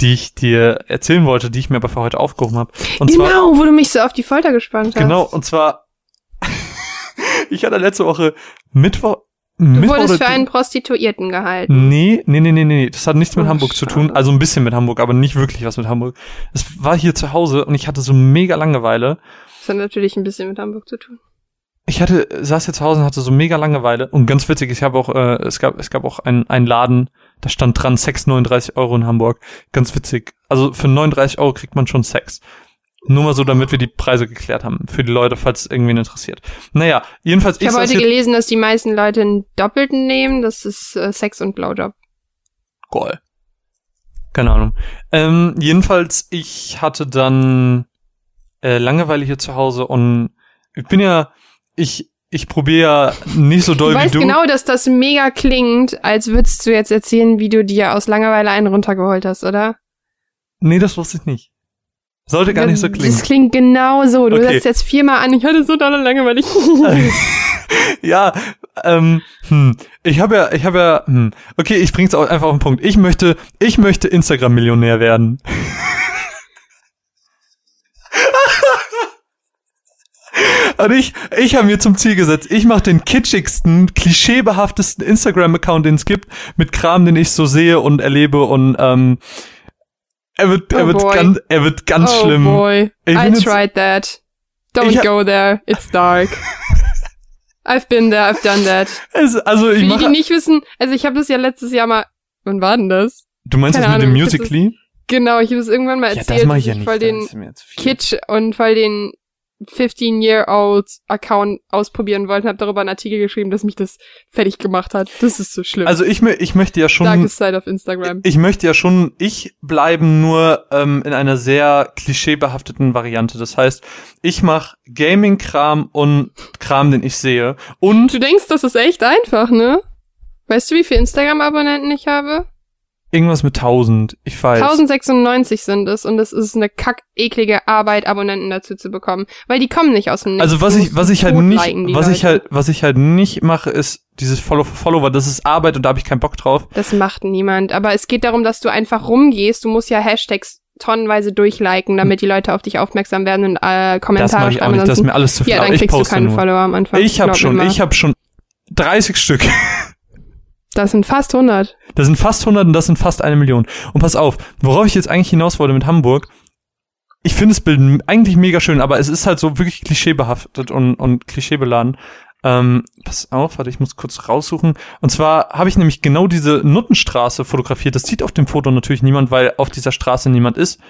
die ich dir erzählen wollte, die ich mir aber für heute aufgehoben habe. Und genau, zwar, wo du mich so auf die Folter gespannt hast. Genau, und zwar ich hatte letzte Woche Mittwoch. Du Mittwoch wurdest für einen Prostituierten gehalten. Nee, nee, nee, nee, nee. Das hat nichts mit oh, Hamburg schade. zu tun. Also ein bisschen mit Hamburg, aber nicht wirklich was mit Hamburg. Es war hier zu Hause und ich hatte so mega Langeweile. Das hat natürlich ein bisschen mit Hamburg zu tun. Ich hatte, saß hier zu Hause und hatte so mega Langeweile. Und ganz witzig, ich habe auch, äh, es gab, es gab auch einen, einen Laden, da stand dran Sex 39 Euro in Hamburg. Ganz witzig. Also für 39 Euro kriegt man schon Sex. Nur mal so, damit wir die Preise geklärt haben. Für die Leute, falls es irgendwen interessiert. Naja, jedenfalls. Ich habe heute gelesen, dass die meisten Leute einen Doppelten nehmen. Das ist äh, Sex und Blowjob. Goal. Keine Ahnung. Ähm, jedenfalls, ich hatte dann äh, Langeweile hier zu Hause und ich bin ja, ich ich probiere ja nicht so doll Du wie weißt du. genau, dass das mega klingt, als würdest du jetzt erzählen, wie du dir aus Langeweile einen runtergeholt hast, oder? Nee, das wusste ich nicht. Sollte gar nicht so klingen. Das klingt genau so. Du Okay. setzt jetzt viermal an, ich hatte so dolle Langeweile. ja, ähm, hm, ich habe ja, ich habe ja, hm, okay, ich bring's auch einfach auf den Punkt. Ich möchte, ich möchte Instagram-Millionär werden. Und ich, ich habe mir zum Ziel gesetzt, ich mache den kitschigsten, klischeebehaftesten Instagram-Account, den es gibt, mit Kram, den ich so sehe und erlebe und ähm, er wird, er Oh wird boy. ganz, er wird ganz oh schlimm. boy, Ich I tried that. Don't go there, it's dark. I've been there, I've done that. Es, also ich Für die, die nicht wissen, also ich habe das ja letztes Jahr mal, wann war denn das? du meinst das keine mit dem Ahnung, find Musically? Genau, ich habe es irgendwann mal Ja, erzählt, das mache ich ja nicht. voll das den. Kitsch und voll den 15-Year-Old-Account ausprobieren wollte habe darüber einen Artikel geschrieben, dass mich das fertig gemacht hat. Das ist so schlimm. Also ich, ich möchte ja schon, Darkest Side auf Instagram. ich möchte ja schon ich bleiben, nur ähm, in einer sehr klischeebehafteten Variante. Das heißt, ich mache Gaming-Kram und Kram, den ich sehe. Und Du denkst, das ist echt einfach, ne? Weißt du, wie viele Instagram-Abonnenten ich habe? Irgendwas mit 1000. Ich weiß. 1096 sind es und es ist eine kack eklige Arbeit, Abonnenten dazu zu bekommen, weil die kommen nicht aus dem Nichts. Also was ich, was ich halt nicht, was ich Leute. halt, was ich halt nicht mache, ist dieses Follow for Follower. Das ist Arbeit und da habe ich keinen Bock drauf. Das macht niemand, aber es geht darum, dass du einfach rumgehst. Du musst ja Hashtags tonnenweise durchliken, damit die Leute auf dich aufmerksam werden und äh, Das Kommentare mache ich auch nicht. Das ist mir alles zu viel. ja, dann ich kriegst du poste keinen nur. Follower am Anfang. Ich habe schon, mal. ich habe schon 30 Stück. Das sind fast 100. Das sind fast 100 und das sind fast eine Million. Und pass auf, worauf ich jetzt eigentlich hinaus wollte mit Hamburg. Ich finde das Bild eigentlich mega schön, aber es ist halt so wirklich klischeebehaftet und, und klischeebeladen. Ähm, pass auf, warte, ich muss kurz raussuchen. Und zwar habe ich nämlich genau diese Nuttenstraße fotografiert. Das sieht auf dem Foto natürlich niemand, weil auf dieser Straße niemand ist.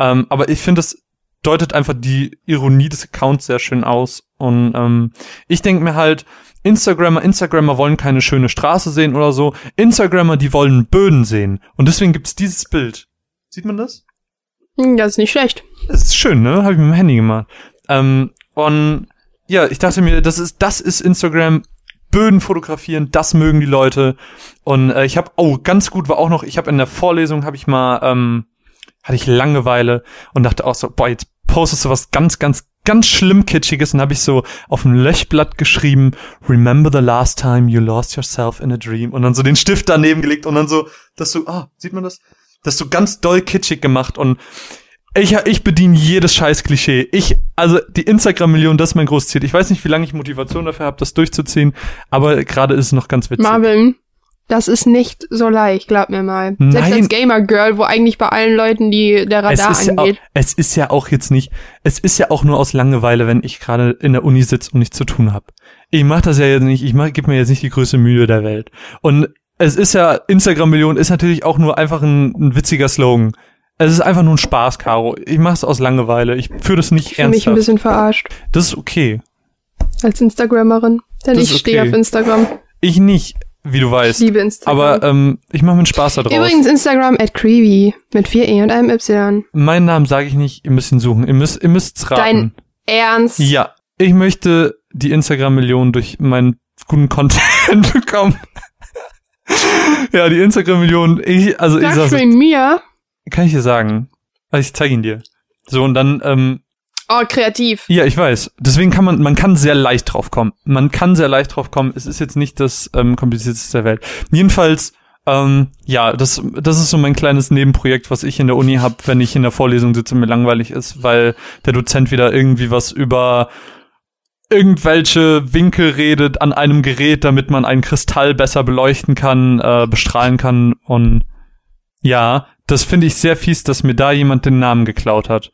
Ähm, aber ich finde, das deutet einfach die Ironie des Accounts sehr schön aus. Und ähm, ich denke mir halt, Instagrammer, Instagrammer wollen keine schöne Straße sehen oder so. Instagrammer, die wollen Böden sehen. Und deswegen gibt's dieses Bild. Sieht man das? Hm, Das ist nicht schlecht. Das ist schön, ne? Habe ich mit dem Handy gemacht. Ähm, und ja, ich dachte mir, das ist, das ist Instagram. Böden fotografieren, das mögen die Leute. Und äh, ich habe, oh, ganz gut war auch noch, ich habe in der Vorlesung, habe ich mal, ähm, hatte ich Langeweile und dachte auch so, boah, jetzt postest du was ganz, ganz, ganz schlimm Kitschiges und habe ich so auf ein Löchblatt geschrieben, remember the last time you lost yourself in a dream und dann so den Stift daneben gelegt und dann so, dass du, ah, sieht man das? Das so ganz doll kitschig gemacht und ich, ich bediene jedes scheiß Klischee. Ich, also die Instagram-Million, das ist mein großes Ziel. Ich weiß nicht, wie lange ich Motivation dafür habe, das durchzuziehen, aber gerade ist es noch ganz witzig. Marvin, das ist nicht so leicht, glaub mir mal. Selbst Nein. als Gamer-Girl, wo eigentlich bei allen Leuten die der es Radar ist, ja auch, angeht. es ist ja auch jetzt nicht, es ist ja auch nur aus Langeweile, wenn ich gerade in der Uni sitze und nichts zu tun habe. Ich mache das ja jetzt nicht, ich mach, gib mir jetzt nicht die größte Mühe der Welt. Und es ist ja, Instagram-Million ist natürlich auch nur einfach ein, ein witziger Slogan. Es ist einfach nur ein Spaß, Caro. Ich mache es aus Langeweile. Ich führe das nicht Ich fühle mich ein ernsthaft. bisschen verarscht Das ist okay. als Instagrammerin. Denn Das ich ist stehe okay. auf Instagram. Ich nicht, wie du Ich weißt. liebe Instagram. Aber ähm, ich mache mir einen Spaß da draus. Übrigens Instagram at Creevy mit vier E und einem Y. Meinen Namen sage ich nicht, ihr müsst ihn suchen. Ihr müsst, ihr müsst's raten. Dein Ernst? Ja, ich möchte die Instagram-Million durch meinen guten Content bekommen. ja, die Instagram-Million, ich, also ich sag's, du ihn mir? kann ich dir sagen. Also ich zeige ihn dir. So, und dann, ähm, Oh, kreativ. ja, ich weiß. Deswegen kann man, man kann sehr leicht drauf kommen. Man kann sehr leicht drauf kommen. Es ist jetzt nicht das ähm, komplizierteste der Welt. Jedenfalls, ähm, ja, das, das ist so mein kleines Nebenprojekt, was ich in der Uni habe, wenn ich in der Vorlesung sitze und mir langweilig ist, weil der Dozent wieder irgendwie was über irgendwelche Winkel redet an einem Gerät, damit man einen Kristall besser beleuchten kann, äh, bestrahlen kann und ja, das finde ich sehr fies, dass mir da jemand den Namen geklaut hat.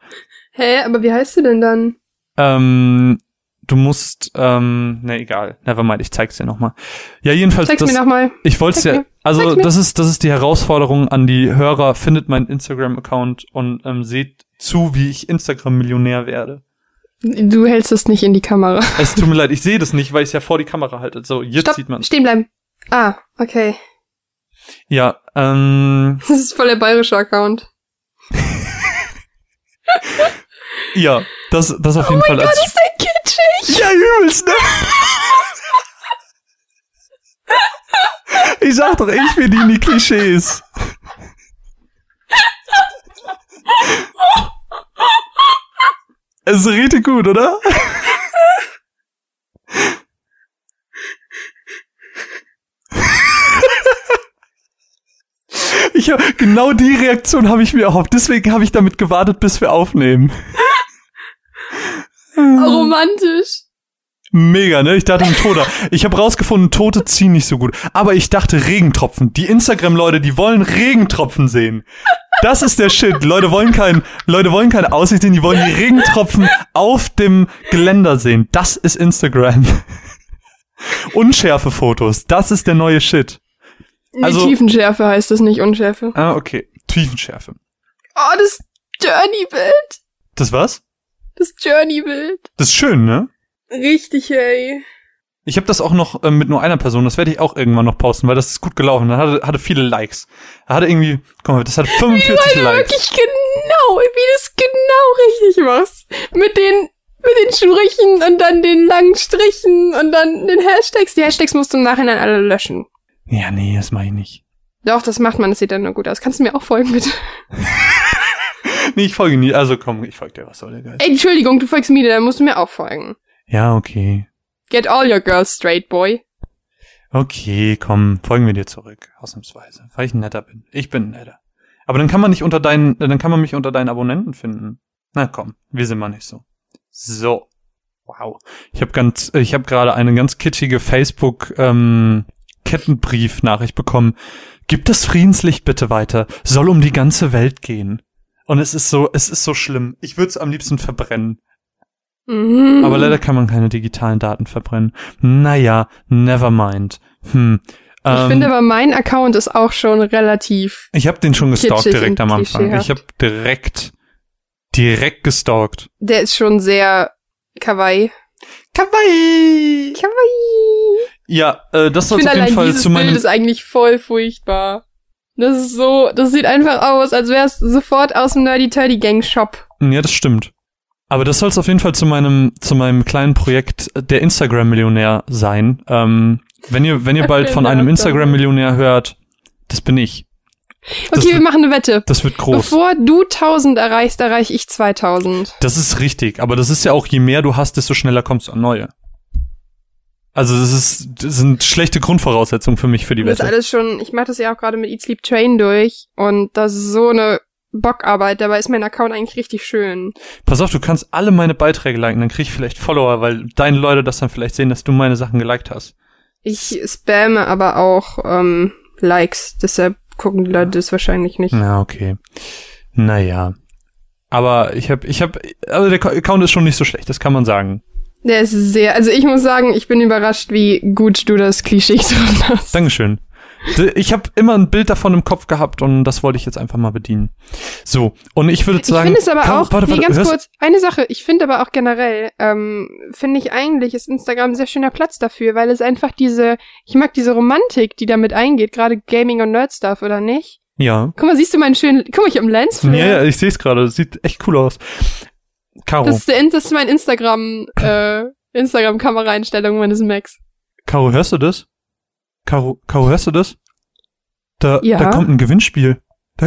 Hä, aber wie heißt du denn dann? Ähm, du musst, ähm, ne, egal. Nevermind, ich zeig's dir nochmal. Ja, jedenfalls, Zeig's das, mir nochmal. ich wollte ja, mir, also mir. das ist, das ist die Herausforderung an die Hörer. Findet meinen Instagram-Account und ähm, seht zu, wie ich Instagram-Millionär werde. Du hältst es nicht in die Kamera. Es tut mir leid, ich sehe das nicht, weil ich es ja vor die Kamera halte. So, jetzt Stopp, sieht man. stehen bleiben. Ah, okay. Ja, ähm, Das ist voll der bayerische Account. ja, das, das auf jeden Oh Fall mein Gott, ist der kitschig. Ja, übelst, ne? Ich sag doch, ich bediene die Klischees. Es ist richtig gut, oder? Ich hab, genau die Reaktion habe ich mir erhofft. Deswegen habe ich damit gewartet, bis wir aufnehmen. Romantisch. Mega, ne? Ich dachte, ein Toter. Ich habe rausgefunden, Tote ziehen nicht so gut. Aber ich dachte, Regentropfen. Die Instagram-Leute, die wollen Regentropfen sehen. Das ist der Shit. Leute wollen kein, Leute wollen keine Aussicht sehen, die wollen die Regentropfen auf dem Geländer sehen. Das ist Instagram. Unschärfe Fotos. Das ist der neue Shit. Also- die Tiefenschärfe heißt das nicht Unschärfe. Ah, okay. Tiefenschärfe. Oh, das Journey-Bild. Das was? Das Journey-Bild. Das ist schön, ne? Richtig, ey. Ich habe das auch noch ähm, mit nur einer Person, das werde ich auch irgendwann noch posten, weil das ist gut gelaufen. Das hatte, hatte viele Likes. Da hatte irgendwie, guck mal, das hat 45 Weil du Likes. wirklich genau, wie du es genau richtig machst. Mit den, mit den Strichen und dann den langen Strichen und dann den Hashtags. Die Hashtags musst du im Nachhinein alle löschen. Ja, nee, das mache ich nicht. Doch, das macht man, das sieht dann nur gut aus. Kannst du mir auch folgen, bitte? Nee, ich folge nie. Also komm, ich folge dir, was soll der Geist. Ey, Entschuldigung, du folgst mir, dann musst du mir auch folgen. Ja, okay. Get all your girls straight, boy. Okay, komm, folgen wir dir zurück. Ausnahmsweise. Weil ich netter bin. Ich bin netter. Aber dann kann man nicht unter deinen, dann kann man mich unter deinen Abonnenten finden. Na komm, wir sind mal nicht so. So. Wow. Ich habe ganz, ich habe gerade eine ganz kitschige Facebook ähm, Kettenbrief-Nachricht bekommen. Gib das Friedenslicht bitte weiter. Soll um die ganze Welt gehen. Und es ist so, es ist so schlimm. Ich würde es am liebsten verbrennen. Mhm. Aber leider kann man keine digitalen Daten verbrennen. Naja, never mind. Hm. Ich Ähm, finde aber, mein Account ist auch schon relativ. ich habe den schon gestalkt direkt am Anfang. Ich habe direkt, direkt gestalkt. Der ist schon sehr kawaii. Kawaii! Kawaii. Ja, äh, das Ich soll auf jeden Fall zu Bild meinem. ist eigentlich voll furchtbar. Das ist so, das sieht einfach aus, als wäre es sofort aus dem Nerdy Turdy Gang Shop. Ja, das stimmt. Aber das soll es auf jeden Fall zu meinem, zu meinem kleinen Projekt äh, der Instagram-Millionär sein. Ähm, wenn ihr, wenn ihr bald von einem. Instagram-Millionär hört, das bin ich. Das Okay, wir wird- machen eine Wette. Das wird groß. Bevor du 1000 erreichst, erreiche ich 2000. Das ist richtig, aber das ist ja auch, je mehr du hast, desto schneller kommst du an neue. Also das ist das sind schlechte Grundvoraussetzungen für mich für die Das ist Wette. alles schon, ich mache das ja auch gerade mit Eat Sleep Train durch und das ist so eine Bockarbeit, dabei ist mein Account eigentlich richtig schön. Pass auf, du kannst alle meine Beiträge liken, dann krieg ich vielleicht Follower, weil deine Leute das dann vielleicht sehen, dass du meine Sachen geliked hast. Ich spamme aber auch ähm, Likes, deshalb gucken die Leute das wahrscheinlich nicht. Na, okay. Naja. Aber ich habe, ich habe, also der Account ist schon nicht so schlecht, das kann man sagen. Der ist sehr, also ich muss sagen, ich bin überrascht, wie gut du das Klischee getroffen hast. Dankeschön. Ich habe immer ein Bild davon im Kopf gehabt und das wollte ich jetzt einfach mal bedienen. So, und ich würde Ich sagen. finde es aber Caro, auch, warte, nee, warte, ganz hörst- kurz, eine Sache, ich finde aber auch generell, ähm, finde ich eigentlich, ist Instagram ein sehr schöner Platz dafür, weil es einfach diese, ich mag diese Romantik, die damit eingeht, gerade Gaming und Nerd-Stuff, oder nicht? Ja. Guck mal, siehst du meinen schönen, guck mal, ich hab einen Lensflare. Ja, ja, ich sehe es gerade. Sieht echt cool aus. Caro, Das ist, der, das ist mein Instagram, äh, Instagram-Kameraeinstellung meines Macs. Caro, hörst du das? Caro, Caro, hörst du das? Da, Ja. da kommt ein Gewinnspiel.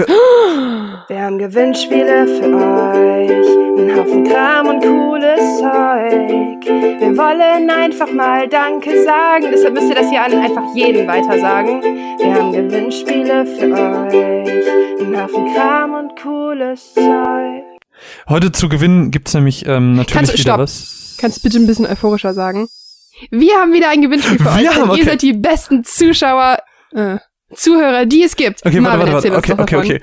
Wir haben Gewinnspiele für euch, einen Haufen Kram und cooles Zeug. Wir wollen einfach mal Danke sagen, deshalb müsst ihr das hier an einfach jedem weiter sagen. Wir haben Gewinnspiele für euch, einen Haufen Kram und cooles Zeug. Heute zu gewinnen gibt's nämlich ähm, natürlich Kannst- wieder stopp. was. Kannst du bitte ein bisschen euphorischer sagen? Wir haben wieder ein Gewinnspiel für Wir euch, haben- okay. ihr seid die besten Zuschauer, äh, Zuhörer, die es gibt. Okay, warte, Marvin, warte, warte. uns Okay, okay, okay.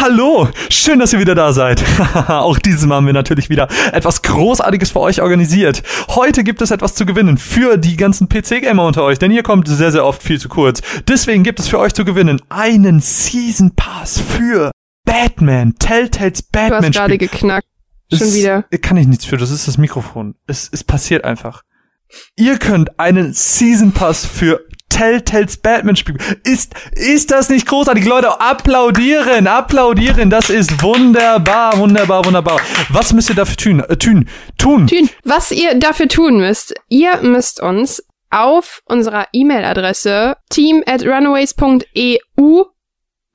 Hallo, schön, dass ihr wieder da seid. Auch dieses Mal haben wir natürlich wieder etwas Großartiges für euch organisiert. Heute gibt es etwas zu gewinnen für die ganzen PC-Gamer unter euch, denn ihr kommt sehr, sehr oft viel zu kurz. Deswegen gibt es für euch zu gewinnen einen Season Pass für Batman, Telltales Du hast Batman gerade geknackt. Schon Es- wieder. Kann ich nichts für, das ist das Mikrofon. Es, es passiert einfach. Ihr könnt einen Season Pass für Telltales Batman-Spiel. Ist, ist das nicht großartig? Leute, applaudieren, applaudieren. Das ist wunderbar, wunderbar, wunderbar. Was müsst ihr dafür tun? Äh, tun, tun. Tün. Was ihr dafür tun müsst, ihr müsst uns auf unserer E-Mail-Adresse team at runaways.eu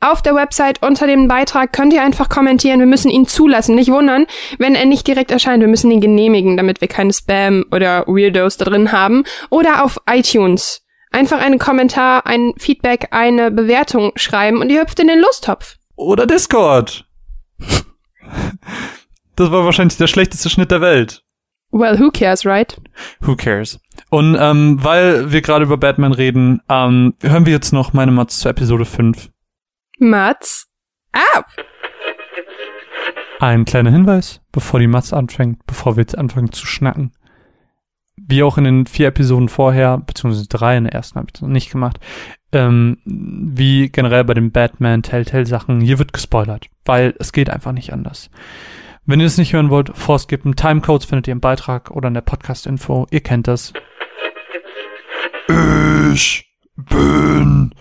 auf der Website unter dem Beitrag könnt ihr einfach kommentieren. Wir müssen ihn zulassen. Nicht wundern, wenn er nicht direkt erscheint. Wir müssen ihn genehmigen, damit wir keine Spam oder Weirdos da drin haben. Oder auf iTunes. Einfach einen Kommentar, ein Feedback, eine Bewertung schreiben und ihr hüpft in den Lostopf. Oder Discord. Das war wahrscheinlich der schlechteste Schnitt der Welt. Well, who cares, right? Who cares? Und ähm, weil wir gerade über Batman reden, ähm, hören wir jetzt noch meine Mats zur Episode 5. Mats ab! Ein kleiner Hinweis, bevor die Mats anfängt, bevor wir jetzt anfangen zu schnacken. Wie auch in den vier Episoden vorher, beziehungsweise drei in der ersten habe ich das noch nicht gemacht, ähm, wie generell bei den Batman Telltale Sachen, hier wird gespoilert, weil es geht einfach nicht anders. Wenn ihr es nicht hören wollt, vorskippen, Timecodes findet ihr im Beitrag oder in der Podcast-Info, ihr kennt das. Ich bin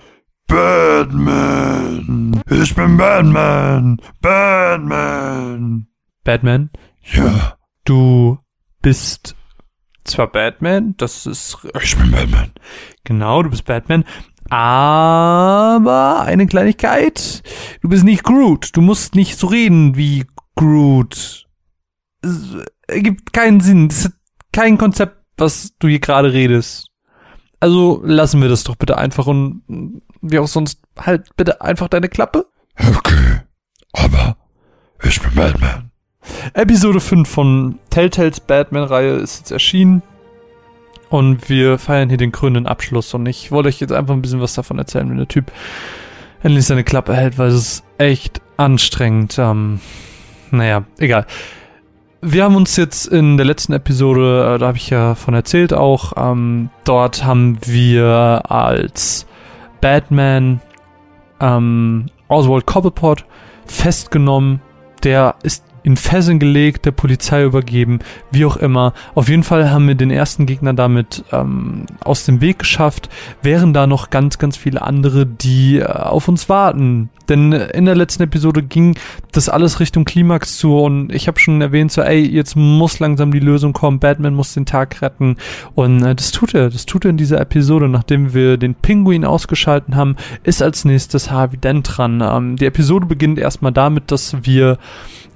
Batman. Ich bin Batman. Batman. Batman? Ja. Du bist zwar Batman, das ist. Ich bin Batman. Genau, du bist Batman. Aber eine Kleinigkeit. Du bist nicht Groot. Du musst nicht so reden wie Groot. Es ergibt keinen Sinn. Das ist kein Konzept, was du hier gerade redest. Also lassen wir das doch bitte einfach und wie auch sonst halt bitte einfach deine Klappe. Okay, aber ich bin Batman. Episode 5 von Telltales Batman-Reihe ist jetzt erschienen. Und wir feiern hier den krönenden Abschluss. Und ich wollte euch jetzt einfach ein bisschen was davon erzählen, wenn der Typ endlich seine Klappe hält, weil es ist echt anstrengend. Ähm, naja, egal. Wir haben uns jetzt in der letzten Episode, äh, da habe ich ja von erzählt auch, ähm, dort haben wir als Batman ähm, Oswald Cobblepot festgenommen. Der ist in Fesseln gelegt, der Polizei übergeben, wie auch immer. Auf jeden Fall haben wir den ersten Gegner damit ähm, aus dem Weg geschafft, während da noch ganz, ganz viele andere, die äh, auf uns warten. Denn in der letzten Episode ging das alles Richtung Klimax zu und ich habe schon erwähnt, so, ey, jetzt muss langsam die Lösung kommen, Batman muss den Tag retten und äh, das tut er, das tut er in dieser Episode. Nachdem wir den Pinguin ausgeschalten haben, ist als nächstes Harvey Dent dran. Ähm, die Episode beginnt erstmal damit, dass wir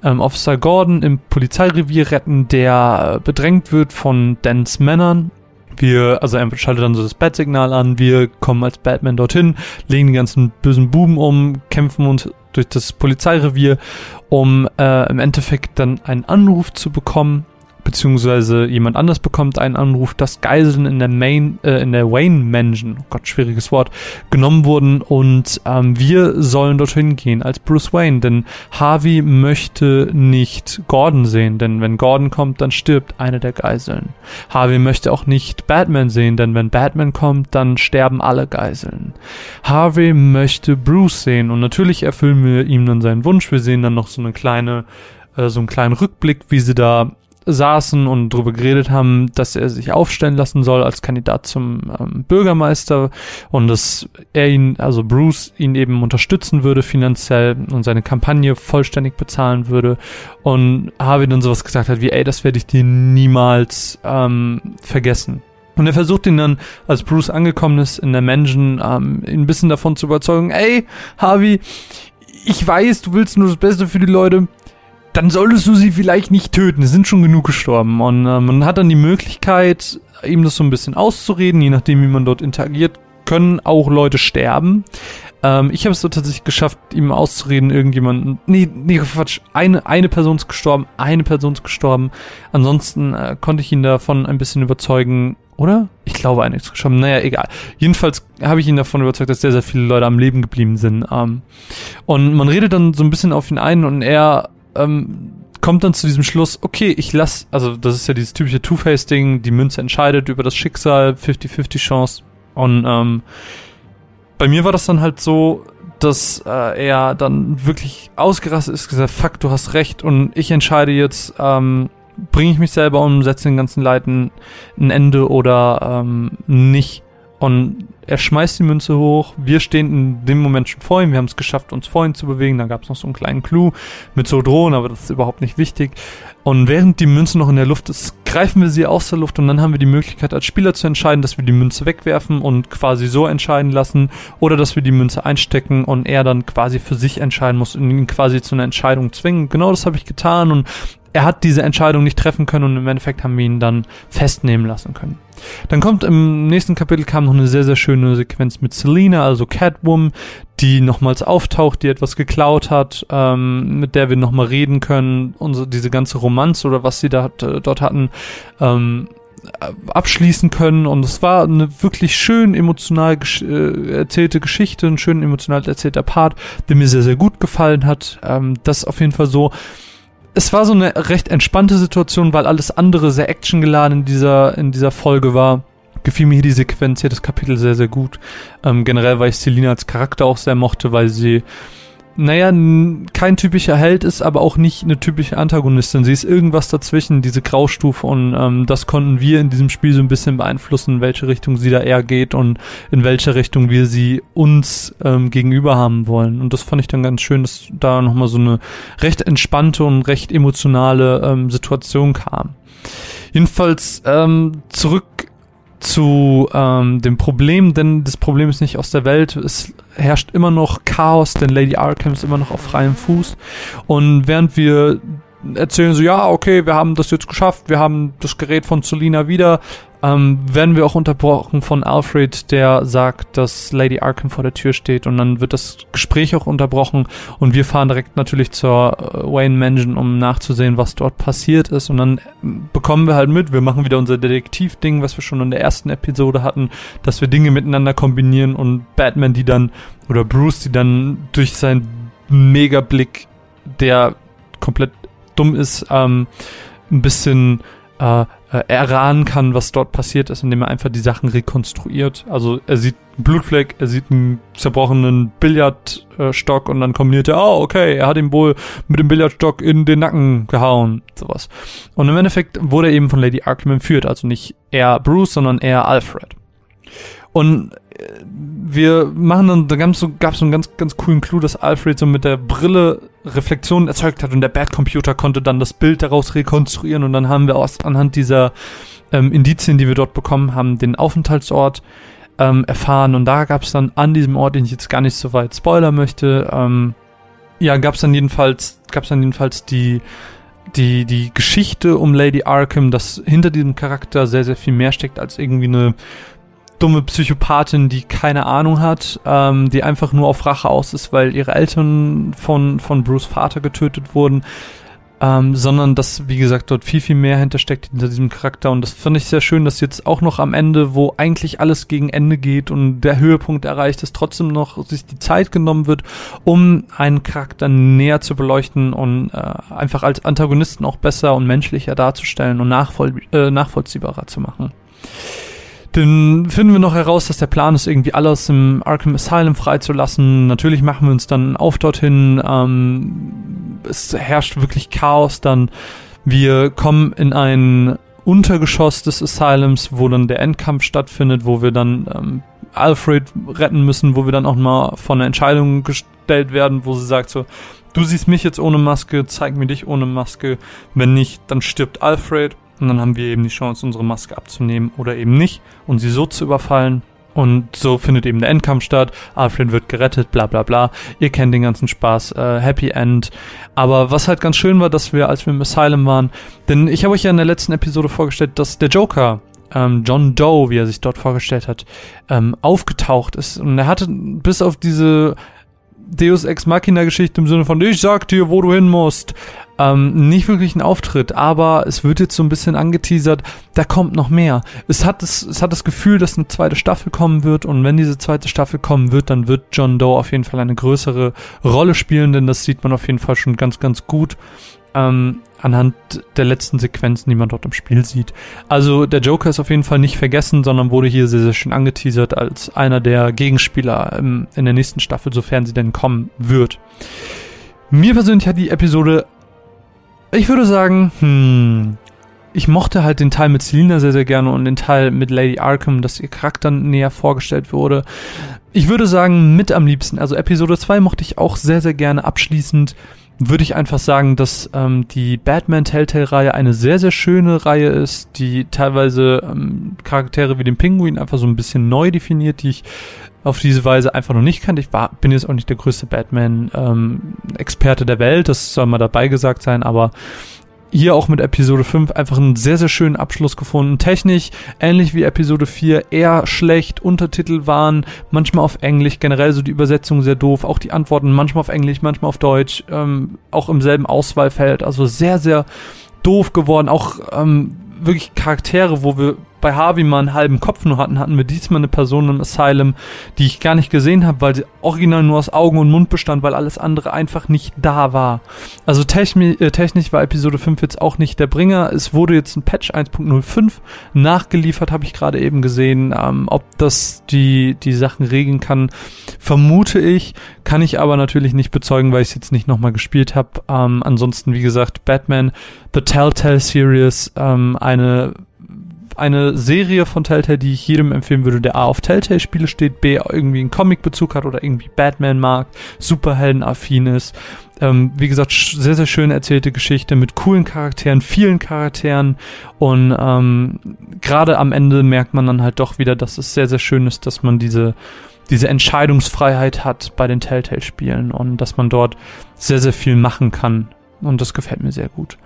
ähm, Officer Gordon im Polizeirevier retten, der äh, bedrängt wird von Dents Männern. Wir, also er schaltet dann so das Bat-Signal an, wir kommen als Batman dorthin, legen die ganzen bösen Buben um, kämpfen uns durch das Polizeirevier, um äh, im Endeffekt dann einen Anruf zu bekommen beziehungsweise jemand anders bekommt einen Anruf, dass Geiseln in der Main, äh, in der Wayne Mansion, oh Gott, schwieriges Wort, genommen wurden und ähm, wir sollen dorthin gehen als Bruce Wayne, denn Harvey möchte nicht Gordon sehen, denn wenn Gordon kommt, dann stirbt eine der Geiseln. Harvey möchte auch nicht Batman sehen, denn wenn Batman kommt, dann sterben alle Geiseln. Harvey möchte Bruce sehen und natürlich erfüllen wir ihm dann seinen Wunsch. Wir sehen dann noch so eine kleine äh, so einen kleinen Rückblick, wie sie da saßen und darüber geredet haben, dass er sich aufstellen lassen soll als Kandidat zum ähm, Bürgermeister und dass er ihn, also Bruce, ihn eben unterstützen würde finanziell und seine Kampagne vollständig bezahlen würde. Und Harvey dann sowas gesagt hat wie, ey, das werde ich dir niemals ähm, vergessen. Und er versucht ihn dann, als Bruce angekommen ist in der Mansion, ähm, ihn ein bisschen davon zu überzeugen, ey, Harvey, ich weiß, du willst nur das Beste für die Leute, dann solltest du sie vielleicht nicht töten. Es sind schon genug gestorben. Und äh, man hat dann die Möglichkeit, ihm das so ein bisschen auszureden, je nachdem, wie man dort interagiert, können auch Leute sterben. Ähm, ich habe es so tatsächlich geschafft, ihm auszureden, irgendjemanden. Nee, nee, Quatsch. Eine, eine Person ist gestorben, eine Person ist gestorben. Ansonsten äh, konnte ich ihn davon ein bisschen überzeugen, oder? Ich glaube, eine ist gestorben. Naja, egal. Jedenfalls habe ich ihn davon überzeugt, dass sehr, sehr viele Leute am Leben geblieben sind. Ähm, und man redet dann so ein bisschen auf ihn ein und er ähm, kommt dann zu diesem Schluss, okay, ich lass, also das ist ja dieses typische Two-Face-Ding, die Münze entscheidet über das Schicksal, 50-50 Chance. Und ähm, bei mir war das dann halt so, dass äh, er dann wirklich ausgerastet ist, gesagt, fuck, du hast recht und ich entscheide jetzt, ähm, bringe ich mich selber um, setze den ganzen Leuten ein Ende oder ähm, nicht. Und er schmeißt die Münze hoch. Wir stehen in dem Moment schon vor ihm. Wir haben es geschafft, uns vor ihm zu bewegen. Da gab es noch so einen kleinen Clou mit so Drohnen, aber das ist überhaupt nicht wichtig. Und während die Münze noch in der Luft ist, greifen wir sie aus der Luft und dann haben wir die Möglichkeit als Spieler zu entscheiden, dass wir die Münze wegwerfen und quasi so entscheiden lassen oder dass wir die Münze einstecken und er dann quasi für sich entscheiden muss und ihn quasi zu einer Entscheidung zwingen. Genau das habe ich getan und er hat diese Entscheidung nicht treffen können und im Endeffekt haben wir ihn dann festnehmen lassen können. Dann kommt im nächsten Kapitel kam noch eine sehr, sehr schöne Sequenz mit Selina, also Catwoman, die nochmals auftaucht, die etwas geklaut hat, ähm, mit der wir nochmal reden können, unsere, diese ganze Romanze oder was sie da, äh, dort hatten, ähm, abschließen können und es war eine wirklich schön emotional gesch äh, erzählte Geschichte, ein schön emotional erzählter Part, der mir sehr, sehr gut gefallen hat. Ähm, das auf jeden Fall so es war so eine recht entspannte Situation, weil alles andere sehr actiongeladen in dieser, in dieser Folge war. Gefiel mir hier die Sequenz, hier das Kapitel sehr, sehr gut. Ähm, generell, weil ich Selina als Charakter auch sehr mochte, weil sie naja, kein typischer Held ist, aber auch nicht eine typische Antagonistin. Sie ist irgendwas dazwischen, diese Graustufe und ähm, das konnten wir in diesem Spiel so ein bisschen beeinflussen, in welche Richtung sie da eher geht und in welche Richtung wir sie uns ähm, gegenüber haben wollen. Und das fand ich dann ganz schön, dass da nochmal so eine recht entspannte und recht emotionale ähm, Situation kam. Jedenfalls ähm, zurück zu ähm, dem Problem, denn das Problem ist nicht aus der Welt. Es herrscht immer noch Chaos, denn Lady Arkham ist immer noch auf freiem Fuß. Und während wir erzählen so, ja, okay, wir haben das jetzt geschafft, wir haben das Gerät von Selina wieder, ähm, werden wir auch unterbrochen von Alfred, der sagt, dass Lady Arkham vor der Tür steht und dann wird das Gespräch auch unterbrochen und wir fahren direkt natürlich zur äh, Wayne Mansion, um nachzusehen, was dort passiert ist und dann bekommen wir halt mit, wir machen wieder unser Detektiv-Ding, was wir schon in der ersten Episode hatten, dass wir Dinge miteinander kombinieren und Batman, die dann, oder Bruce, die dann durch seinen Megablick, der komplett dumm ist, ähm, ein bisschen äh, äh, erahnen kann, was dort passiert ist, indem er einfach die Sachen rekonstruiert. Also er sieht einen Blutfleck, er sieht einen zerbrochenen Billardstock und dann kombiniert er, oh, okay, er hat ihn wohl mit dem Billardstock in den Nacken gehauen, sowas. Und im Endeffekt wurde er eben von Lady Arkham entführt, also nicht er Bruce, sondern er Alfred. Und wir machen dann, da so, gab's so einen ganz, ganz coolen Clou, dass Alfred so mit der Brille Reflexionen erzeugt hat und der Bad-Computer konnte dann das Bild daraus rekonstruieren und dann haben wir aus, anhand dieser ähm, Indizien, die wir dort bekommen haben, den Aufenthaltsort ähm, erfahren und da gab's dann an diesem Ort, den ich jetzt gar nicht so weit spoilern möchte, ähm, ja, gab's dann jedenfalls, gab's dann jedenfalls die die, die Geschichte um Lady Arkham, dass hinter diesem Charakter sehr, sehr viel mehr steckt als irgendwie eine dumme Psychopathin, die keine Ahnung hat, ähm, die einfach nur auf Rache aus ist, weil ihre Eltern von, von Bruce Vater getötet wurden. Ähm, sondern dass, wie gesagt, dort viel, viel mehr hintersteckt hinter diesem Charakter. Und das finde ich sehr schön, dass jetzt auch noch am Ende, wo eigentlich alles gegen Ende geht und der Höhepunkt erreicht ist, trotzdem noch sich die Zeit genommen wird, um einen Charakter näher zu beleuchten und äh, einfach als Antagonisten auch besser und menschlicher darzustellen und nachvoll äh, nachvollziehbarer zu machen. Dann finden wir noch heraus, dass der Plan ist, irgendwie alles im Arkham Asylum freizulassen. Natürlich machen wir uns dann auf dorthin. Ähm, es herrscht wirklich Chaos. Dann wir kommen in ein Untergeschoss des Asylums, wo dann der Endkampf stattfindet, wo wir dann ähm, Alfred retten müssen, wo wir dann auch mal von einer Entscheidung gestellt werden, wo sie sagt so, du siehst mich jetzt ohne Maske, zeig mir dich ohne Maske. Wenn nicht, dann stirbt Alfred. Und dann haben wir eben die Chance, unsere Maske abzunehmen oder eben nicht und sie so zu überfallen. Und so findet eben der Endkampf statt. Alfred wird gerettet, bla bla bla. Ihr kennt den ganzen Spaß. Äh, Happy End. Aber was halt ganz schön war, dass wir, als wir im Asylum waren, denn ich habe euch ja in der letzten Episode vorgestellt, dass der Joker ähm, John Doe, wie er sich dort vorgestellt hat, ähm, aufgetaucht ist. Und er hatte bis auf diese Deus Ex Machina Geschichte im Sinne von ich sag dir, wo du hin musst, ähm, nicht wirklich ein Auftritt, aber es wird jetzt so ein bisschen angeteasert, da kommt noch mehr. Es hat das, es hat das Gefühl, dass eine zweite Staffel kommen wird und wenn diese zweite Staffel kommen wird, dann wird John Doe auf jeden Fall eine größere Rolle spielen, denn das sieht man auf jeden Fall schon ganz, ganz gut ähm, anhand der letzten Sequenzen, die man dort im Spiel sieht. Also der Joker ist auf jeden Fall nicht vergessen, sondern wurde hier sehr, sehr schön angeteasert als einer der Gegenspieler ähm, in der nächsten Staffel, sofern sie denn kommen wird. Mir persönlich hat die Episode ich würde sagen, hm, ich mochte halt den Teil mit Selina sehr, sehr gerne und den Teil mit Lady Arkham, dass ihr Charakter näher vorgestellt wurde. Ich würde sagen, mit am liebsten. Also Episode 2 mochte ich auch sehr, sehr gerne abschließend würde ich einfach sagen, dass ähm, die Batman Telltale-Reihe eine sehr, sehr schöne Reihe ist, die teilweise ähm, Charaktere wie den Pinguin einfach so ein bisschen neu definiert, die ich auf diese Weise einfach noch nicht kannte. Ich war, bin jetzt auch nicht der größte Batman-Experte ähm, der Welt, das soll mal dabei gesagt sein, aber hier auch mit Episode 5 einfach einen sehr, sehr schönen Abschluss gefunden. Technisch, ähnlich wie Episode 4, eher schlecht. Untertitel waren manchmal auf Englisch, generell so die Übersetzung sehr doof. Auch die Antworten manchmal auf Englisch, manchmal auf Deutsch. Ähm, auch im selben Auswahlfeld. Also sehr, sehr doof geworden. Auch ähm, wirklich Charaktere, wo wir bei Harvey mal einen halben Kopf nur hatten, hatten wir diesmal eine Person im Asylum, die ich gar nicht gesehen habe, weil sie original nur aus Augen und Mund bestand, weil alles andere einfach nicht da war. Also technisch, äh, technisch war Episode 5 jetzt auch nicht der Bringer. Es wurde jetzt ein Patch 1.05 nachgeliefert, habe ich gerade eben gesehen. Ähm, ob das die, die Sachen regeln kann, vermute ich. Kann ich aber natürlich nicht bezeugen, weil ich es jetzt nicht nochmal gespielt habe. Ähm, ansonsten, wie gesagt, Batman, The Telltale Series, ähm, eine eine Serie von Telltale, die ich jedem empfehlen würde, der A auf Telltale-Spiele steht, B irgendwie einen Comic-Bezug hat oder irgendwie Batman mag, Superhelden-affin ist. Ähm, wie gesagt, sehr, sehr schön erzählte Geschichte mit coolen Charakteren, vielen Charakteren und ähm, gerade am Ende merkt man dann halt doch wieder, dass es sehr, sehr schön ist, dass man diese diese Entscheidungsfreiheit hat bei den Telltale-Spielen und dass man dort sehr, sehr viel machen kann. Und das gefällt mir sehr gut.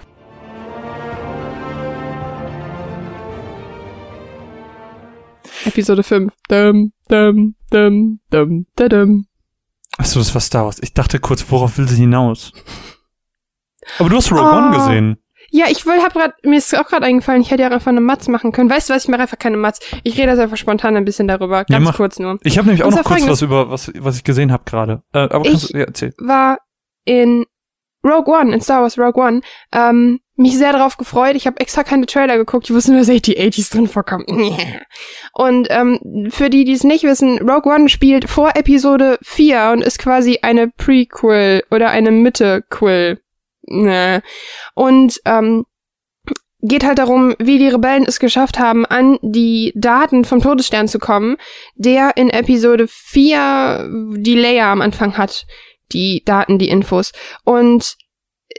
Episode 5. Dum, dum, dum, dum, dum. Achso, das war Star Wars. Ich dachte kurz, worauf will sie hinaus? Aber du hast Rogue oh. One gesehen. Ja, ich will, hab grad, mir ist auch gerade eingefallen, ich hätte ja einfach eine Matz machen können. Weißt du was, ich mache einfach keine Matz. Ich rede das einfach spontan ein bisschen darüber, ganz ja, kurz nur. Ich habe nämlich auch noch kurz was über was was ich gesehen habe gerade. Äh, aber kannst ich du ja, erzählen. war in Rogue One, in Star Wars Rogue One, ähm, mich sehr darauf gefreut. Ich habe extra keine Trailer geguckt. Ich wusste nur, dass 8080s drin vorkommen. Und ähm, für die, die es nicht wissen, Rogue One spielt vor Episode 4 und ist quasi eine Prequel oder eine Mitte-Quill. Und ähm, geht halt darum, wie die Rebellen es geschafft haben, an die Daten vom Todesstern zu kommen, der in Episode 4 die Leia am Anfang hat. Die Daten, die Infos. Und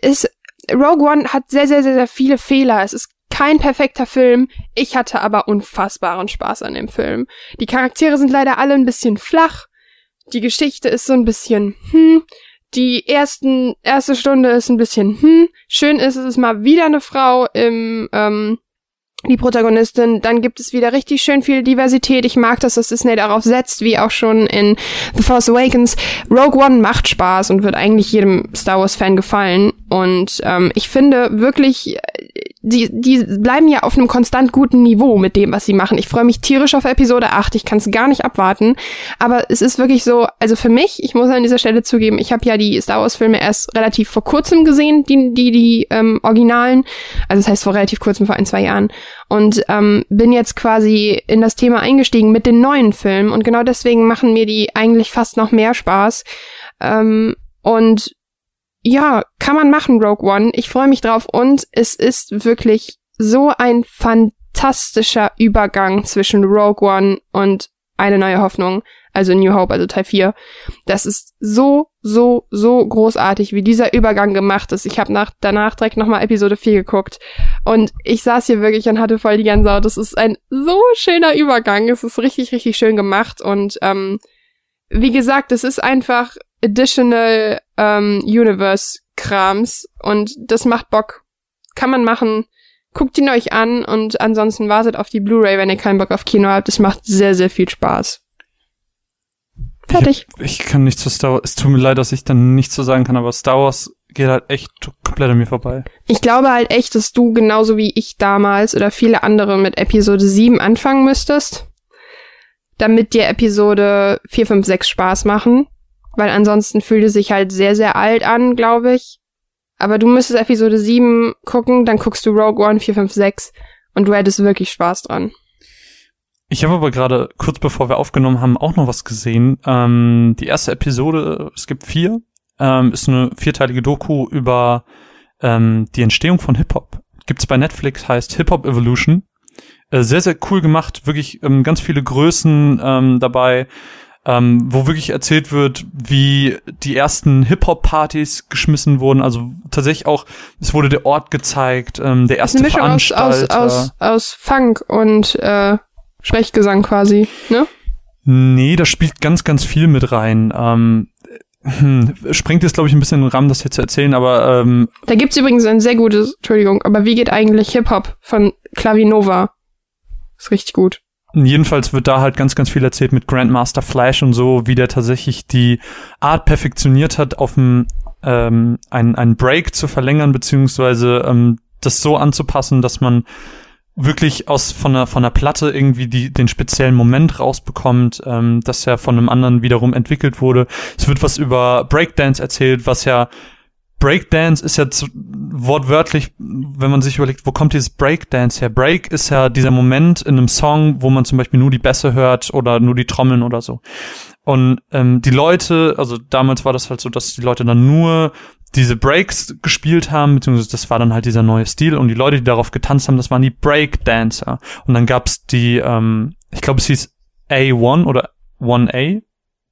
es Rogue One hat sehr, sehr, sehr, sehr viele Fehler. Es ist kein perfekter Film. Ich hatte aber unfassbaren Spaß an dem Film. Die Charaktere sind leider alle ein bisschen flach. Die Geschichte ist so ein bisschen, hm. Die ersten, erste Stunde ist ein bisschen, hm. Schön ist es ist mal wieder eine Frau im, ähm, die Protagonistin. Dann gibt es wieder richtig schön viel Diversität. Ich mag, dass das Disney darauf setzt, wie auch schon in The Force Awakens. Rogue One macht Spaß und wird eigentlich jedem Star Wars-Fan gefallen. Und ähm, ich finde wirklich, die, die bleiben ja auf einem konstant guten Niveau mit dem, was sie machen. Ich freue mich tierisch auf Episode 8. Ich kann es gar nicht abwarten. Aber es ist wirklich so, also für mich, ich muss an dieser Stelle zugeben, ich habe ja die Star Wars-Filme erst relativ vor kurzem gesehen, die, die, die ähm, Originalen. Also das heißt vor relativ kurzem, vor ein, zwei Jahren und ähm, bin jetzt quasi in das Thema eingestiegen mit den neuen Filmen und genau deswegen machen mir die eigentlich fast noch mehr Spaß. Ähm, und ja, kann man machen, Rogue One. Ich freue mich drauf und es ist wirklich so ein fantastischer Übergang zwischen Rogue One und eine neue Hoffnung also New Hope, also Teil 4. Das ist so, so, so großartig, wie dieser Übergang gemacht ist. Ich habe nach, danach direkt nochmal Episode 4 geguckt und ich saß hier wirklich und hatte voll die Gänsehaut. Das ist ein so schöner Übergang. Es ist richtig, richtig schön gemacht und ähm, wie gesagt, es ist einfach additional ähm, Universe Krams und das macht Bock. Kann man machen. Guckt ihn euch an und ansonsten wartet auf die Blu-ray, wenn ihr keinen Bock auf Kino habt. Es macht sehr, sehr viel Spaß. Fertig. Ich, ich, kann nicht zu Star Wars. Es tut mir leid, dass ich dann nichts zu sagen kann, aber Star Wars geht halt echt komplett an mir vorbei. Ich glaube halt echt, dass du genauso wie ich damals oder viele andere mit Episode 7 anfangen müsstest, damit dir Episode 4, 5, 6 Spaß machen. Weil ansonsten fühlt es sich halt sehr, sehr alt an, glaube ich. Aber du müsstest Episode 7 gucken, dann guckst du Rogue One 4, 5, 6 und du hättest wirklich Spaß dran. Ich habe aber gerade kurz bevor wir aufgenommen haben auch noch was gesehen. Ähm, die erste Episode, es gibt vier, ähm, ist eine vierteilige Doku über ähm, die Entstehung von Hip Hop gibt's bei Netflix, heißt Hip Hop Evolution. Äh, sehr, sehr cool gemacht, wirklich ähm, ganz viele Größen ähm, dabei, ähm, wo wirklich erzählt wird, wie die ersten Hip-Hop-Partys geschmissen wurden. Also tatsächlich auch, es wurde der Ort gezeigt, ähm, der erste Eine Mischung aus, aus, aus, aus Funk und äh, Sprechgesang quasi, ne? Nee, da spielt ganz, ganz viel mit rein. Ähm, hm, sprengt jetzt, glaube ich, ein bisschen den Rahmen, das hier zu erzählen, aber ähm, Da gibt's übrigens ein sehr gutes, Entschuldigung, aber wie geht eigentlich Hip-Hop von Clavinova? Ist richtig gut. Jedenfalls wird da halt ganz, ganz viel erzählt mit Grandmaster Flash und so, wie der tatsächlich die Art perfektioniert hat, auf dem ähm, einen, einen Break zu verlängern, beziehungsweise ähm, das so anzupassen, dass man wirklich aus von einer von einer Platte irgendwie die den speziellen Moment rausbekommt, ähm, das ja von einem anderen wiederum entwickelt wurde. Es wird was über Breakdance erzählt, was ja Breakdance ist zu, wortwörtlich, wenn man sich überlegt, wo kommt dieses Breakdance her? Break ist ja dieser Moment in einem Song, wo man zum Beispiel nur die Bässe hört oder nur die Trommeln oder so. Und ähm, die Leute, also damals war das halt so, dass die Leute dann nur diese Breaks gespielt haben, beziehungsweise das war dann halt dieser neue Stil und die Leute, die darauf getanzt haben, das waren die Breakdancer. Und dann gab's die, ähm, ich glaube, es hieß A1 oder 1A,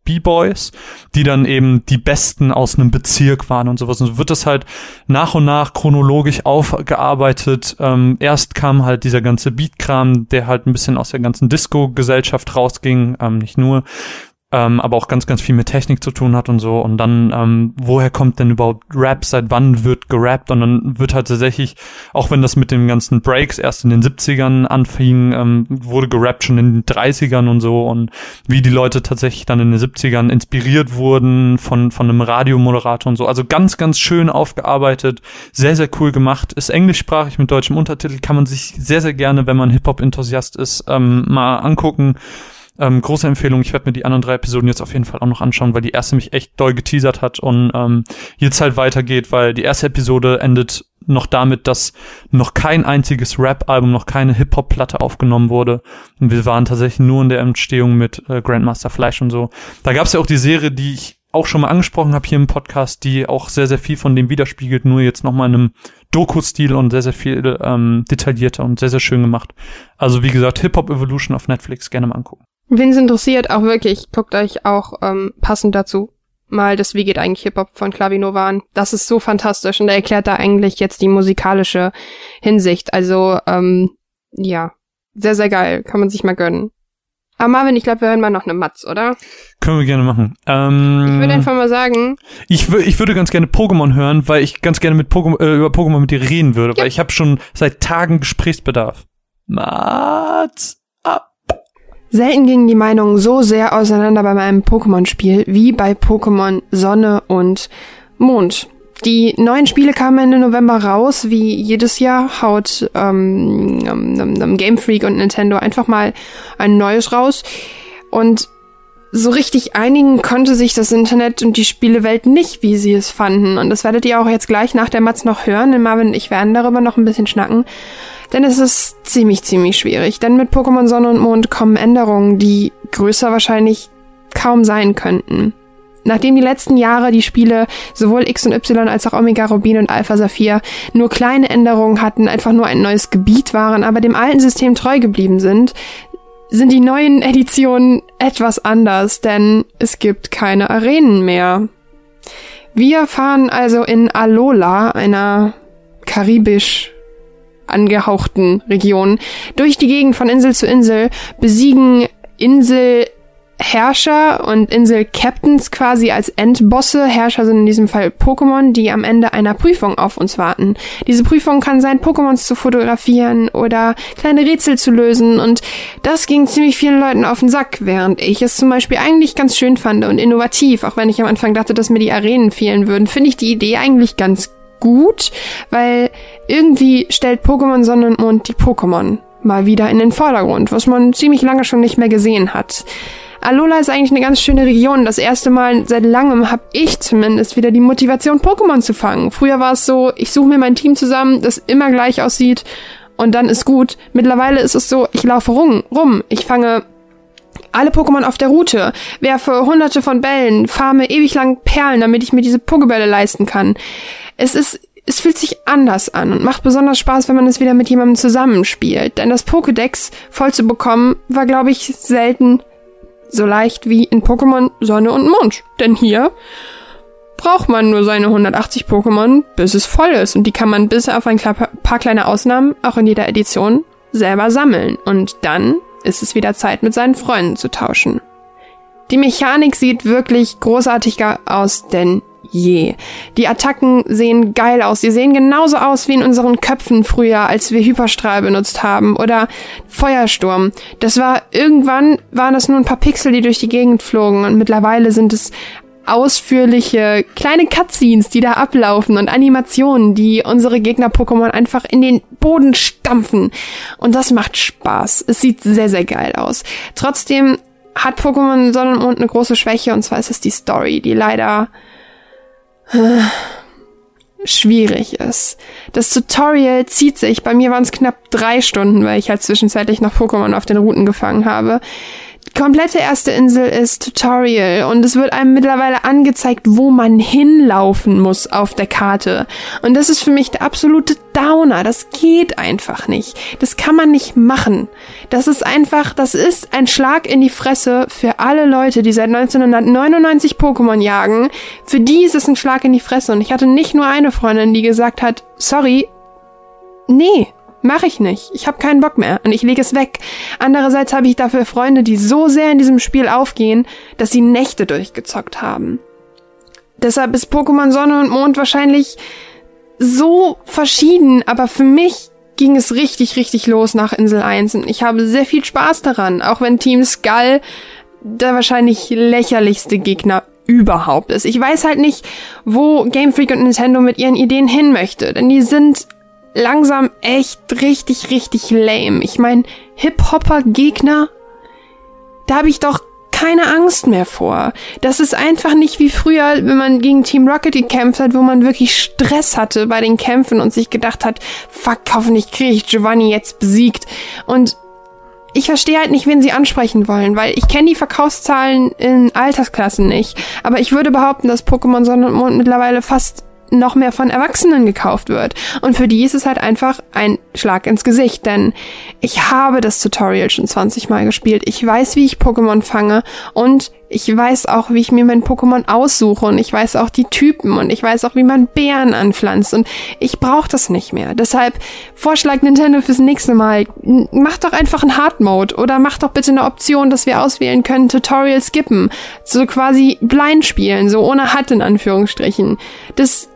B-Boys, die dann eben die Besten aus einem Bezirk waren und sowas. Und so wird das halt nach und nach chronologisch aufgearbeitet. Ähm, erst kam halt dieser ganze Beat-Kram, der halt ein bisschen aus der ganzen Disco-Gesellschaft rausging, ähm, nicht nur ähm, aber auch ganz, ganz viel mit Technik zu tun hat und so. Und dann, ähm, woher kommt denn überhaupt Rap? Seit wann wird gerappt? Und dann wird halt tatsächlich, auch wenn das mit den ganzen Breaks erst in den 70ern anfing, ähm, wurde gerappt schon in den 30ern und so. Und wie die Leute tatsächlich dann in den 70ern inspiriert wurden von, von einem Radiomoderator und so. Also ganz, ganz schön aufgearbeitet, sehr, sehr cool gemacht. Ist englischsprachig mit deutschem Untertitel, kann man sich sehr, sehr gerne, wenn man Hip-Hop-Enthusiast ist, ähm, mal angucken. Ähm, große Empfehlung. Ich werde mir die anderen drei Episoden jetzt auf jeden Fall auch noch anschauen, weil die erste mich echt doll geteasert hat und ähm, jetzt halt weitergeht, weil die erste Episode endet noch damit, dass noch kein einziges Rap-Album, noch keine Hip-Hop-Platte aufgenommen wurde. Und wir waren tatsächlich nur in der Entstehung mit äh, Grandmaster Flash und so. Da gab es ja auch die Serie, die ich auch schon mal angesprochen habe hier im Podcast, die auch sehr, sehr viel von dem widerspiegelt, nur jetzt nochmal in einem Doku-Stil und sehr, sehr viel ähm, detaillierter und sehr, sehr schön gemacht. Also wie gesagt, Hip-Hop Evolution auf Netflix gerne mal angucken. Wen es interessiert, auch wirklich, guckt euch auch ähm, passend dazu mal das Wie geht eigentlich Hip-Hop von Clavinova an. Das ist so fantastisch und er erklärt da eigentlich jetzt die musikalische Hinsicht. Also, ähm, ja, sehr, sehr geil. Kann man sich mal gönnen. Aber Marvin, ich glaube, wir hören mal noch eine Matz, oder? Können wir gerne machen. Ähm, Ich würde einfach mal sagen, ich, ich würde ganz gerne Pokémon hören, weil ich ganz gerne mit Pokémon, äh, über Pokémon mit dir reden würde, Ja. weil ich habe schon seit Tagen Gesprächsbedarf. Mats ab. Selten gingen die Meinungen so sehr auseinander bei meinem Pokémon-Spiel wie bei Pokémon Sonne und Mond. Die neuen Spiele kamen Ende November raus, wie jedes Jahr haut ähm, ähm, ähm, Game Freak und Nintendo einfach mal ein neues raus. Und so richtig einigen konnte sich das Internet und die Spielewelt nicht, wie sie es fanden. Und das werdet ihr auch jetzt gleich nach der Matz noch hören, denn Marvin und ich werden darüber noch ein bisschen schnacken. Denn es ist ziemlich, ziemlich schwierig. Denn mit Pokémon Sonne und Mond kommen Änderungen, die größer wahrscheinlich kaum sein könnten. Nachdem die letzten Jahre die Spiele sowohl X und Y als auch Omega Rubin und Alpha Saphir nur kleine Änderungen hatten, einfach nur ein neues Gebiet waren, aber dem alten System treu geblieben sind, sind die neuen Editionen etwas anders, denn es gibt keine Arenen mehr. Wir fahren also in Alola, einer karibisch angehauchten Region, durch die Gegend von Insel zu Insel, besiegen Inselherrscher und Insel-Captains quasi als Endbosse. Herrscher sind in diesem Fall Pokémon, die am Ende einer Prüfung auf uns warten. Diese Prüfung kann sein, Pokémons zu fotografieren oder kleine Rätsel zu lösen und das ging ziemlich vielen Leuten auf den Sack, während ich es zum Beispiel eigentlich ganz schön fand und innovativ, auch wenn ich am Anfang dachte, dass mir die Arenen fehlen würden, finde ich die Idee eigentlich ganz gut, weil irgendwie stellt Pokémon Sonne und Mond die Pokémon mal wieder in den Vordergrund, was man ziemlich lange schon nicht mehr gesehen hat. Alola ist eigentlich eine ganz schöne Region. Das erste Mal seit langem habe ich zumindest wieder die Motivation, Pokémon zu fangen. Früher war es so, ich suche mir mein Team zusammen, das immer gleich aussieht und dann ist gut. Mittlerweile ist es so, ich laufe rum, rum. Ich fange alle Pokémon auf der Route, werfe hunderte von Bällen, farme ewig lang Perlen, damit ich mir diese Pokebälle leisten kann. Es ist es fühlt sich anders an und macht besonders Spaß, wenn man es wieder mit jemandem zusammenspielt. Denn das Pokédex voll zu bekommen, war, glaube ich, selten so leicht wie in Pokémon Sonne und Mond. Denn hier braucht man nur seine 180 Pokémon, bis es voll ist. Und die kann man bis auf ein paar kleine Ausnahmen auch in jeder Edition selber sammeln. Und dann ist es wieder Zeit, mit seinen Freunden zu tauschen. Die Mechanik sieht wirklich großartiger aus denn je. Die Attacken sehen geil aus. Die sehen genauso aus wie in unseren Köpfen früher, als wir Hyperstrahl benutzt haben oder Feuersturm. Das war irgendwann waren das nur ein paar Pixel, die durch die Gegend flogen und mittlerweile sind es ausführliche kleine Cutscenes, die da ablaufen und Animationen, die unsere Gegner-Pokémon einfach in den Boden stampfen. Und das macht Spaß. Es sieht sehr, sehr geil aus. Trotzdem hat Pokémon Sonne und Mond eine große Schwäche und zwar ist es die Story, die leider schwierig ist. Das Tutorial zieht sich, bei mir waren es knapp drei Stunden, weil ich halt zwischenzeitlich noch Pokémon auf den Routen gefangen habe komplette erste Insel ist Tutorial und es wird einem mittlerweile angezeigt, wo man hinlaufen muss auf der Karte. Und das ist für mich der absolute Downer. Das geht einfach nicht. Das kann man nicht machen. Das ist einfach, das ist ein Schlag in die Fresse für alle Leute, die seit 1999 Pokémon jagen. Für die ist es ein Schlag in die Fresse. Und ich hatte nicht nur eine Freundin, die gesagt hat, sorry, nee, Mach ich nicht. Ich habe keinen Bock mehr und ich lege es weg. Andererseits habe ich dafür Freunde, die so sehr in diesem Spiel aufgehen, dass sie Nächte durchgezockt haben. Deshalb ist Pokémon Sonne und Mond wahrscheinlich so verschieden, aber für mich ging es richtig, richtig los nach Insel 1 und ich habe sehr viel Spaß daran, auch wenn Team Skull der wahrscheinlich lächerlichste Gegner überhaupt ist. Ich weiß halt nicht, wo Game Freak und Nintendo mit ihren Ideen hin möchte, denn die sind langsam echt richtig, richtig lame. Ich meine, Hip-Hopper-Gegner, da habe ich doch keine Angst mehr vor. Das ist einfach nicht wie früher, wenn man gegen Team Rocket gekämpft hat, wo man wirklich Stress hatte bei den Kämpfen und sich gedacht hat, fuck, hoffentlich kriege ich Giovanni jetzt besiegt. Und ich verstehe halt nicht, wen sie ansprechen wollen, weil ich kenne die Verkaufszahlen in Altersklassen nicht. Aber ich würde behaupten, dass Pokémon Sonne und Mond mittlerweile fast noch mehr von Erwachsenen gekauft wird. Und für die ist es halt einfach ein Schlag ins Gesicht, denn ich habe das Tutorial schon 20 Mal gespielt. Ich weiß, wie ich Pokémon fange und ich weiß auch, wie ich mir mein Pokémon aussuche und ich weiß auch die Typen und ich weiß auch, wie man Bären anpflanzt und ich brauche das nicht mehr. Deshalb Vorschlag Nintendo fürs nächste Mal, mach doch einfach einen Hard Mode oder mach doch bitte eine Option, dass wir auswählen können, Tutorial skippen, so quasi blind spielen, so ohne Hut in Anführungsstrichen. Das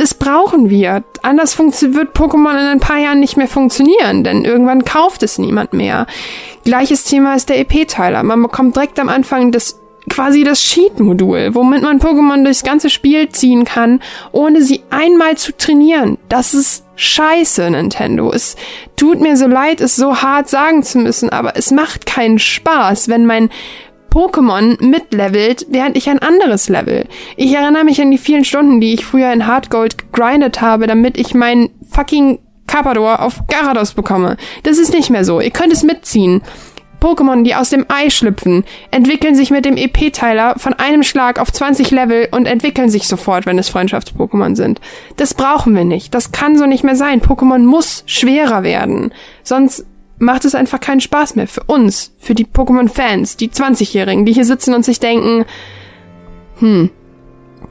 das brauchen wir. Anders wird Pokémon in ein paar Jahren nicht mehr funktionieren, denn irgendwann kauft es niemand mehr. Gleiches Thema ist der EP-Teiler. Man bekommt direkt am Anfang das quasi das Cheat-Modul, womit man Pokémon durchs ganze Spiel ziehen kann, ohne sie einmal zu trainieren. Das ist scheiße, Nintendo. Es tut mir so leid, es so hart sagen zu müssen, aber es macht keinen Spaß, wenn mein Pokémon mitlevelt, während ich ein anderes level. Ich erinnere mich an die vielen Stunden, die ich früher in Hardgold gegrindet habe, damit ich meinen fucking Carpador auf Garados bekomme. Das ist nicht mehr so. Ihr könnt es mitziehen. Pokémon, die aus dem Ei schlüpfen, entwickeln sich mit dem EP-Teiler von einem Schlag auf 20 Level und entwickeln sich sofort, wenn es Freundschafts-Pokémon sind. Das brauchen wir nicht. Das kann so nicht mehr sein. Pokémon muss schwerer werden. Sonst macht es einfach keinen Spaß mehr für uns, für die Pokémon-Fans, die 20-Jährigen, die hier sitzen und sich denken, hm,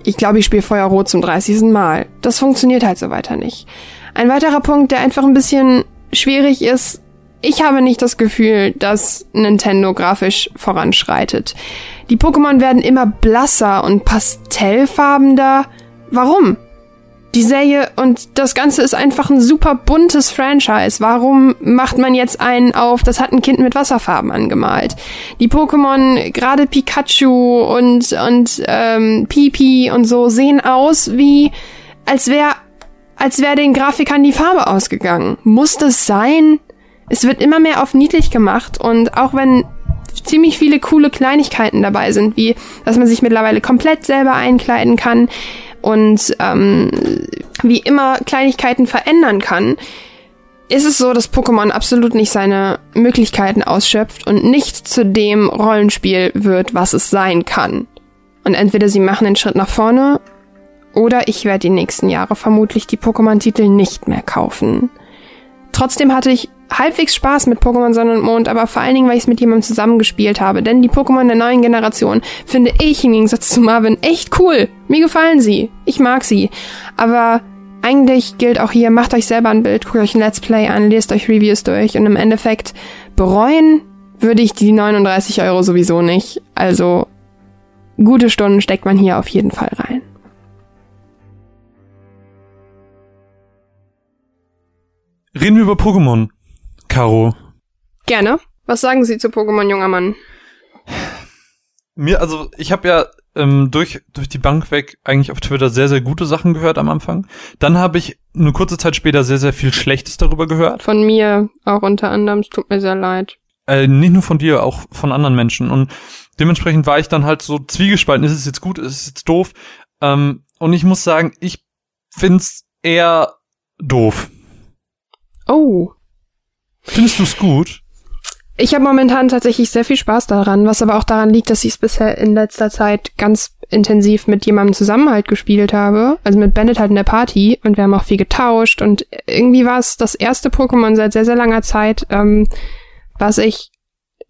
ich glaube, ich spiele Feuerrot zum 30. Mal. Das funktioniert halt so weiter nicht. Ein weiterer Punkt, der einfach ein bisschen schwierig ist, ich habe nicht das Gefühl, dass Nintendo grafisch voranschreitet. Die Pokémon werden immer blasser und pastellfarbender. Warum? Die Serie und das Ganze ist einfach ein super buntes Franchise. Warum macht man jetzt einen auf, das hat ein Kind mit Wasserfarben angemalt? Die Pokémon, gerade Pikachu und, und ähm, Pipi und so, sehen aus wie, als wäre als wäre den Grafikern die Farbe ausgegangen. Muss das sein? Es wird immer mehr auf niedlich gemacht und auch wenn ziemlich viele coole Kleinigkeiten dabei sind, wie dass man sich mittlerweile komplett selber einkleiden kann, und ähm, wie immer Kleinigkeiten verändern kann, ist es so, dass Pokémon absolut nicht seine Möglichkeiten ausschöpft und nicht zu dem Rollenspiel wird, was es sein kann. Und entweder sie machen einen Schritt nach vorne Oder ich werde die nächsten Jahre vermutlich die Pokémon-Titel nicht mehr kaufen. Trotzdem hatte ich halbwegs Spaß mit Pokémon Sonne und Mond, aber vor allen Dingen, weil ich es mit jemandem zusammengespielt habe. Denn die Pokémon der neuen Generation finde ich im Gegensatz zu Marvin echt cool. Mir gefallen sie. Ich mag sie. Aber eigentlich gilt auch hier, macht euch selber ein Bild, guckt euch ein Let's Play an, lest euch Reviews durch und im Endeffekt bereuen würde ich die 39 Euro sowieso nicht. Also gute Stunden steckt man hier auf jeden Fall rein. Reden wir über Pokémon, Caro. Gerne. Was sagen Sie zu Pokémon, junger Mann? Mir, also ich habe ja ähm, durch, durch die Bank weg eigentlich auf Twitter sehr, sehr gute Sachen gehört am Anfang. Dann habe ich eine kurze Zeit später sehr, sehr viel Schlechtes darüber gehört. Von mir auch unter anderem. Es tut mir sehr leid. Äh, nicht nur von dir, auch von anderen Menschen. Und dementsprechend war ich dann halt so zwiegespalten. Ist es jetzt gut, ist es jetzt doof? Ähm, und ich muss sagen, ich find's eher doof. Oh. Findest du's gut? Ich habe momentan tatsächlich sehr viel Spaß daran, was aber auch daran liegt, dass ich es bisher in letzter Zeit ganz intensiv mit jemandem zusammen halt gespielt habe. Also mit Bandit halt in der Party und wir haben auch viel getauscht und irgendwie war es das erste Pokémon seit sehr, sehr langer Zeit, ähm, was ich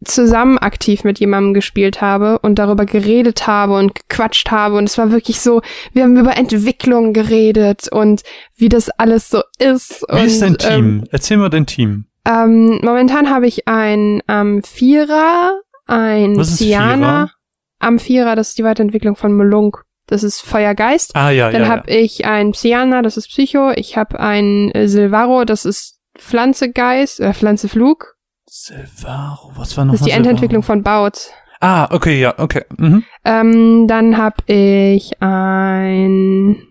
zusammen aktiv mit jemandem gespielt habe und darüber geredet habe und gequatscht habe und es war wirklich so, wir haben über Entwicklung geredet und wie das alles so ist. Wie und, ist dein Team? Ähm, Erzähl mal dein Team. Ähm, momentan habe ich ein Vierer, ein Was ist Ciana. Vierer? Am Vierer, das ist die Weiterentwicklung von Melunk. Das ist Feuergeist. Ah ja, Dann ja, habe ja. ich ein Psyana, das ist Psycho. Ich habe ein äh, Silvaro, das ist Pflanzegeist, äh, Pflanzeflug. Silvaro, was war noch Das ist die Endentwicklung von Baut. Ah, okay, ja, okay. Mhm. Ähm, dann habe ich ein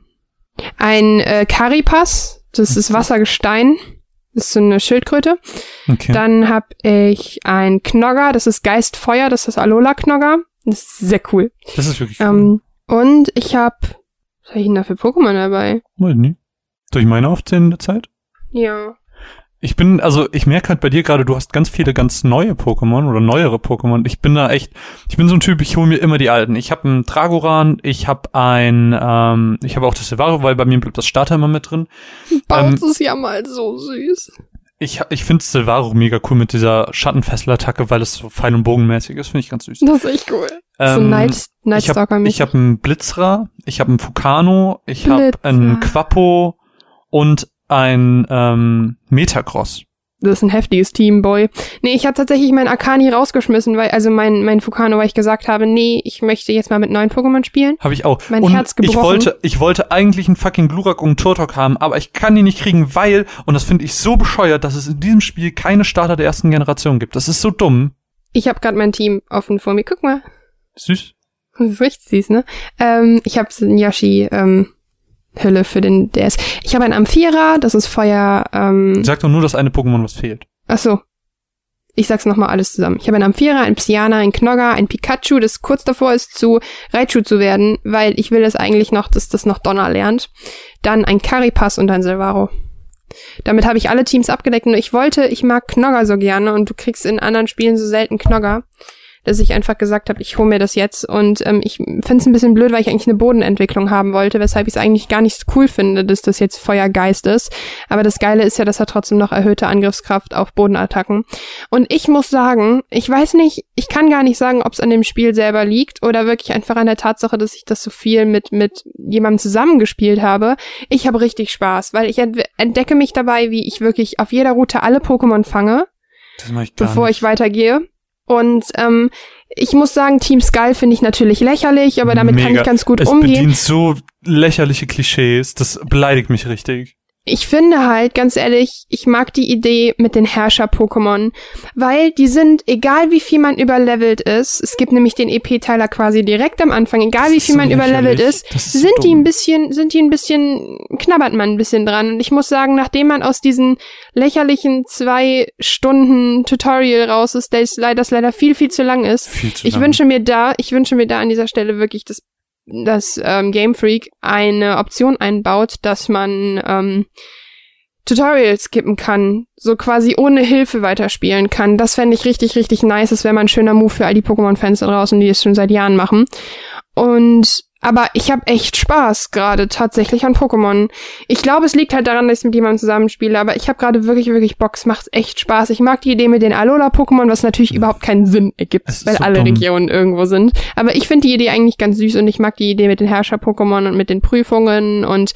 ein äh, Caripas, das ist Wassergestein. Das ist so eine Schildkröte. Okay. Dann habe ich ein Knogger, das ist Geistfeuer, das ist Alola-Knogger. Das ist sehr cool. das ist wirklich cool. Ähm, und ich habe, was habe ich denn da für Pokémon dabei? Weiß. Soll ich meine aufzählen in der Zeit? Ja. Ich bin, also ich merke halt bei dir gerade, du hast ganz viele ganz neue Pokémon oder neuere Pokémon. Ich bin da echt, ich bin so ein Typ, ich hole mir immer die alten. Ich habe einen Dragoran, ich habe ein, ähm, ich habe auch das Silvaro, weil bei mir bleibt das Starter immer mit drin. Baut Ähm, ist ja mal so süß. Ich, ich finde Silvaro mega cool mit dieser Schattenfesselattacke, weil es so Pfeil- und Bogenmäßig ist, finde ich ganz süß. Das ist echt cool. so Ähm, Night, ich Nightstalker habe hab einen Blitzra, ich habe einen Fukano, ich habe einen Quappo und ein ähm, Metacross. Das ist ein heftiges Team, Boy. Nee, ich habe tatsächlich meinen Akani rausgeschmissen, weil, also mein, mein Fukano, weil ich gesagt habe, nee, ich möchte jetzt mal mit neuen Pokémon spielen. Habe ich auch. Mein und Herz ich gebrochen. wollte, ich wollte eigentlich einen fucking Glurak und einen Turtok haben, aber ich kann die nicht kriegen, weil, und das finde ich so bescheuert, dass es in diesem Spiel keine Starter der ersten Generation gibt. Das ist so dumm. Ich habe gerade mein Team offen vor mir. Guck mal. Süß. Das ist richtig süß, ne? Ähm, ich habe eine Yoshi, ähm, Hülle für den DS. Ich habe einen Amphira, das ist Feuer, ähm, Sag doch nur das eine Pokémon, was fehlt. ach so. Ich sag's nochmal alles zusammen. Ich habe einen Amphira, einen Psyana, einen Knogger, ein Pikachu, das kurz davor ist, zu Raichu zu werden, weil ich will es eigentlich noch, dass das noch Donner lernt. Dann ein Caripas und ein Silvaro. Damit habe ich alle Teams abgedeckt und ich wollte, ich mag Knogger so gerne und du kriegst in anderen Spielen so selten Knogger, dass ich einfach gesagt habe, ich hole mir das jetzt und ähm, ich finde es ein bisschen blöd, weil ich eigentlich eine Bodenentwicklung haben wollte, weshalb ich es eigentlich gar nicht so cool finde, dass das jetzt Feuergeist ist. Aber das Geile ist ja, dass er trotzdem noch erhöhte Angriffskraft auf Bodenattacken. Und ich muss sagen, ich weiß nicht, ich kann gar nicht sagen, ob es an dem Spiel selber liegt oder wirklich einfach an der Tatsache, dass ich das so viel mit mit jemandem zusammengespielt habe. Ich habe richtig Spaß, weil ich ent entdecke mich dabei, wie ich wirklich auf jeder Route alle Pokémon fange Das mache ich gar bevor nicht. ich weitergehe. Und ähm, ich muss sagen, Team Skull finde ich natürlich lächerlich, aber damit kann Mega. ich ganz gut es umgehen. bedient so lächerliche Klischees. Das beleidigt mich richtig. Ich finde halt, ganz ehrlich, ich mag die Idee mit den Herrscher-Pokémon, weil die sind, egal wie viel man überlevelt ist, es gibt nämlich den EP-Teiler quasi direkt am Anfang, egal Das wie viel so man überlevelt ist, Das ist so sind die dumm. ein bisschen, sind die ein bisschen, knabbert man ein bisschen dran. Und ich muss sagen, nachdem man aus diesen lächerlichen zwei Stunden Tutorial raus ist, leider, das leider viel, viel zu lang ist, zu ich lang. wünsche mir da, ich wünsche mir da an dieser Stelle wirklich, dass, dass ähm, Game Freak eine Option einbaut, dass man ähm, Tutorials skippen kann, so quasi ohne Hilfe weiterspielen kann. Das fände ich richtig, richtig nice. Das wäre mal ein schöner Move für all die Pokémon-Fans da draußen, die es schon seit Jahren machen. Und Aber ich habe echt Spaß gerade tatsächlich an Pokémon. Ich glaube, es liegt halt daran, dass ich mit jemandem zusammenspiele, aber ich habe gerade wirklich, wirklich Bock. Es macht echt Spaß. Ich mag die Idee mit den Alola-Pokémon, was natürlich überhaupt keinen Sinn ergibt, weil so alle dumm. Regionen irgendwo sind. Aber ich finde die Idee eigentlich ganz süß und ich mag die Idee mit den Herrscher-Pokémon und mit den Prüfungen und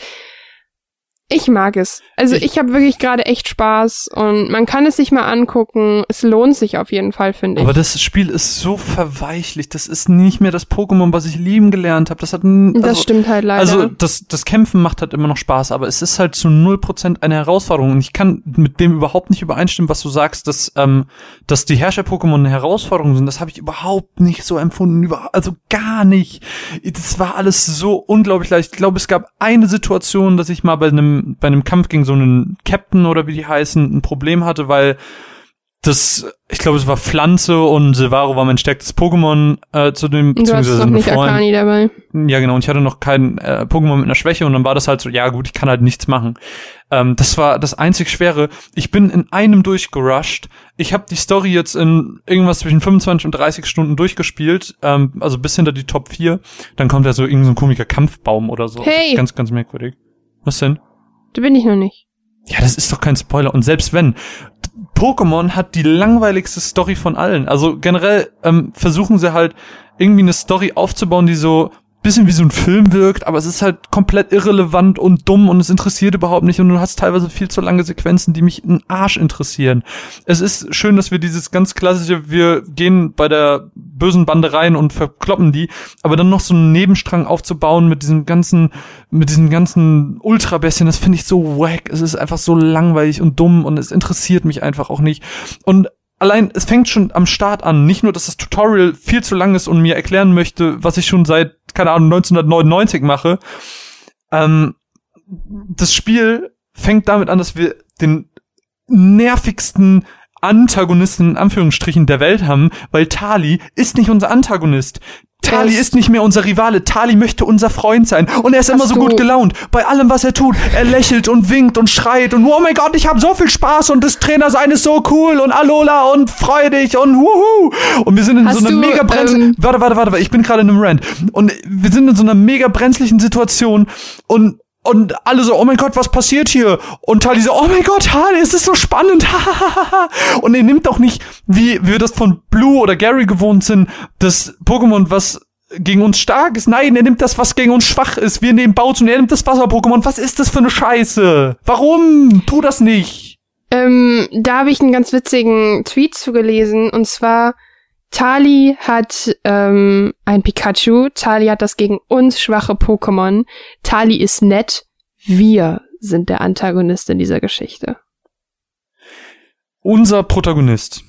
ich mag es. Also ich, ich habe wirklich gerade echt Spaß und man kann es sich mal angucken. Es lohnt sich auf jeden Fall, finde ich. Aber das Spiel ist so verweichlich. Das ist nicht mehr das Pokémon, was ich lieben gelernt habe. Das hat also, Das stimmt halt leider. Also das, das Kämpfen macht halt immer noch Spaß, aber es ist halt zu null Prozent eine Herausforderung. Und ich kann mit dem überhaupt nicht übereinstimmen, was du sagst, dass, ähm, dass die Herrscher-Pokémon eine Herausforderung sind. Das habe ich überhaupt nicht so empfunden. Über also gar nicht. Das war alles so unglaublich leicht. Ich glaube, es gab eine Situation, dass ich mal bei einem bei einem Kampf gegen so einen Captain oder wie die heißen, ein Problem hatte, weil das, ich glaube, es war Pflanze und Silvaro war mein stärkstes Pokémon äh, zu dem, du beziehungsweise noch nicht Freund. Akani dabei. Ja, genau, und ich hatte noch kein äh, Pokémon mit einer Schwäche und dann war das halt so, ja gut, ich kann halt nichts machen. Ähm, das war das einzig Schwere. Ich bin in einem durchgerusht. Ich habe die Story jetzt in irgendwas zwischen 25 und 30 Stunden durchgespielt, ähm, also bis hinter die Top 4. Dann kommt ja so irgendein so komischer Kampfbaum oder so. Hey! Ganz, ganz merkwürdig. Was denn? Da bin ich noch nicht. Ja, das ist doch kein Spoiler. Und selbst wenn, Pokémon hat die langweiligste Story von allen. Also generell ähm, versuchen sie halt irgendwie eine Story aufzubauen, die so bisschen wie so ein Film wirkt, aber es ist halt komplett irrelevant und dumm und es interessiert überhaupt nicht und du hast teilweise viel zu lange Sequenzen, die mich einen Arsch interessieren. Es ist schön, dass wir dieses ganz klassische, wir gehen bei der bösen Bande rein und verkloppen die, aber dann noch so einen Nebenstrang aufzubauen mit diesem ganzen, mit diesen ganzen Ultrabestien, das finde ich so wack. Es ist einfach so langweilig und dumm und es interessiert mich einfach auch nicht. Und allein, es fängt schon am Start an. Nicht nur, dass das Tutorial viel zu lang ist und mir erklären möchte, was ich schon seit, keine Ahnung, 1999 mache. Ähm, das Spiel fängt damit an, dass wir den nervigsten Antagonisten in Anführungsstrichen der Welt haben, weil Tali ist nicht unser Antagonist. Tali ist nicht mehr unser Rivale. Tali möchte unser Freund sein. Und er ist immer so gut gelaunt. Bei allem, was er tut. Er lächelt und winkt und schreit und oh mein Gott, ich habe so viel Spaß und das Trainer sein ist so cool und Alola und freudig und wuhu. Und wir sind in hast so einer mega brenzlichen. Ähm warte, warte, warte, ich bin gerade in einem Rant. Und wir sind in so einer mega brenzlichen Situation und und alle so, oh mein Gott, was passiert hier? Und Tali so, oh mein Gott, Harley, es ist so spannend. und er nimmt auch nicht, wie wir das von Blue oder Gary gewohnt sind, das Pokémon, was gegen uns stark ist. Nein, er nimmt das, was gegen uns schwach ist. Wir nehmen Bautz und er nimmt das Wasser-Pokémon. Was ist das für eine Scheiße? Warum? Tu das nicht. Ähm, da habe ich einen ganz witzigen Tweet zugelesen. Und zwar, Tali hat ähm, ein Pikachu. Tali hat das gegen uns schwache Pokémon. Tali ist nett. Wir sind der Antagonist in dieser Geschichte. Unser Protagonist.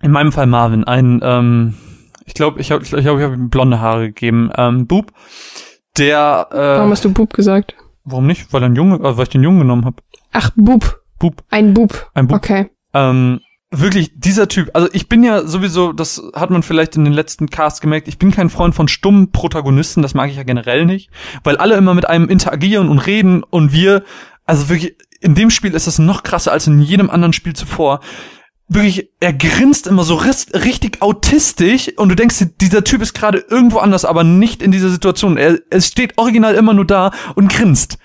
In meinem Fall Marvin, ein, ähm, ich glaube, ich habe ich glaub, ich hab ihm blonde Haare gegeben, ähm, Bub, der, äh, Warum hast du Bub gesagt? Warum nicht? Weil, ein Junge, äh, weil ich den Jungen genommen habe. Ach, Bub. Bub. Ein Bub. Ein Bub. Okay. Ähm, wirklich dieser Typ, also ich bin ja sowieso, das hat man vielleicht in den letzten Casts gemerkt, ich bin kein Freund von stummen Protagonisten, das mag ich ja generell nicht, weil alle immer mit einem interagieren und reden und wir, also wirklich, in dem Spiel ist das noch krasser als in jedem anderen Spiel zuvor. Wirklich, er grinst immer so richtig autistisch und du denkst, dieser Typ ist gerade irgendwo anders, aber nicht in dieser Situation. Er, er steht original immer nur da und grinst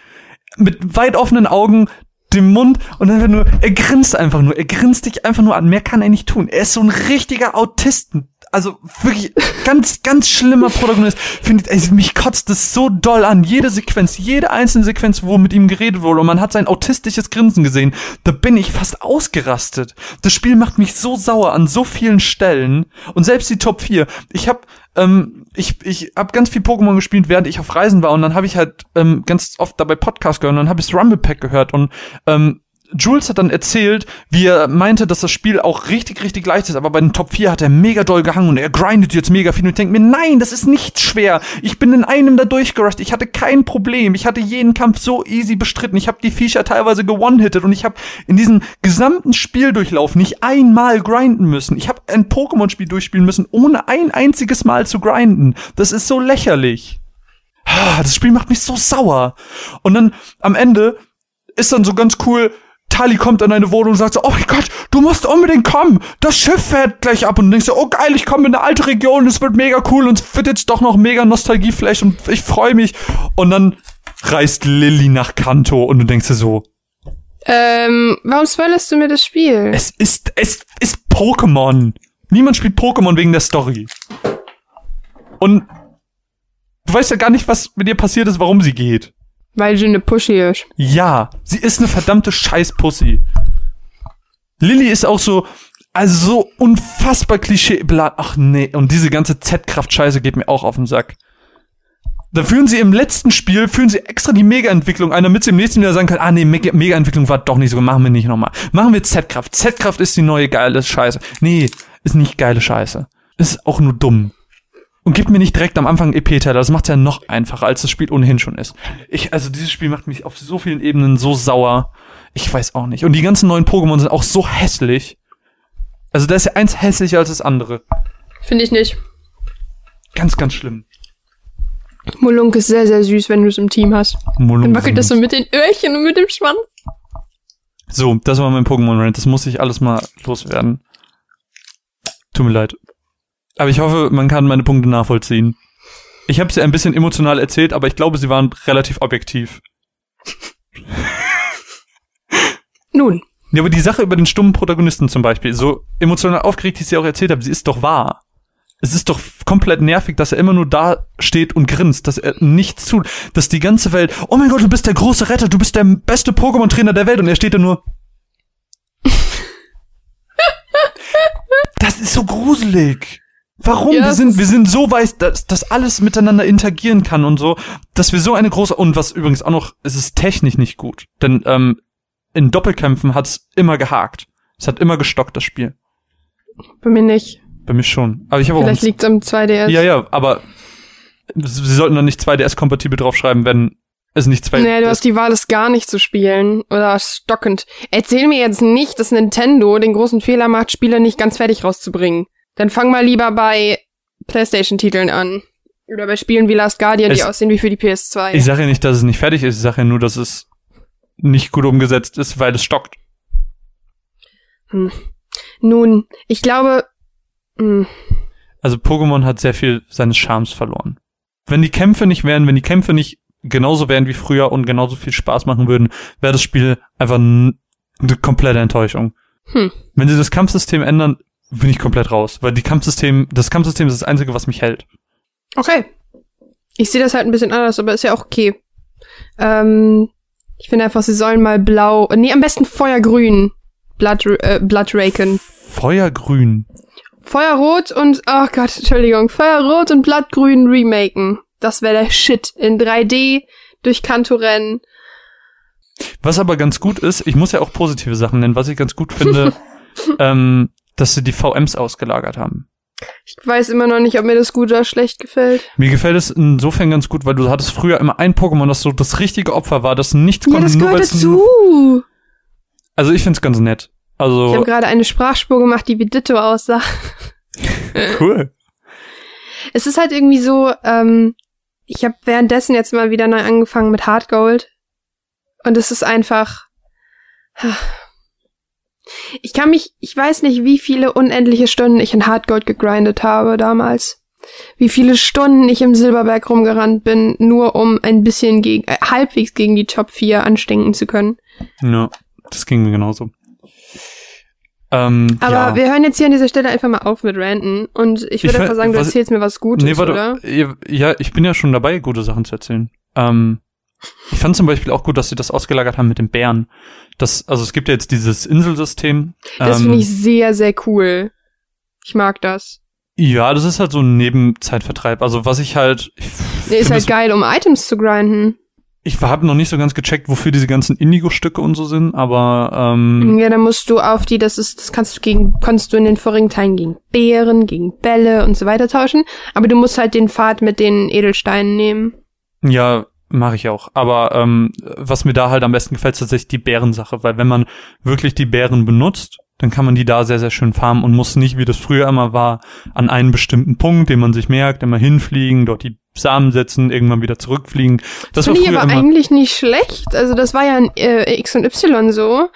mit weit offenen Augen, dem Mund und einfach nur, er grinst einfach nur, er grinst dich einfach nur an, mehr kann er nicht tun. Er ist so ein richtiger Autisten. Also wirklich ganz, ganz schlimmer Protagonist. Findet, ey, mich kotzt das so doll an. Jede Sequenz, jede einzelne Sequenz, wo mit ihm geredet wurde und man hat sein autistisches Grinsen gesehen, da bin ich fast ausgerastet. Das Spiel macht mich so sauer an so vielen Stellen und selbst die Top 4. Ich habe ähm, ich, ich habe ganz viel Pokémon gespielt, während ich auf Reisen war und dann habe ich halt ähm, ganz oft dabei Podcast gehört und dann habe ich das Rumble Pack gehört und ähm, Jules hat dann erzählt, wie er meinte, dass das Spiel auch richtig, richtig leicht ist, aber bei den Top 4 hat er mega doll gehangen und er grindet jetzt mega viel und ich denke mir, nein, das ist nicht schwer. Ich bin in einem da durchgerusht, ich hatte kein Problem, ich hatte jeden Kampf so easy bestritten, ich habe die Viecher teilweise gewone-hitted und ich habe in diesem gesamten Spieldurchlauf nicht einmal grinden müssen. Ich habe ein Pokémon-Spiel durchspielen müssen, ohne ein einziges Mal zu grinden. Das ist so lächerlich. Ah, das Spiel macht mich so sauer. Und dann am Ende ist dann so ganz cool, Tali kommt in deine Wohnung und sagt so, oh mein Gott, du musst unbedingt kommen. Das Schiff fährt gleich ab und du denkst so, oh geil, ich komme in eine alte Region, es wird mega cool und es wird jetzt doch noch mega Nostalgieflash und ich freue mich. Und dann reist Lilly nach Kanto und du denkst dir so, Ähm, warum spoilerst du mir das Spiel? es ist, es ist Pokémon. Niemand spielt Pokémon wegen der Story. Und du weißt ja gar nicht, was mit ihr passiert ist, warum sie geht. Weil sie eine Pushy ist. Ja, sie ist eine verdammte Scheißpussy. Lilly ist auch so, also so unfassbar Klischee. bla- Ach nee, und diese ganze Z-Kraft-Scheiße geht mir auch auf den Sack. Da führen sie im letzten Spiel, führen sie extra die Mega-Entwicklung ein, damit sie im nächsten Jahr sagen können, ah nee, Mega- Mega-Entwicklung war doch nicht so, machen wir nicht nochmal. Machen wir Z-Kraft. Z-Kraft ist die neue geile Scheiße. Nee, ist nicht geile Scheiße. Ist auch nur dumm. Und gibt mir nicht direkt am Anfang EP-Teile, das macht's ja noch einfacher, als das Spiel ohnehin schon ist. Ich, also dieses Spiel macht mich auf so vielen Ebenen so sauer. Ich weiß auch nicht. Und die ganzen neuen Pokémon sind auch so hässlich. Also da ist ja eins hässlicher als das andere. Finde ich nicht. Ganz, ganz schlimm. Molunk ist sehr, sehr süß, wenn du es im Team hast. Dann wackelt das so mit den Öhrchen und mit dem Schwanz. So, das war mein Pokémon-Rant. Das muss ich alles mal loswerden. Tut mir leid. Aber ich hoffe, man kann meine Punkte nachvollziehen. Ich habe sie ein bisschen emotional erzählt, aber ich glaube, sie waren relativ objektiv. Nun, Ja, aber die Sache über den stummen Protagonisten zum Beispiel, so emotional aufgeregt, wie ich sie auch erzählt habe, sie ist doch wahr. Es ist doch komplett nervig, dass er immer nur da steht und grinst, dass er nichts tut, dass die ganze Welt, oh mein Gott, du bist der große Retter, du bist der beste Pokémon-Trainer der Welt und er steht da nur. das ist so gruselig. Warum? Ja, wir sind, wir sind so weit, dass, dass alles miteinander interagieren kann und so, dass wir so eine große, und was übrigens auch noch, es ist technisch nicht gut. Denn, ähm, in Doppelkämpfen hat's immer gehakt. Es hat immer gestockt, das Spiel. bei mir nicht. Bei mir schon. Aber ich habe auch Vielleicht liegt's am 2DS. Ja, ja, aber sie sollten dann nicht 2DS-kompatibel draufschreiben, wenn es nicht 2DS Nee, du hast die Wahl, es gar nicht zu spielen oder stockend. Erzähl mir jetzt nicht, dass Nintendo den großen Fehler macht, Spiele nicht ganz fertig rauszubringen. Dann fang mal lieber bei PlayStation-Titeln an. Oder bei Spielen wie Last Guardian, die Es- aussehen wie für die PS2. Ich sage ja nicht, dass es nicht fertig ist, ich sage ja nur, dass es nicht gut umgesetzt ist, weil es stockt. Nun, ich glaube, hm, Also Pokémon hat sehr viel seines Charmes verloren. Wenn die Kämpfe nicht wären, wenn die Kämpfe nicht genauso wären wie früher und genauso viel Spaß machen würden, wäre das Spiel einfach eine komplette Enttäuschung. Hm. Wenn sie das Kampfsystem ändern, bin ich komplett raus, weil die Kampfsystem, das Kampfsystem ist das einzige, was mich hält. okay. Ich sehe das halt ein bisschen anders, aber ist ja auch okay. Ähm, ich finde einfach, sie sollen mal blau, nee, am besten feuergrün Blood, äh, Bloodraken. Feuergrün. Feuerrot und, ach Gott, Entschuldigung, Feuerrot und Blattgrün remaken. Das wäre der Shit. In 3D, durch Kanto rennen. Was aber ganz gut ist, ich muss ja auch positive Sachen nennen, was ich ganz gut finde, ähm, dass sie die VMs ausgelagert haben. Ich weiß immer noch nicht, ob mir das gut oder schlecht gefällt. Mir gefällt es insofern ganz gut, weil du hattest früher immer ein Pokémon, das so das richtige Opfer war, das nichts Ja, konnte, das nur gehört weil's dazu. Also ich find's ganz nett. Ich Also habe gerade eine Sprachspur gemacht, die wie Ditto aussah. cool. Es ist halt irgendwie so, ähm, ich habe währenddessen jetzt mal wieder neu angefangen mit Hard Gold. Und es ist einfach. Ich kann mich, ich weiß nicht, wie viele unendliche Stunden ich in Hard Gold gegrindet habe damals. Wie viele Stunden ich im Silberberg rumgerannt bin, nur um ein bisschen gegen, äh, halbwegs gegen die Top 4 anstinken zu können. Ja, das ging mir genauso. Ähm, Aber ja. wir hören jetzt hier an dieser Stelle einfach mal auf mit Ranten. Und ich würde einfach sagen, du was- erzählst mir was Gutes, nee, warte, oder? ja, ich bin ja schon dabei, gute Sachen zu erzählen. Ähm, ich fand zum Beispiel auch gut, dass sie das ausgelagert haben mit den Bären. Das, also es gibt ja jetzt dieses Inselsystem. Das ähm, finde ich sehr, sehr cool. Ich mag das. Ja, das ist halt so ein Nebenzeitvertreib. Also was ich halt, ich, Nee, ist halt geil, um Items zu grinden. ich habe noch nicht so ganz gecheckt, wofür diese ganzen Indigo-Stücke und so sind, aber ähm, Ja, dann musst du auf die, das ist, das kannst du gegen, kannst du in den vorigen Teilen gegen Beeren, gegen Bälle und so weiter tauschen. Aber du musst halt den Pfad mit den Edelsteinen nehmen. ja, mache ich auch. Aber ähm, was mir da halt am besten gefällt, ist tatsächlich die Bärensache, weil wenn man wirklich die Bären benutzt, dann kann man die da sehr, sehr schön farmen und muss nicht, wie das früher immer war, an einen bestimmten Punkt, den man sich merkt, immer hinfliegen, dort die Samen setzen, irgendwann wieder zurückfliegen. Das, Das finde war ich aber eigentlich nicht schlecht. Also das war ja in äh, X und Y so.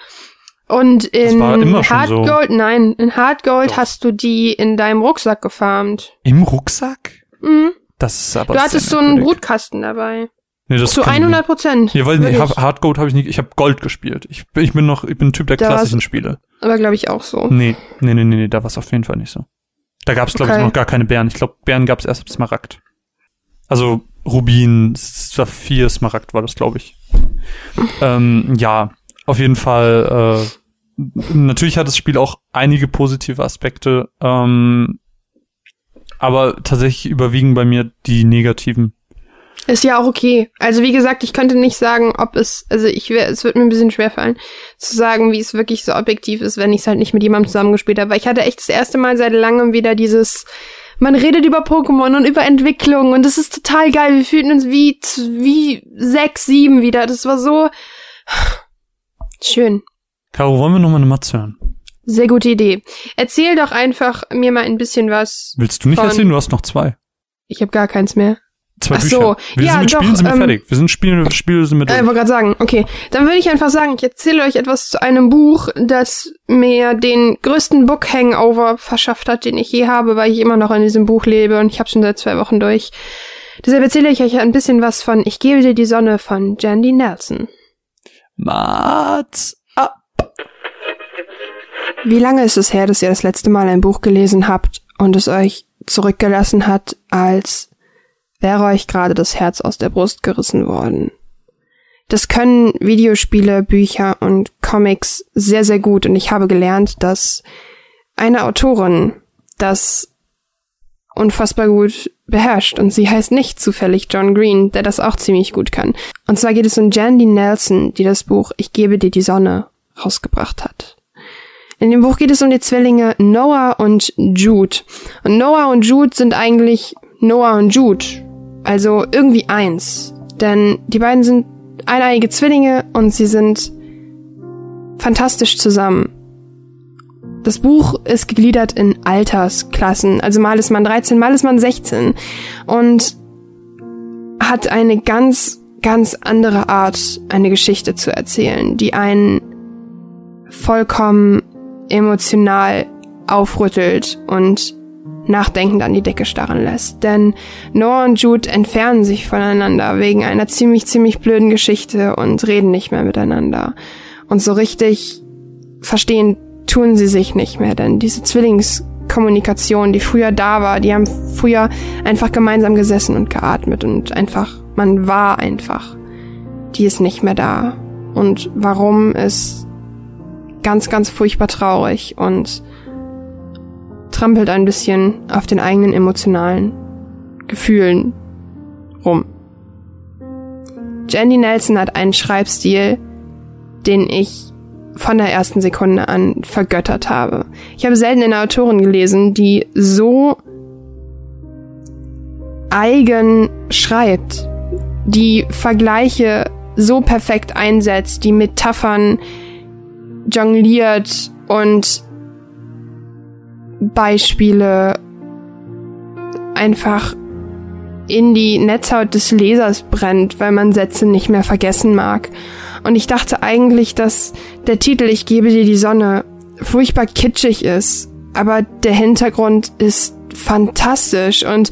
Und in war immer schon Hard so. Gold, nein, in Hard Gold Doch. hast du die in deinem Rucksack gefarmt. im Rucksack? Mhm. Das ist aber Du hattest so einen. Brutkasten dabei. Nee, das Zu kann ich nicht. 100 Prozent. Ja, weil nee, Wirklich. Hard Hard Gold habe ich nicht, ich habe Gold gespielt. Ich, bin- ich bin noch, ich bin ein Typ der Da klassischen Spiele. Aber glaube ich auch so. Nee, nee, nee, nee, nee da war es auf jeden Fall nicht so. Da gab es, glaube ich, Okay. noch gar keine Bären. Ich glaube, Bären gab es erst ab Smaragd. Also Rubin, Saphir, Smaragd war das, glaube ich. ähm, ja, auf jeden Fall. Äh, natürlich hat das Spiel auch einige positive Aspekte, ähm, aber tatsächlich überwiegen bei mir die negativen. Ist ja auch okay. Also wie gesagt, ich könnte nicht sagen, ob es, also ich wär, es wird mir ein bisschen schwerfallen, zu sagen, wie es wirklich so objektiv ist, wenn ich es halt nicht mit jemandem zusammengespielt habe. Weil ich hatte echt das erste Mal seit langem wieder dieses, man redet über Pokémon und über Entwicklung und das ist total geil. Wir fühlten uns wie, wie sechs, sieben wieder. Das war so schön. Caro, wollen wir noch mal eine Matz hören? Sehr gute Idee. Erzähl doch einfach mir mal ein bisschen was. Willst du nicht erzählen? Du hast noch zwei. Ich habe gar keins mehr. Zwei Ach Bücher. so, Wir ja, sind mit doch, Spielen sind wir ähm, fertig. Wir sind Spiele, Spiele sind mit Äh, wollte gerade sagen, okay. Dann würde ich einfach sagen, ich erzähle euch etwas zu einem Buch, das mir den größten Book Hangover verschafft hat, den ich je habe, weil ich immer noch in diesem Buch lebe und ich habe schon seit zwei Wochen durch. Deshalb erzähle ich euch ein bisschen was von Ich gebe dir die Sonne von Jandy Nelson. Mats ab. Wie lange ist es her, dass ihr das letzte Mal ein Buch gelesen habt und es euch zurückgelassen hat, als wäre euch gerade das Herz aus der Brust gerissen worden? Das können Videospiele, Bücher und Comics sehr, sehr gut und ich habe gelernt, dass eine Autorin das unfassbar gut beherrscht und sie heißt nicht zufällig John Green, der das auch ziemlich gut kann. Und zwar geht es um Jandy Nelson, die das Buch Ich gebe dir die Sonne rausgebracht hat. In dem Buch geht es um die Zwillinge Noah und Jude. Und Noah und Jude sind eigentlich Noah und Jude. Also irgendwie eins. Denn die beiden sind eineiige Zwillinge und sie sind fantastisch zusammen. Das Buch ist gegliedert in Altersklassen. Also mal ist man 13, mal ist man 16. Und hat eine ganz, ganz andere Art, eine Geschichte zu erzählen, die einen vollkommen emotional aufrüttelt und nachdenkend an die Decke starren lässt. Denn Noah und Jude entfernen sich voneinander wegen einer ziemlich, ziemlich blöden Geschichte und reden nicht mehr miteinander. Und so richtig verstehen tun sie sich nicht mehr, denn diese Zwillingskommunikation, die früher da war, die haben früher einfach gemeinsam gesessen und geatmet und einfach, man war einfach. Die ist nicht mehr da. Und warum ist ganz, ganz furchtbar traurig und trampelt ein bisschen auf den eigenen emotionalen Gefühlen rum. Jandy Nelson hat einen Schreibstil, den ich von der ersten Sekunde an vergöttert habe. Ich habe selten eine Autorin gelesen, die so eigen schreibt, die Vergleiche so perfekt einsetzt, die Metaphern jongliert und Beispiele einfach in die Netzhaut des Lesers brennt, weil man Sätze nicht mehr vergessen mag. Und ich dachte eigentlich, dass der Titel Ich gebe dir die Sonne furchtbar kitschig ist, aber der Hintergrund ist fantastisch und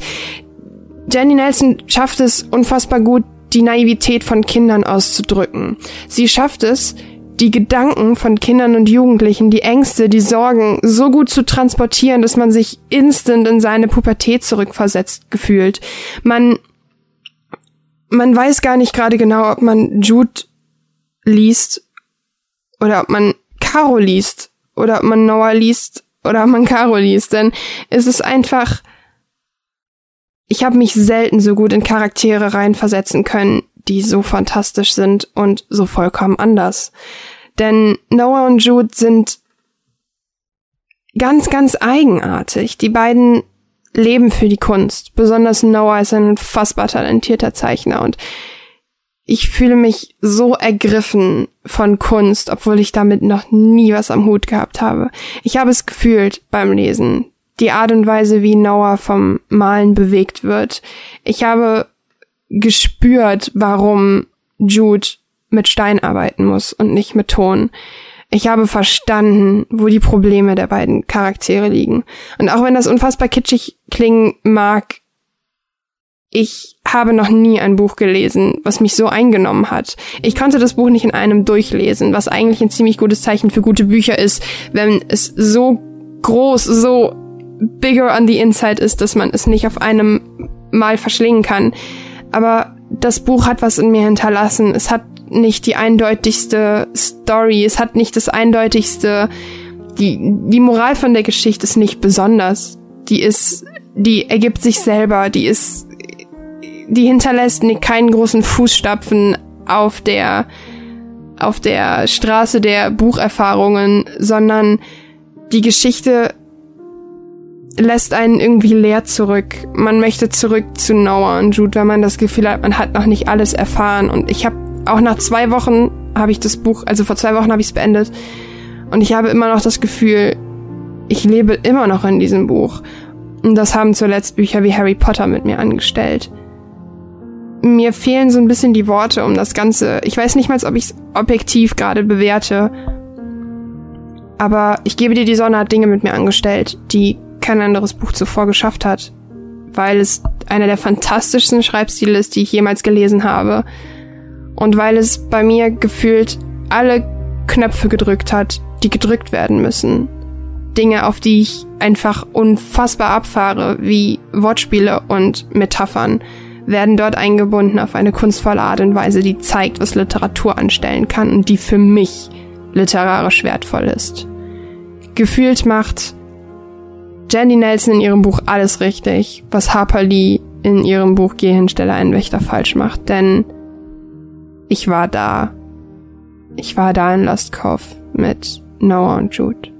Jenny Nelson schafft es unfassbar gut, die Naivität von Kindern auszudrücken. Sie schafft es, die Gedanken von Kindern und Jugendlichen, die Ängste, die Sorgen so gut zu transportieren, dass man sich instant in seine Pubertät zurückversetzt gefühlt. Man, man weiß gar nicht gerade genau, ob man Jude liest oder ob man Caro liest oder ob man Noah liest oder ob man Caro liest, denn es ist einfach, ich habe mich selten so gut in Charaktere reinversetzen können, die so fantastisch sind und so vollkommen anders. Denn Noah und Jude sind ganz, ganz eigenartig. Die beiden leben für die Kunst. Besonders Noah ist ein unfassbar talentierter Zeichner und ich fühle mich so ergriffen von Kunst, obwohl ich damit noch nie was am Hut gehabt habe. Ich habe es gefühlt beim Lesen. Die Art und Weise, wie Noah vom Malen bewegt wird. Ich habe gespürt, warum Jude mit Stein arbeiten muss und nicht mit Ton. Ich habe verstanden, wo die Probleme der beiden Charaktere liegen. Und auch wenn das unfassbar kitschig klingen mag, ich habe noch nie ein Buch gelesen, was mich so eingenommen hat. Ich konnte das Buch nicht in einem durchlesen, was eigentlich ein ziemlich gutes Zeichen für gute Bücher ist, wenn es so groß, so bigger on the inside ist, dass man es nicht auf einem Mal verschlingen kann. Aber das Buch hat was in mir hinterlassen. Es hat nicht die eindeutigste Story, es hat nicht das eindeutigste, die, die Moral von der Geschichte ist nicht besonders. Die ist, die ergibt sich selber, die ist, die hinterlässt keinen großen Fußstapfen auf der, auf der Straße der Bucherfahrungen, sondern die Geschichte lässt einen irgendwie leer zurück. Man möchte zurück zu Noah und Jude, wenn man das Gefühl hat, man hat noch nicht alles erfahren. Und ich habe auch nach zwei Wochen habe ich das Buch, also vor zwei Wochen habe ich es beendet. Und ich habe immer noch das Gefühl, ich lebe immer noch in diesem Buch. Und das haben zuletzt Bücher wie Harry Potter mit mir angestellt. Mir fehlen so ein bisschen die Worte um das Ganze. Ich weiß nicht mal, ob ich es objektiv gerade bewerte. Aber ich gebe dir, die Sonne hat Dinge mit mir angestellt, die kein anderes Buch zuvor geschafft hat. Weil es einer der fantastischsten Schreibstile ist, die ich jemals gelesen habe und weil es bei mir gefühlt alle Knöpfe gedrückt hat, die gedrückt werden müssen. Dinge, auf die ich einfach unfassbar abfahre, wie Wortspiele und Metaphern, werden dort eingebunden auf eine kunstvolle Art und Weise, die zeigt, was Literatur anstellen kann und die für mich literarisch wertvoll ist. Gefühlt macht Jenny Nelson in ihrem Buch alles richtig, was Harper Lee in ihrem Buch Gehhinstelle einen Wächter falsch macht, denn ich war da. Ich war da in Lost Cove mit Noah und Jude.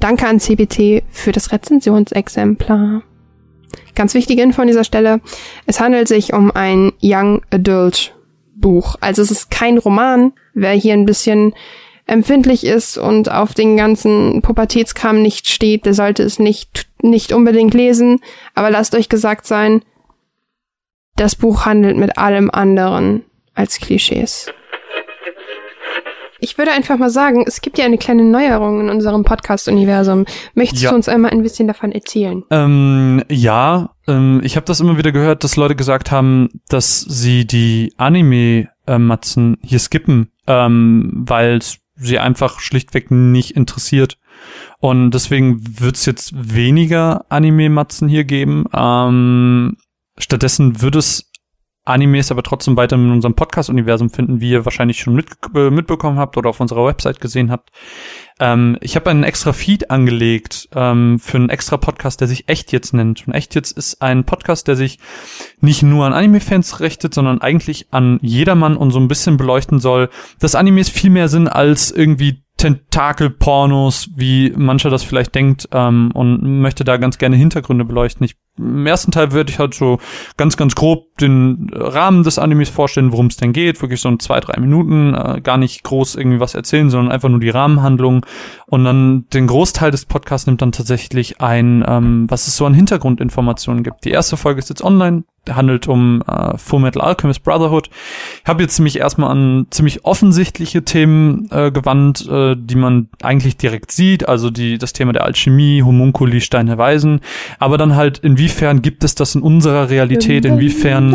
Danke an CBT für das Rezensionsexemplar. Ganz wichtige Info an dieser Stelle. Es handelt sich um ein Young Adult Buch. Also es ist kein Roman. Wer hier ein bisschen empfindlich ist und auf den ganzen Pubertätskram nicht steht, der sollte es nicht, nicht unbedingt lesen. Aber lasst euch gesagt sein, das Buch handelt mit allem anderen als Klischees. Ich würde einfach mal sagen, es gibt ja eine kleine Neuerung in unserem Podcast-Universum. Möchtest ja. du uns einmal ein bisschen davon erzählen? Ähm, ja, ähm, ich habe das immer wieder gehört, dass Leute gesagt haben, dass sie die Anime-Matzen hier skippen, ähm, weil sie einfach schlichtweg nicht interessiert. Und deswegen wird es jetzt weniger Anime-Matzen hier geben. Ähm, Stattdessen würde es Animes aber trotzdem weiter in unserem Podcast-Universum finden, wie ihr wahrscheinlich schon mit, äh, mitbekommen habt oder auf unserer Website gesehen habt. Ähm, ich habe einen extra Feed angelegt ähm, für einen extra Podcast, der sich Echt jetzt nennt. Und Echt jetzt ist ein Podcast, der sich nicht nur an Anime-Fans richtet, sondern eigentlich an jedermann und so ein bisschen beleuchten soll, dass Animes viel mehr sind als irgendwie Tentakel-Pornos, wie mancher das vielleicht denkt, ähm, und möchte da ganz gerne Hintergründe beleuchten. Ich, Im ersten Teil würde ich halt so ganz, ganz grob den Rahmen des Animes vorstellen, worum es denn geht. Wirklich so in zwei, drei Minuten, äh, gar nicht groß irgendwie was erzählen, sondern einfach nur die Rahmenhandlung. Und dann den Großteil des Podcasts nimmt dann tatsächlich ein, ähm, was es so an Hintergrundinformationen gibt. Die erste Folge ist jetzt online, handelt um äh, Full Metal Alchemist Brotherhood. Ich habe jetzt mich erstmal an ziemlich offensichtliche Themen äh, gewandt, äh, die man eigentlich direkt sieht, also die das Thema der Alchemie, Homunculi, Stein der Weisen, aber dann halt inwiefern gibt es das in unserer Realität, inwiefern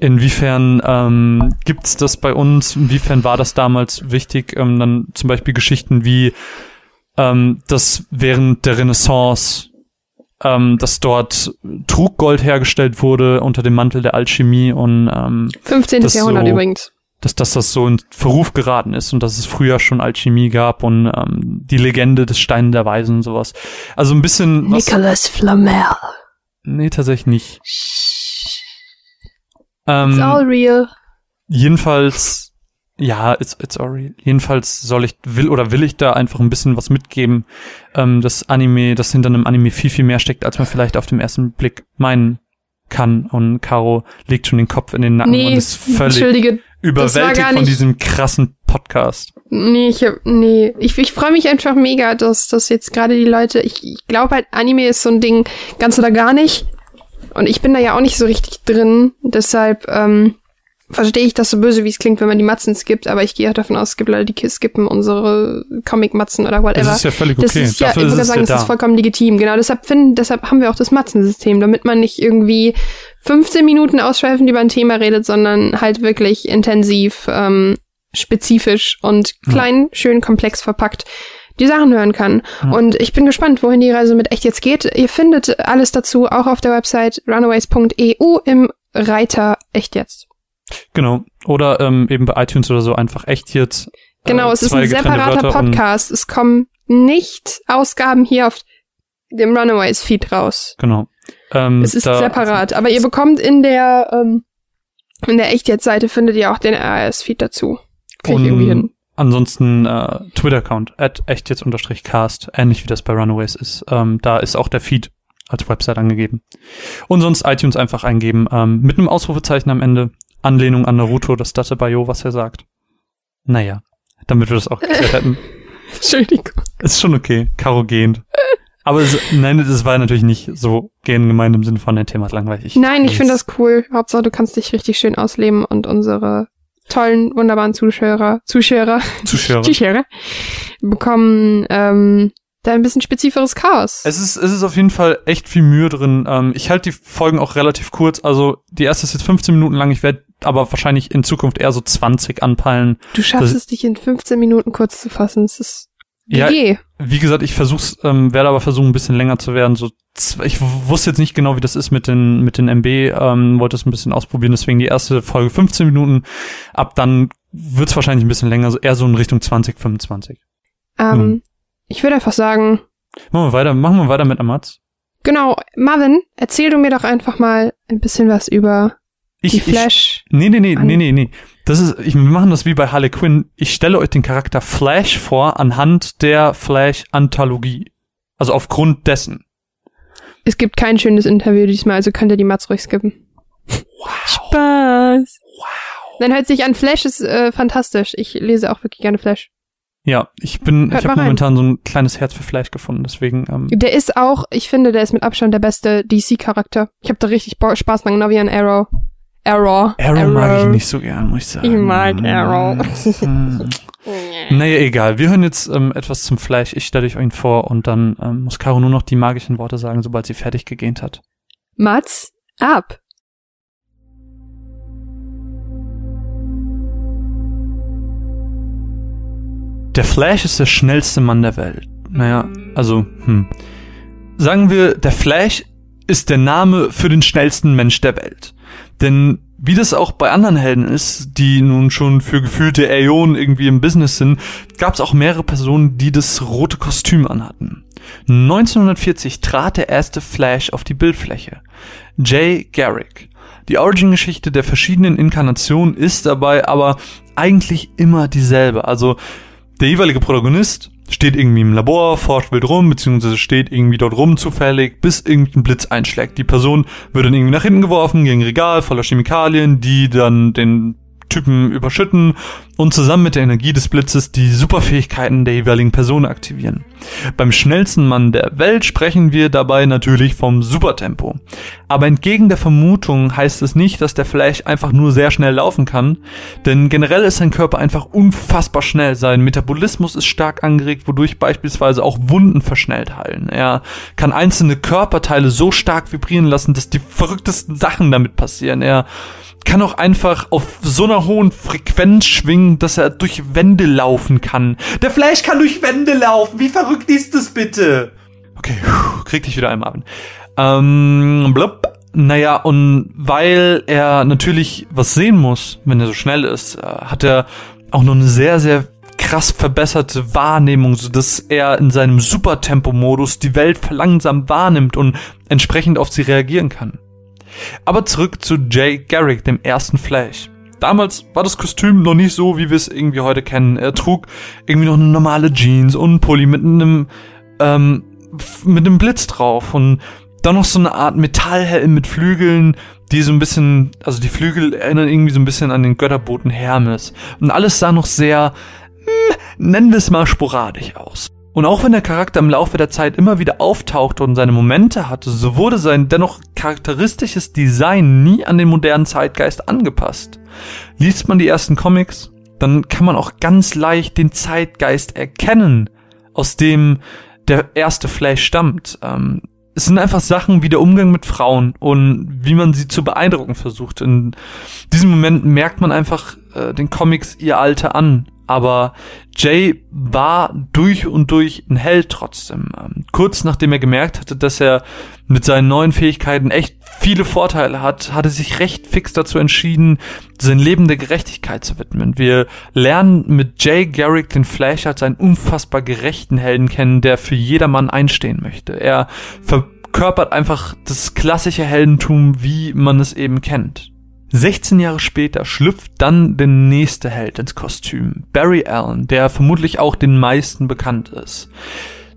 Inwiefern ähm, gibt's das bei uns? Inwiefern war das damals wichtig? Ähm, dann zum Beispiel Geschichten wie ähm, das während der Renaissance ähm, dass dort Truggold hergestellt wurde unter dem Mantel der Alchemie und ähm, 15. Jahrhundert so, übrigens. Dass, dass das so in Verruf geraten ist und dass es früher schon Alchemie gab und ähm, die Legende des Steinen der Weisen und sowas. Also ein bisschen. Nicholas Flamel. Nee, tatsächlich nicht. Ähm, It's all real. Jedenfalls Ja, it's, it's already. Jedenfalls soll ich, will oder will ich da einfach ein bisschen was mitgeben, ähm, das Anime, das hinter einem Anime viel, viel mehr steckt, als man vielleicht auf den ersten Blick meinen kann. Und Caro legt schon den Kopf in den Nacken Nee, und ist völlig entschuldige. Überwältigt von diesem krassen Podcast. Nee, ich hab, nee, ich, ich freue mich einfach mega, dass, dass jetzt gerade die Leute, ich, ich glaube halt, Anime ist so ein Ding, ganz oder gar nicht. Und ich bin da ja auch nicht so richtig drin. Deshalb ähm, verstehe ich das so böse, wie es klingt, wenn man die Matzen skippt. Aber ich gehe auch davon aus, es gibt Leute, die skippen unsere Comic-Matzen oder whatever. Das ist ja völlig Das okay. ist ja, Dafür ich würde es sagen, ja das da. ist vollkommen legitim. Genau, deshalb finden, deshalb haben wir auch das Matzensystem, damit man nicht irgendwie 15 Minuten ausschweifend über ein Thema redet, sondern halt wirklich intensiv, ähm, spezifisch und klein, schön komplex verpackt die Sachen hören kann. Ja. Und ich bin gespannt, wohin die Reise mit echt jetzt geht. Ihr findet alles dazu auch auf der Website runaways.eu im Reiter echt jetzt. Genau. Oder ähm, eben bei iTunes oder so einfach echt jetzt. Genau, äh, es ist ein separater Wörter Podcast. Es kommen nicht Ausgaben hier auf dem Runaways-Feed raus. Genau. Ähm, Es ist da- separat, aber ihr bekommt in der ähm, in der echt jetzt Seite findet ihr auch den RS-Feed dazu. Krieg ich irgendwie hin. Ansonsten äh, Twitter-Account, at echt jetzt unterstrich cast, ähnlich wie das bei Runaways ist. Ähm, da ist auch der Feed als Website angegeben. Und sonst iTunes einfach eingeben, ähm, mit einem Ausrufezeichen am Ende. Anlehnung an Naruto, das Datebayo, was er sagt. Naja, damit wir das auch geklärt hätten. Entschuldigung. Ist schon okay, Karo gehend. Aber es, nein, das war natürlich nicht so gehen gemeint im Sinne von der Thema ist langweilig. Nein, ich finde das cool. Hauptsache, du kannst dich richtig schön ausleben und unsere tollen, wunderbaren Zuschauer, Zuschauer, Zuschauer. Zuschauer bekommen ähm, da ein bisschen spezifisches Chaos. Es ist, es ist auf jeden Fall echt viel Mühe drin. Ähm, ich halte die Folgen auch relativ kurz. Also die erste ist jetzt 15 Minuten lang. Ich werde aber wahrscheinlich in Zukunft eher so 20 anpeilen. du schaffst das- es, dich in 15 Minuten kurz zu fassen. Es ist Ja. Wie gesagt, ich versuch's, ähm, werde aber versuchen, ein bisschen länger zu werden. So, ich wusste jetzt nicht genau, wie das ist mit den mit den MB. Ähm, wollte es ein bisschen ausprobieren. Deswegen die erste Folge 15 Minuten. Ab dann wird's wahrscheinlich ein bisschen länger, so eher so in Richtung 20, 25. Ähm, Hm. Ich würde einfach sagen, Machen wir weiter. Machen wir weiter mit Amatz. genau, Marvin, erzähl du mir doch einfach mal ein bisschen was über Ich, die Flash. Ich, nee, nee, nee, nee, nee, nee. Das ist, ich, wir machen das wie bei Harley Quinn. Ich stelle euch den Charakter Flash vor anhand der Flash-Anthologie. Also aufgrund dessen. Es gibt kein schönes Interview diesmal, also könnt ihr die Mats ruhig skippen. Spaß. Wow. Dann hört sich an, Flash ist äh, fantastisch. Ich lese auch wirklich gerne Flash. Ja, ich bin, Hört ich habe momentan so ein kleines Herz für Flash gefunden, deswegen, ähm, Der ist auch, ich finde, der ist mit Abstand der beste DC-Charakter. Ich habe da richtig Bo Spaß dran, genau wie an Arrow. Arrow. Arrow mag ich nicht so gern, muss ich sagen. Ich mag Arrow. Hm. naja, egal. Wir hören jetzt ähm, etwas zum Flash. Ich stelle euch ihn vor und dann ähm, muss Caro nur noch die magischen Worte sagen, sobald sie fertig gegähnt hat. Mats, ab. Der Flash ist der schnellste Mann der Welt. Naja, also, hm. Sagen wir, der Flash ist der Name für den schnellsten Mensch der Welt. Denn wie das auch bei anderen Helden ist, die nun schon für gefühlte Äonen irgendwie im Business sind, gab es auch mehrere Personen, die das rote Kostüm anhatten. 1940 trat der erste Flash auf die Bildfläche. Jay Garrick. Die Origin-Geschichte der verschiedenen Inkarnationen ist dabei aber eigentlich immer dieselbe. Also der jeweilige Protagonist steht irgendwie im Labor, forscht wild rum, beziehungsweise steht irgendwie dort rum zufällig, bis irgendein Blitz einschlägt. Die Person wird dann irgendwie nach hinten geworfen gegen ein Regal voller Chemikalien, die dann den Typen überschütten und zusammen mit der Energie des Blitzes die Superfähigkeiten der jeweiligen Person aktivieren. Beim schnellsten Mann der Welt sprechen wir dabei natürlich vom Supertempo. Aber entgegen der Vermutung heißt es nicht, dass der Flash einfach nur sehr schnell laufen kann, denn generell ist sein Körper einfach unfassbar schnell. Sein Metabolismus ist stark angeregt, wodurch beispielsweise auch Wunden verschnellt heilen. Er kann einzelne Körperteile so stark vibrieren lassen, dass die verrücktesten Sachen damit passieren. Er kann auch einfach auf so einer hohen Frequenz schwingen, dass er durch Wände laufen kann. Der Flash kann durch Wände laufen. Wie verrückt ist das bitte? Okay, krieg dich wieder einmal an. Ähm, blub. Naja, und weil er natürlich was sehen muss, wenn er so schnell ist, äh, hat er auch noch eine sehr, sehr krass verbesserte Wahrnehmung, so dass er in seinem Supertempo-Modus die Welt verlangsamt wahrnimmt und entsprechend auf sie reagieren kann. Aber zurück zu Jay Garrick, dem ersten Flash. damals war das Kostüm noch nicht so, wie wir es irgendwie heute kennen. Er trug irgendwie noch eine normale Jeans und einen Pulli mit einem, ähm, mit einem Blitz drauf und dann noch so eine Art Metallhelm mit Flügeln, die so ein bisschen, also die Flügel erinnern irgendwie so ein bisschen an den Götterboten Hermes. Und alles sah noch sehr, hm, nennen wir es mal sporadisch aus. Und auch wenn der Charakter im Laufe der Zeit immer wieder auftauchte und seine Momente hatte, so wurde sein dennoch charakteristisches Design nie an den modernen Zeitgeist angepasst. Liest man die ersten Comics, dann kann man auch ganz leicht den Zeitgeist erkennen, aus dem der erste Flash stammt. Ähm, es sind einfach Sachen wie der Umgang mit Frauen und wie man sie zu beeindrucken versucht. In diesem Moment merkt man einfach äh, den Comics ihr Alter an. Aber Jay war durch und durch ein Held trotzdem. Ähm, kurz nachdem er gemerkt hatte, dass er mit seinen neuen Fähigkeiten echt viele Vorteile hat, hatte sich recht fix dazu entschieden, sein Leben der Gerechtigkeit zu widmen. Wir lernen mit Jay Garrick den Flash als einen unfassbar gerechten Helden kennen, der für jedermann einstehen möchte. Er verkörpert einfach das klassische Heldentum, wie man es eben kennt. 16 Jahre später schlüpft dann der nächste Held ins Kostüm, Barry Allen, der vermutlich auch den meisten bekannt ist.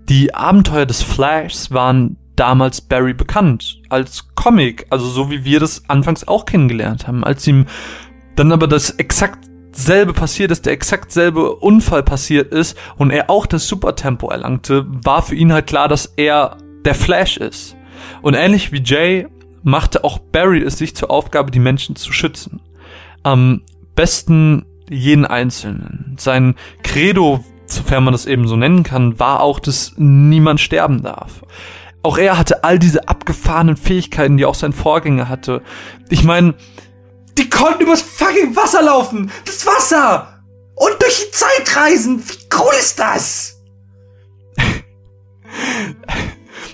Die Abenteuer des Flashs waren damals Barry bekannt, als Comic, also so wie wir das anfangs auch kennengelernt haben, als ihm dann aber das exakt selbe passiert ist, der exakt selbe Unfall passiert ist und er auch das Supertempo erlangte, war für ihn halt klar, dass er der Flash ist. Und ähnlich wie Jay machte auch Barry es sich zur Aufgabe, die Menschen zu schützen. Am besten jeden Einzelnen. Sein Credo, sofern man das eben so nennen kann, war auch, dass niemand sterben darf. Auch er hatte all diese abgefahrenen Fähigkeiten, die auch sein Vorgänger hatte. Ich meine, die konnten übers fucking Wasser laufen! Das Wasser! Und durch die Zeit reisen! Wie cool ist das?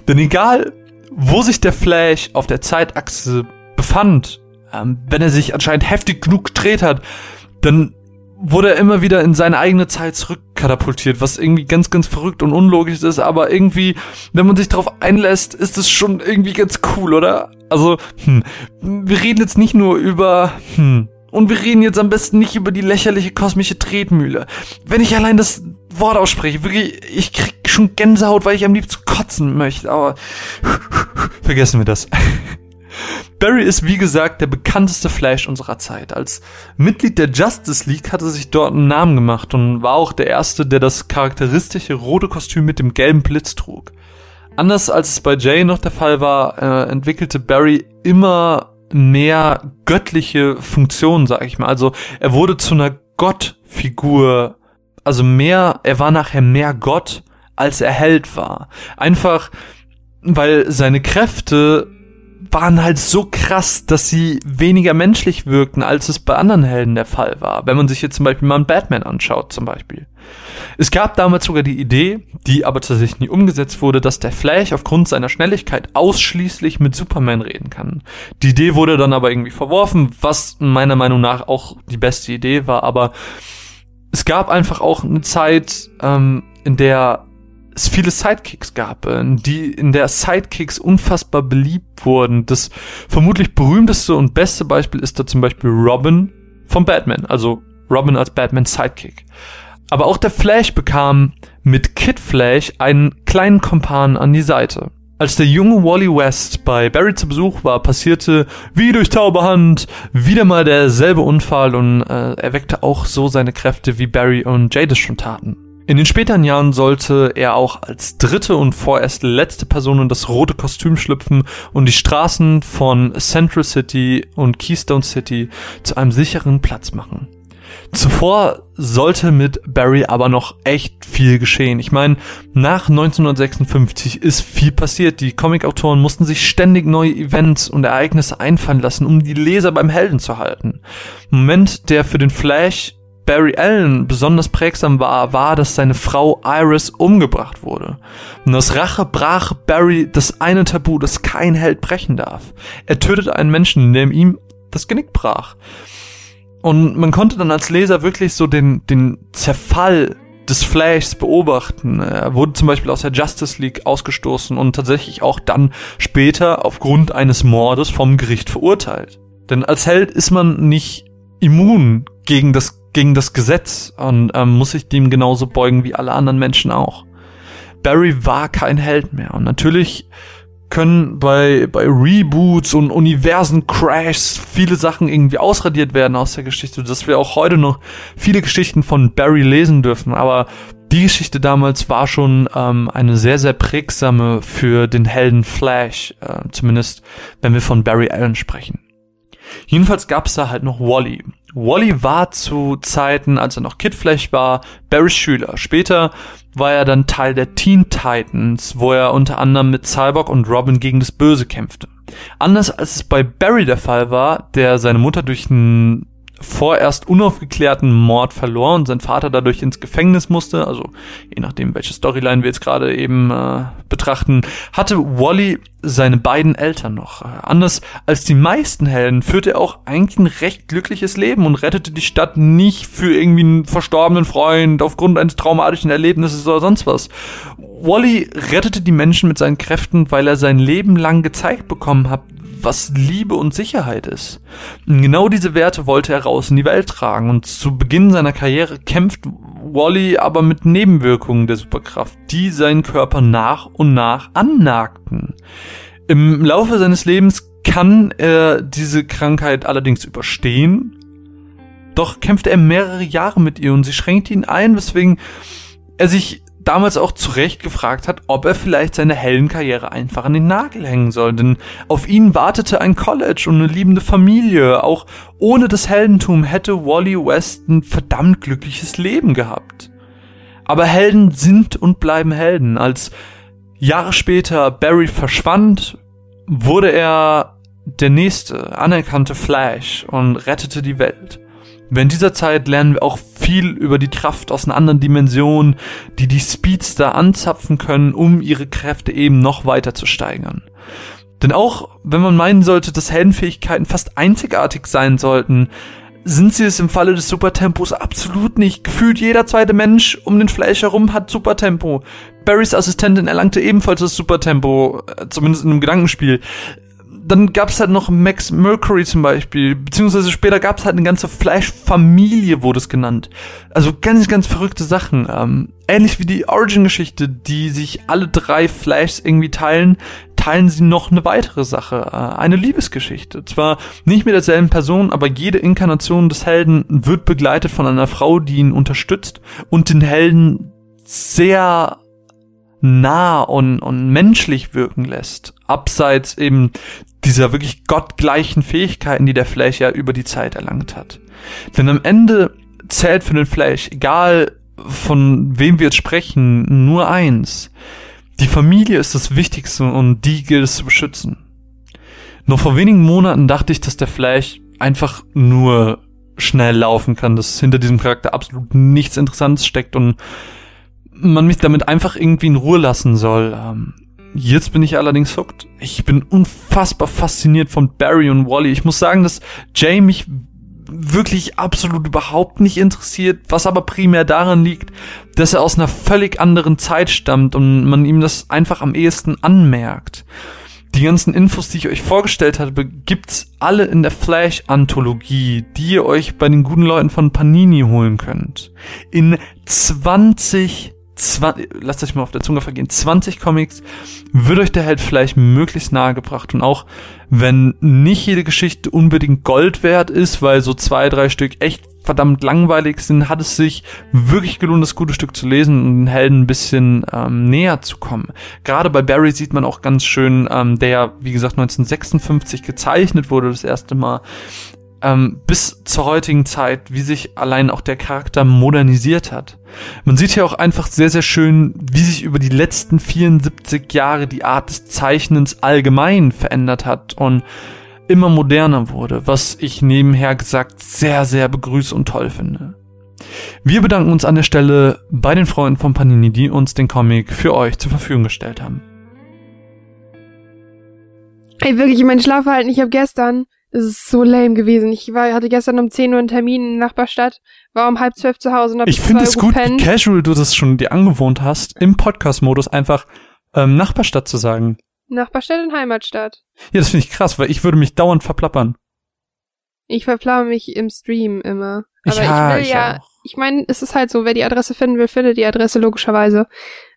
Denn egal, wo sich der Flash auf der Zeitachse befand, ähm, wenn er sich anscheinend heftig genug gedreht hat, dann wurde er immer wieder in seine eigene Zeit zurückkatapultiert, was irgendwie ganz, ganz verrückt und unlogisch ist, aber irgendwie, wenn man sich darauf einlässt, ist es schon irgendwie ganz cool, oder? Also, hm, wir reden jetzt nicht nur über, hm, und wir reden jetzt am besten nicht über die lächerliche kosmische Tretmühle. Wenn ich allein das Wort ausspreche, wirklich, ich krieg schon Gänsehaut, weil ich am liebsten kotzen möchte, aber vergessen wir das. Barry ist wie gesagt der bekannteste Flash unserer Zeit. Als Mitglied der Justice League hat er sich dort einen Namen gemacht und war auch der erste, der das charakteristische rote Kostüm mit dem gelben Blitz trug. Anders als es bei Jay noch der Fall war, äh, entwickelte Barry immer mehr göttliche Funktionen, sag ich mal. Also er wurde zu einer Gottfigur, also mehr, er war nachher mehr Gott, als er Held war. Einfach, weil seine Kräfte waren halt so krass, dass sie weniger menschlich wirkten, als es bei anderen Helden der Fall war. Wenn man sich jetzt zum Beispiel mal einen Batman anschaut, zum Beispiel. Es gab damals sogar die Idee, die aber tatsächlich nie umgesetzt wurde, dass der Flash aufgrund seiner Schnelligkeit ausschließlich mit Superman reden kann. Die Idee wurde dann aber irgendwie verworfen, was meiner Meinung nach auch die beste Idee war, aber es gab einfach auch eine Zeit, ähm, in der es viele Sidekicks gab, äh, die in der Sidekicks unfassbar beliebt wurden. Das vermutlich berühmteste und beste Beispiel ist da zum Beispiel Robin von Batman, also Robin als Batman Sidekick. Aber auch der Flash bekam mit Kid Flash einen kleinen Kompan an die Seite. Als der junge Wally West bei Barry zu Besuch war, passierte wie durch Tauberhand wieder mal derselbe Unfall und äh, er weckte auch so seine Kräfte, wie Barry und Jadis schon taten. In den späteren Jahren sollte er auch als dritte und vorerst letzte Person in das rote Kostüm schlüpfen und die Straßen von Central City und Keystone City zu einem sicheren Platz machen. Zuvor sollte mit Barry aber noch echt viel geschehen. Ich meine, nach 1956 ist viel passiert. Die Comicautoren mussten sich ständig neue Events und Ereignisse einfallen lassen, um die Leser beim Helden zu halten. Moment, der für den Flash Barry Allen besonders prägsam war, war, dass seine Frau Iris umgebracht wurde. Und aus Rache brach Barry das eine Tabu, das kein Held brechen darf. Er tötete einen Menschen, indem ihm das Genick brach. Und man konnte dann als Leser wirklich so den, den Zerfall des Flashs beobachten. Er wurde zum Beispiel aus der Justice League ausgestoßen und tatsächlich auch dann später aufgrund eines Mordes vom Gericht verurteilt. Denn als Held ist man nicht immun gegen das, gegen das Gesetz und ähm, muss sich dem genauso beugen wie alle anderen Menschen auch. Barry war kein Held mehr und natürlich können bei, bei Reboots und Universen-Crashs viele Sachen irgendwie ausradiert werden aus der Geschichte, dass wir auch heute noch viele Geschichten von Barry lesen dürfen. Aber die Geschichte damals war schon ähm, eine sehr, sehr prägsame für den Helden Flash, äh, zumindest wenn wir von Barry Allen sprechen. Jedenfalls gab es da halt noch Wally. Wally war zu Zeiten, als er noch Kid Flash war, Barrys Schüler. Später war er dann Teil der Teen Titans, wo er unter anderem mit Cyborg und Robin gegen das Böse kämpfte. Anders als es bei Barry der Fall war, der seine Mutter durch einen vorerst unaufgeklärten Mord verlor und sein Vater dadurch ins Gefängnis musste, also je nachdem, welche Storyline wir jetzt gerade eben äh, betrachten, hatte Wally seine beiden Eltern noch. Äh, anders als die meisten Helden führte er auch eigentlich ein recht glückliches Leben und rettete die Stadt nicht für irgendwie einen verstorbenen Freund aufgrund eines traumatischen Erlebnisses oder sonst was. Wally rettete die Menschen mit seinen Kräften, weil er sein Leben lang gezeigt bekommen hat, was Liebe und Sicherheit ist. Genau diese Werte wollte er raus in die Welt tragen und zu Beginn seiner Karriere kämpft Wally aber mit Nebenwirkungen der Superkraft, die seinen Körper nach und nach annagten. Im Laufe seines Lebens kann er diese Krankheit allerdings überstehen, doch kämpft er mehrere Jahre mit ihr und sie schränkt ihn ein, weswegen er sich damals auch zu Recht gefragt hat, ob er vielleicht seine Heldenkarriere einfach an den Nagel hängen soll, denn auf ihn wartete ein College und eine liebende Familie. Auch ohne das Heldentum hätte Wally West ein verdammt glückliches Leben gehabt. Aber Helden sind und bleiben Helden. Als Jahre später Barry verschwand, wurde er der nächste anerkannte Flash und rettete die Welt. Während dieser Zeit lernen wir auch viel über die Kraft aus einer anderen Dimension, die die Speedster anzapfen können, um ihre Kräfte eben noch weiter zu steigern. Denn auch wenn man meinen sollte, dass Heldenfähigkeiten fast einzigartig sein sollten, sind sie es im Falle des Supertempos absolut nicht. Gefühlt jeder zweite Mensch um den Flash herum hat Supertempo. Barrys Assistentin erlangte ebenfalls das Supertempo, äh, zumindest in einem Gedankenspiel dann gab es halt noch Max Mercury zum Beispiel, beziehungsweise später gab es halt eine ganze Flash-Familie, wurde es genannt. Also ganz, ganz verrückte Sachen. Ähm, ähnlich wie die Origin-Geschichte, die sich alle drei Flashs irgendwie teilen, teilen sie noch eine weitere Sache, äh, eine Liebesgeschichte. Zwar nicht mit derselben Person, aber jede Inkarnation des Helden wird begleitet von einer Frau, die ihn unterstützt und den Helden sehr nah und, und menschlich wirken lässt. Abseits eben dieser wirklich gottgleichen Fähigkeiten, die der Flash ja über die Zeit erlangt hat. Denn am Ende zählt für den Flash, egal von wem wir jetzt sprechen, nur eins. Die Familie ist das Wichtigste und die gilt es zu beschützen. Nur vor wenigen Monaten dachte ich, dass der Flash einfach nur schnell laufen kann, dass hinter diesem Charakter absolut nichts Interessantes steckt und man mich damit einfach irgendwie in Ruhe lassen soll. Ähm, jetzt bin ich allerdings hooked. Ich bin unfassbar fasziniert von Barry und Wally. Ich muss sagen, dass Jay mich wirklich absolut überhaupt nicht interessiert, was aber primär daran liegt, dass er aus einer völlig anderen Zeit stammt und man ihm das einfach am ehesten anmerkt. Die ganzen Infos, die ich euch vorgestellt habe, gibt's alle in der Flash-Anthologie, die ihr euch bei den guten Leuten von Panini holen könnt. In 20 20, lasst euch mal auf der Zunge vergehen, 20 Comics wird euch der Held vielleicht möglichst nahe gebracht. Und auch wenn nicht jede Geschichte unbedingt Gold wert ist, weil so zwei, drei Stück echt verdammt langweilig sind, hat es sich wirklich gelohnt, das gute Stück zu lesen und den Helden ein bisschen ähm, näher zu kommen. Gerade bei Barry sieht man auch ganz schön, ähm, der, wie gesagt, 1956 gezeichnet wurde, das erste Mal, ähm, bis zur heutigen Zeit, wie sich allein auch der Charakter modernisiert hat. Man sieht hier auch einfach sehr, sehr schön, wie sich über die letzten 74 Jahre die Art des Zeichnens allgemein verändert hat und immer moderner wurde, was ich nebenher gesagt sehr, sehr begrüße und toll finde. Wir bedanken uns an der Stelle bei den Freunden von Panini, die uns den Comic für euch zur Verfügung gestellt haben. Ey, wirklich, mein Schlafverhalten, ich habe gestern es ist so lame gewesen. Ich war, hatte gestern um 10 Uhr einen Termin in der Nachbarstadt, war um halb zwölf zu Hause und hab Ich finde es gut, wie casual du das schon dir angewohnt hast, im Podcast-Modus einfach ähm, Nachbarstadt zu sagen. Nachbarstadt und Heimatstadt. Ja, das finde ich krass, weil ich würde mich dauernd verplappern. Ich verplaue mich im Stream immer. Aber Ja, ich will ich ja, auch. ich meine, es ist halt so, wer die Adresse finden will, findet die Adresse logischerweise.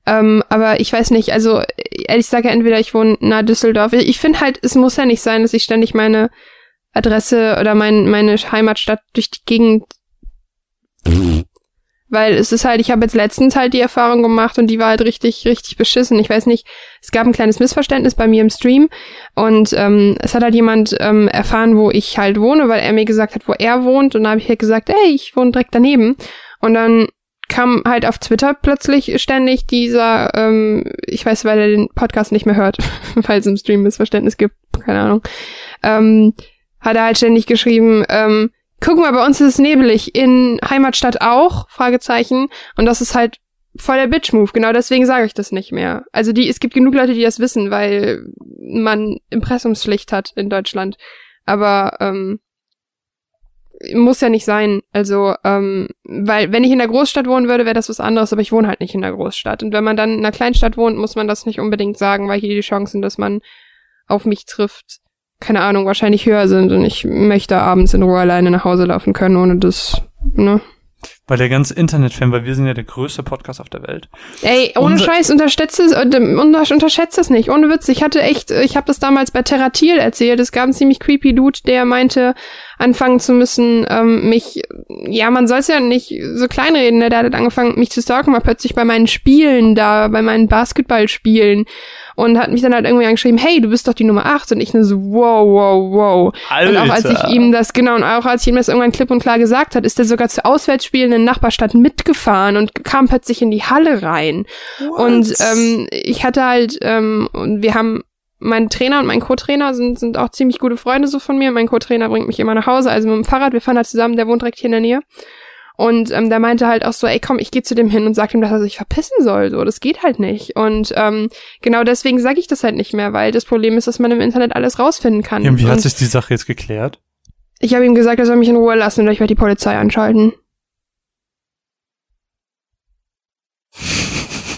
Ähm, aber ich weiß nicht, also ehrlich sage entweder ich wohne nahe Düsseldorf. Ich finde halt, es muss ja nicht sein, dass ich ständig meine Adresse oder mein, meine Heimatstadt durch die Gegend weil es ist halt, ich habe jetzt letztens halt die Erfahrung gemacht und die war halt richtig, richtig beschissen. Ich weiß nicht, es gab ein kleines Missverständnis bei mir im Stream und ähm, es hat halt jemand ähm, erfahren, wo ich halt wohne, weil er mir gesagt hat, wo er wohnt und da habe ich halt gesagt, ey, ich wohne direkt daneben und dann kam halt auf Twitter plötzlich ständig dieser, ähm, ich weiß, weil er den Podcast nicht mehr hört, weil es im Stream Missverständnis gibt, keine Ahnung, ähm, hat er halt ständig geschrieben, ähm, guck mal, bei uns ist es nebelig, in Heimatstadt auch, Fragezeichen, und das ist halt voll der Bitch-Move, genau deswegen sage ich das nicht mehr. Also die, es gibt genug Leute, die das wissen, weil man Impressumspflicht hat in Deutschland, aber ähm, muss ja nicht sein. Also, ähm, weil wenn ich in der Großstadt wohnen würde, wäre das was anderes, aber ich wohne halt nicht in der Großstadt. Und wenn man dann in einer Kleinstadt wohnt, muss man das nicht unbedingt sagen, weil hier die Chancen, dass man auf mich trifft, keine Ahnung, wahrscheinlich höher sind und ich möchte abends in Ruhe alleine nach Hause laufen können, ohne das, ne? Weil der ganze Internetfan, weil wir sind ja der größte Podcast auf der Welt. Ey, ohne Unser- Scheiß, unterschätzt es, äh, unter- unterschätzt es nicht. Ohne Witz, ich hatte echt, ich habe das damals bei Terratil erzählt. Es gab einen ziemlich creepy Dude, der meinte, anfangen zu müssen, ähm, mich, ja, man soll es ja nicht so kleinreden, ne? Der hat angefangen, mich zu stalken, mal plötzlich bei meinen Spielen da, bei meinen Basketballspielen und hat mich dann halt irgendwie angeschrieben, hey, du bist doch die Nummer 8 und ich nur so, wow, wow, wow. Und auch als ich ihm das, genau, und auch als ich ihm das irgendwann klipp und klar gesagt hat, ist er sogar zu Auswärtsspielen in Nachbarstadt mitgefahren und kam plötzlich in die Halle rein. Und ähm, ich hatte halt, ähm, und wir haben, mein Trainer und mein Co-Trainer sind, sind auch ziemlich gute Freunde so von mir. Mein Co-Trainer bringt mich immer nach Hause, also mit dem Fahrrad, wir fahren halt zusammen, der wohnt direkt hier in der Nähe. Und ähm, der meinte halt auch so, ey komm, ich gehe zu dem hin und sag ihm, dass er sich verpissen soll. So, das geht halt nicht. Und ähm, genau deswegen sage ich das halt nicht mehr, weil das Problem ist, dass man im Internet alles rausfinden kann. ja, und wie hat und sich die Sache jetzt geklärt? ich habe ihm gesagt, er soll mich in Ruhe lassen oder ich werde die Polizei anschalten.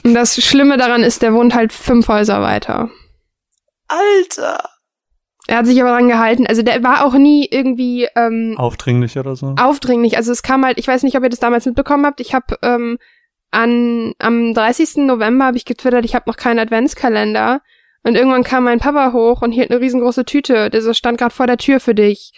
Und das Schlimme daran ist, der wohnt halt fünf Häuser weiter. Alter. Er hat sich aber dran gehalten. Also der war auch nie irgendwie ähm, Aufdringlich oder so? aufdringlich. Also es kam halt, ich weiß nicht, ob ihr das damals mitbekommen habt. Ich habe ähm, an am 30. November habe ich getwittert, ich habe noch keinen Adventskalender. Und irgendwann kam mein Papa hoch und hielt eine riesengroße Tüte. Der so stand gerade vor der Tür für dich.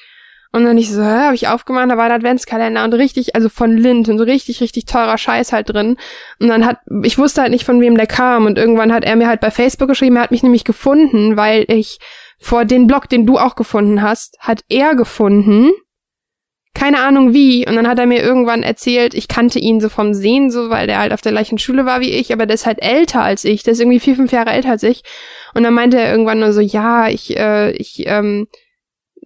Und dann ich so, hä, habe ich aufgemacht, da war der Adventskalender und richtig, also von Lind und so richtig, richtig teurer Scheiß halt drin. Und dann hat, ich wusste halt nicht, von wem der kam. Und irgendwann hat er mir halt bei Facebook geschrieben, er hat mich nämlich gefunden, weil ich vor den Blog, den du auch gefunden hast, hat er gefunden. Keine Ahnung wie. Und dann hat er mir irgendwann erzählt, ich kannte ihn so vom Sehen, so, weil der halt auf der gleichen Schule war wie ich, aber der ist halt älter als ich. Der ist irgendwie vier, fünf Jahre älter als ich. Und dann meinte er irgendwann nur so, ja, ich, äh, ich, ähm,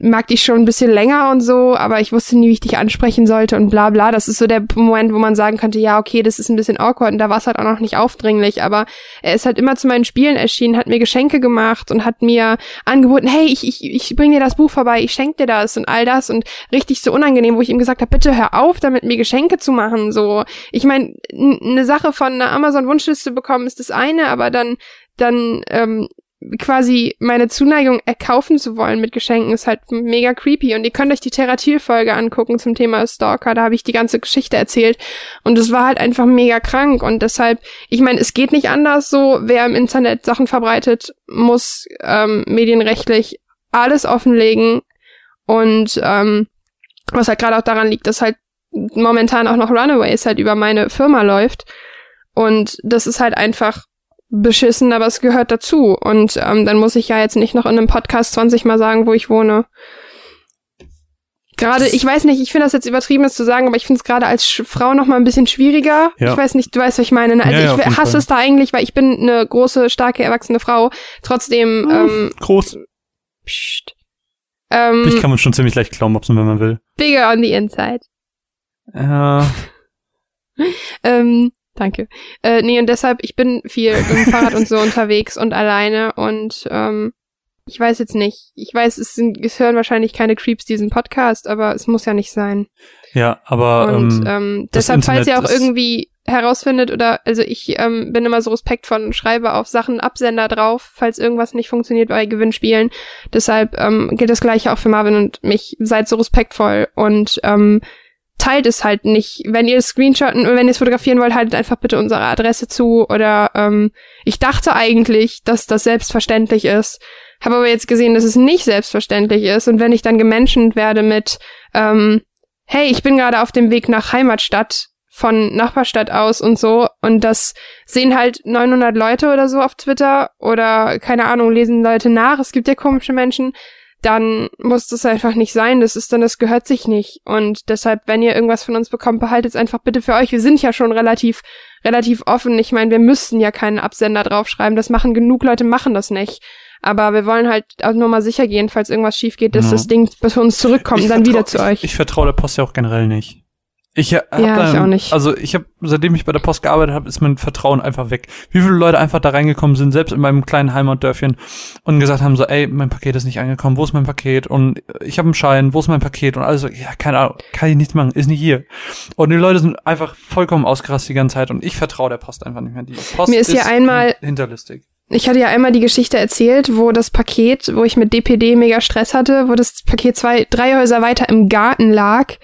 mag dich schon ein bisschen länger und so, aber ich wusste nie, wie ich dich ansprechen sollte und bla bla. Das ist so der Moment, wo man sagen könnte, ja, okay, das ist ein bisschen awkward und da war es halt auch noch nicht aufdringlich, aber er ist halt immer zu meinen Spielen erschienen, hat mir Geschenke gemacht und hat mir angeboten, hey, ich, ich, ich bring dir das Buch vorbei, ich schenk dir das und all das und richtig so unangenehm, wo ich ihm gesagt habe, bitte hör auf, damit mir Geschenke zu machen, so. Ich meine, eine Sache von einer Amazon-Wunschliste bekommen ist das eine, aber dann, dann, ähm, quasi meine Zuneigung erkaufen zu wollen mit Geschenken ist halt mega creepy. Und ihr könnt euch die Theratil-Folge angucken zum Thema Stalker, da habe ich die ganze Geschichte erzählt. Und es war halt einfach mega krank. Und deshalb, ich meine, es geht nicht anders so, wer im Internet Sachen verbreitet, muss ähm, medienrechtlich alles offenlegen. Und ähm, was halt gerade auch daran liegt, dass halt momentan auch noch Runaways halt über meine Firma läuft. Und das ist halt einfach beschissen, aber es gehört dazu. Und ähm, dann muss ich ja jetzt nicht noch in einem Podcast 20 Mal sagen, wo ich wohne. Gerade, ich weiß nicht, ich finde das jetzt übertrieben, das zu sagen, aber ich finde es gerade als Sch Frau noch mal ein bisschen schwieriger. Ja. Ich weiß nicht, du weißt, was ich meine. Ne? Also Ja, ja, ich jeden hasse es da eigentlich, weil ich bin eine große, starke, erwachsene Frau. Trotzdem, ähm, Groß. pst, ähm, Dich kann man schon ziemlich leicht glauben, wenn man will. bigger on the inside. Ja. Ähm, danke. Äh, nee, und deshalb, ich bin viel mit dem Fahrrad und so unterwegs und alleine und ähm, ich weiß jetzt nicht. Ich weiß, es, sind, es hören wahrscheinlich keine Creeps diesen Podcast, aber es muss ja nicht sein. Ja, aber und ähm, ähm, deshalb, falls ihr auch irgendwie herausfindet oder also ich ähm, bin immer so respektvoll und schreibe auf Sachen Absender drauf, falls irgendwas nicht funktioniert bei Gewinnspielen. Deshalb ähm, gilt das gleiche auch für Marvin und mich. Seid so respektvoll und ähm, teilt es halt nicht. Wenn ihr es screenshotten wenn ihr es fotografieren wollt, haltet einfach bitte unsere Adresse zu oder ähm, ich dachte eigentlich, dass das selbstverständlich ist. Habe aber jetzt gesehen, dass es nicht selbstverständlich ist und wenn ich dann gemenschent werde mit ähm, hey, ich bin gerade auf dem Weg nach Heimatstadt von Nachbarstadt aus und so und das sehen halt 900 Leute oder so auf Twitter oder keine Ahnung, lesen Leute nach, es gibt ja komische Menschen, dann muss das einfach nicht sein, das ist dann, das gehört sich nicht und deshalb, wenn ihr irgendwas von uns bekommt, behaltet es einfach bitte für euch, wir sind ja schon relativ, relativ offen, ich meine, wir müssten ja keinen Absender draufschreiben, das machen genug Leute, machen das nicht. Aber wir wollen halt auch nur mal sicher gehen, falls irgendwas schief geht, dass ja. das Ding bis uns zurückkommt und dann wieder zu euch. Ich, ich vertraue der Post ja auch generell nicht. Ich hab ja, dann, ich auch nicht. Also ich habe, seitdem ich bei der Post gearbeitet habe, ist mein Vertrauen einfach weg. Wie viele Leute einfach da reingekommen sind, selbst in meinem kleinen Heimatdörfchen und gesagt haben so, ey, mein Paket ist nicht angekommen, wo ist mein Paket? Und ich habe einen Schein, wo ist mein Paket? Und alles so, ja, keine Ahnung, kann ich nichts machen, ist nicht hier. Und die Leute sind einfach vollkommen ausgerastet die ganze Zeit und ich vertraue der Post einfach nicht mehr. Die Post Mir ist, ist hier einmal hinterlistig. Ich hatte ja einmal die Geschichte erzählt, wo das Paket, wo ich mit DPD mega Stress hatte, wo das Paket zwei, drei Häuser weiter im Garten lag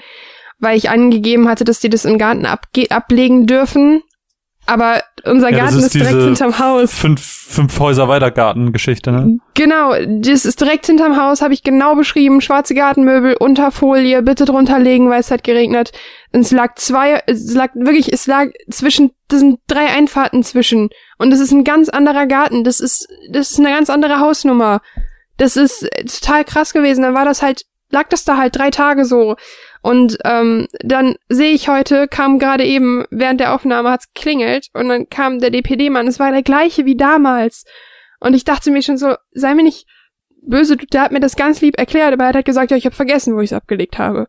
weil ich angegeben hatte, dass die das im Garten ablegen dürfen. Aber unser ja, Garten ist, ist direkt hinterm Haus. Fünf, fünf Häuser weiter Gartengeschichte, ne? Genau, das ist direkt hinterm Haus, habe ich genau beschrieben. Schwarze Gartenmöbel, Unterfolie, bitte drunter legen, weil es hat geregnet. Und es lag zwei, es lag wirklich, es lag zwischen, das sind drei Einfahrten zwischen. Und das ist ein ganz anderer Garten. Das ist, das ist eine ganz andere Hausnummer. Das ist total krass gewesen. Dann war das halt, lag das da halt drei Tage so. Und ähm, dann sehe ich heute, kam gerade eben, während der Aufnahme hat's klingelt und dann kam der DPD-Mann, es war der gleiche wie damals. Und ich dachte mir schon so, sei mir nicht böse, der hat mir das ganz lieb erklärt, aber er hat gesagt, ja, ich habe vergessen, wo ich es abgelegt habe.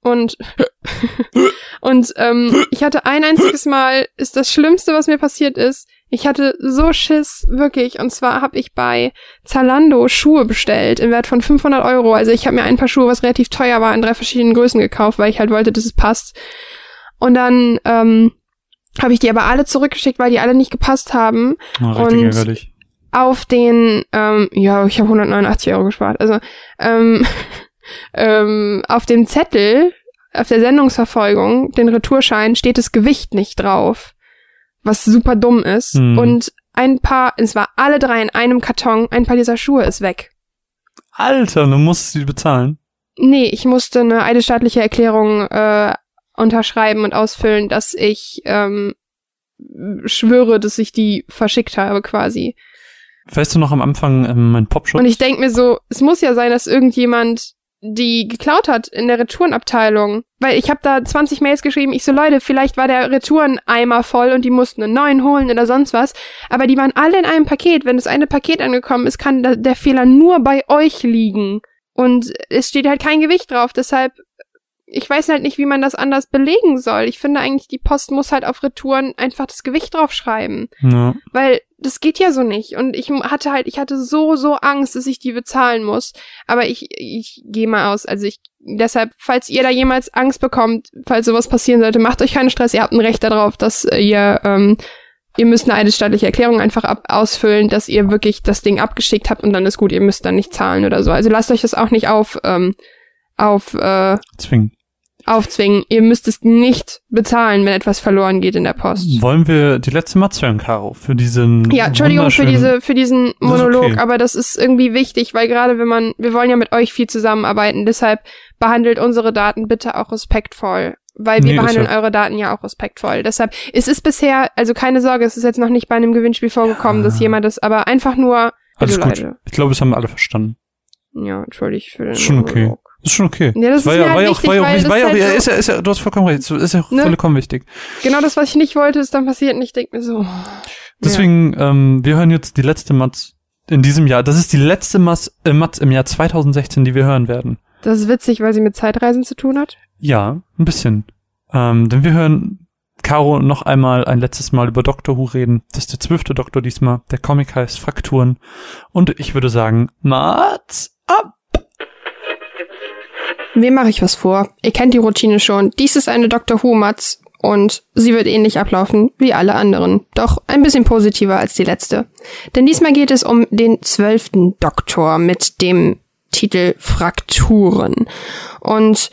Und und ähm, ich hatte ein einziges Mal, ist das Schlimmste, was mir passiert ist, ich hatte so Schiss, wirklich. Und zwar habe ich bei Zalando Schuhe bestellt im Wert von 500 Euro. Also ich habe mir ein paar Schuhe, was relativ teuer war, in drei verschiedenen Größen gekauft, weil ich halt wollte, dass es passt. Und dann ähm, habe ich die aber alle zurückgeschickt, weil die alle nicht gepasst haben. Oh, richtig und ärgerlich. auf den, ähm, ja, ich habe 189 Euro gespart. Also ähm, ähm, auf dem Zettel, auf der Sendungsverfolgung, den Retourschein, steht das Gewicht nicht drauf was super dumm ist. Hm. Und ein paar, es war alle drei in einem Karton, ein paar dieser Schuhe ist weg. Alter, du musst sie bezahlen. Nee, ich musste eine eidesstaatliche Erklärung äh, unterschreiben und ausfüllen, dass ich ähm, schwöre, dass ich die verschickt habe, quasi. Weißt du noch am Anfang ähm, mein Popschutz? Und ich denk mir so, es muss ja sein, dass irgendjemand die geklaut hat in der Retourenabteilung. Weil ich habe da 20 Mails geschrieben, ich so, Leute, vielleicht war der Retoureneimer voll und die mussten einen neuen holen oder sonst was. Aber die waren alle in einem Paket. Wenn das eine Paket angekommen ist, kann der Fehler nur bei euch liegen. Und es steht halt kein Gewicht drauf. Deshalb ich weiß halt nicht, wie man das anders belegen soll. Ich finde eigentlich, die Post muss halt auf Retouren einfach das Gewicht draufschreiben. Ja. Weil das geht ja so nicht. Und ich hatte halt, ich hatte so, so Angst, dass ich die bezahlen muss. Aber ich, ich gehe mal aus. Also ich, deshalb, falls ihr da jemals Angst bekommt, falls sowas passieren sollte, macht euch keinen Stress. Ihr habt ein Recht darauf, dass ihr, ähm, ihr müsst eine eidesstaatliche Erklärung einfach ab ausfüllen, dass ihr wirklich das Ding abgeschickt habt und dann ist gut, ihr müsst dann nicht zahlen oder so. Also lasst euch das auch nicht auf, ähm, auf, äh, zwingen aufzwingen. Ihr müsst es nicht bezahlen, wenn etwas verloren geht in der Post. Wollen wir die letzte Matz hören, Caro, für diesen Ja, Entschuldigung für diese für diesen Monolog, okay. aber das ist irgendwie wichtig, weil gerade wenn man wir wollen ja mit euch viel zusammenarbeiten, deshalb behandelt unsere Daten bitte auch respektvoll. Weil wir nee, behandeln ja eure Daten ja auch respektvoll. Deshalb ist es bisher, also keine Sorge, es ist jetzt noch nicht bei einem Gewinnspiel vorgekommen, ja. dass jemand das, aber einfach nur. Alles gut. Leute. Ich glaube, es haben alle verstanden. Ja, entschuldigt für den Schon Monolog. Okay. Ist schon okay. Ja, das war ist ja, war ja auch, war ja auch, war ja, halt ist ja, ist ja, du hast vollkommen recht, ist ja ne? vollkommen wichtig. Genau das, was ich nicht wollte, ist dann passiert und ich denke mir so. Deswegen, ja. ähm, wir hören jetzt die letzte Matz in diesem Jahr. Das ist die letzte Matz, äh, Matz im Jahr 2016, die wir hören werden. Das ist witzig, weil sie mit Zeitreisen zu tun hat? Ja, ein bisschen. Ähm, denn wir hören Caro noch einmal ein letztes Mal über Doctor Who reden. Das ist der zwölfte Doktor diesmal. Der Comic heißt Frakturen. Und ich würde sagen, Mats ab! Wem mache ich was vor? Ihr kennt die Routine schon. Dies ist eine Dr. Who-Matz Und sie wird ähnlich ablaufen wie alle anderen, doch ein bisschen positiver als die letzte. Denn diesmal geht es um den zwölften Doktor mit dem Titel Frakturen. Und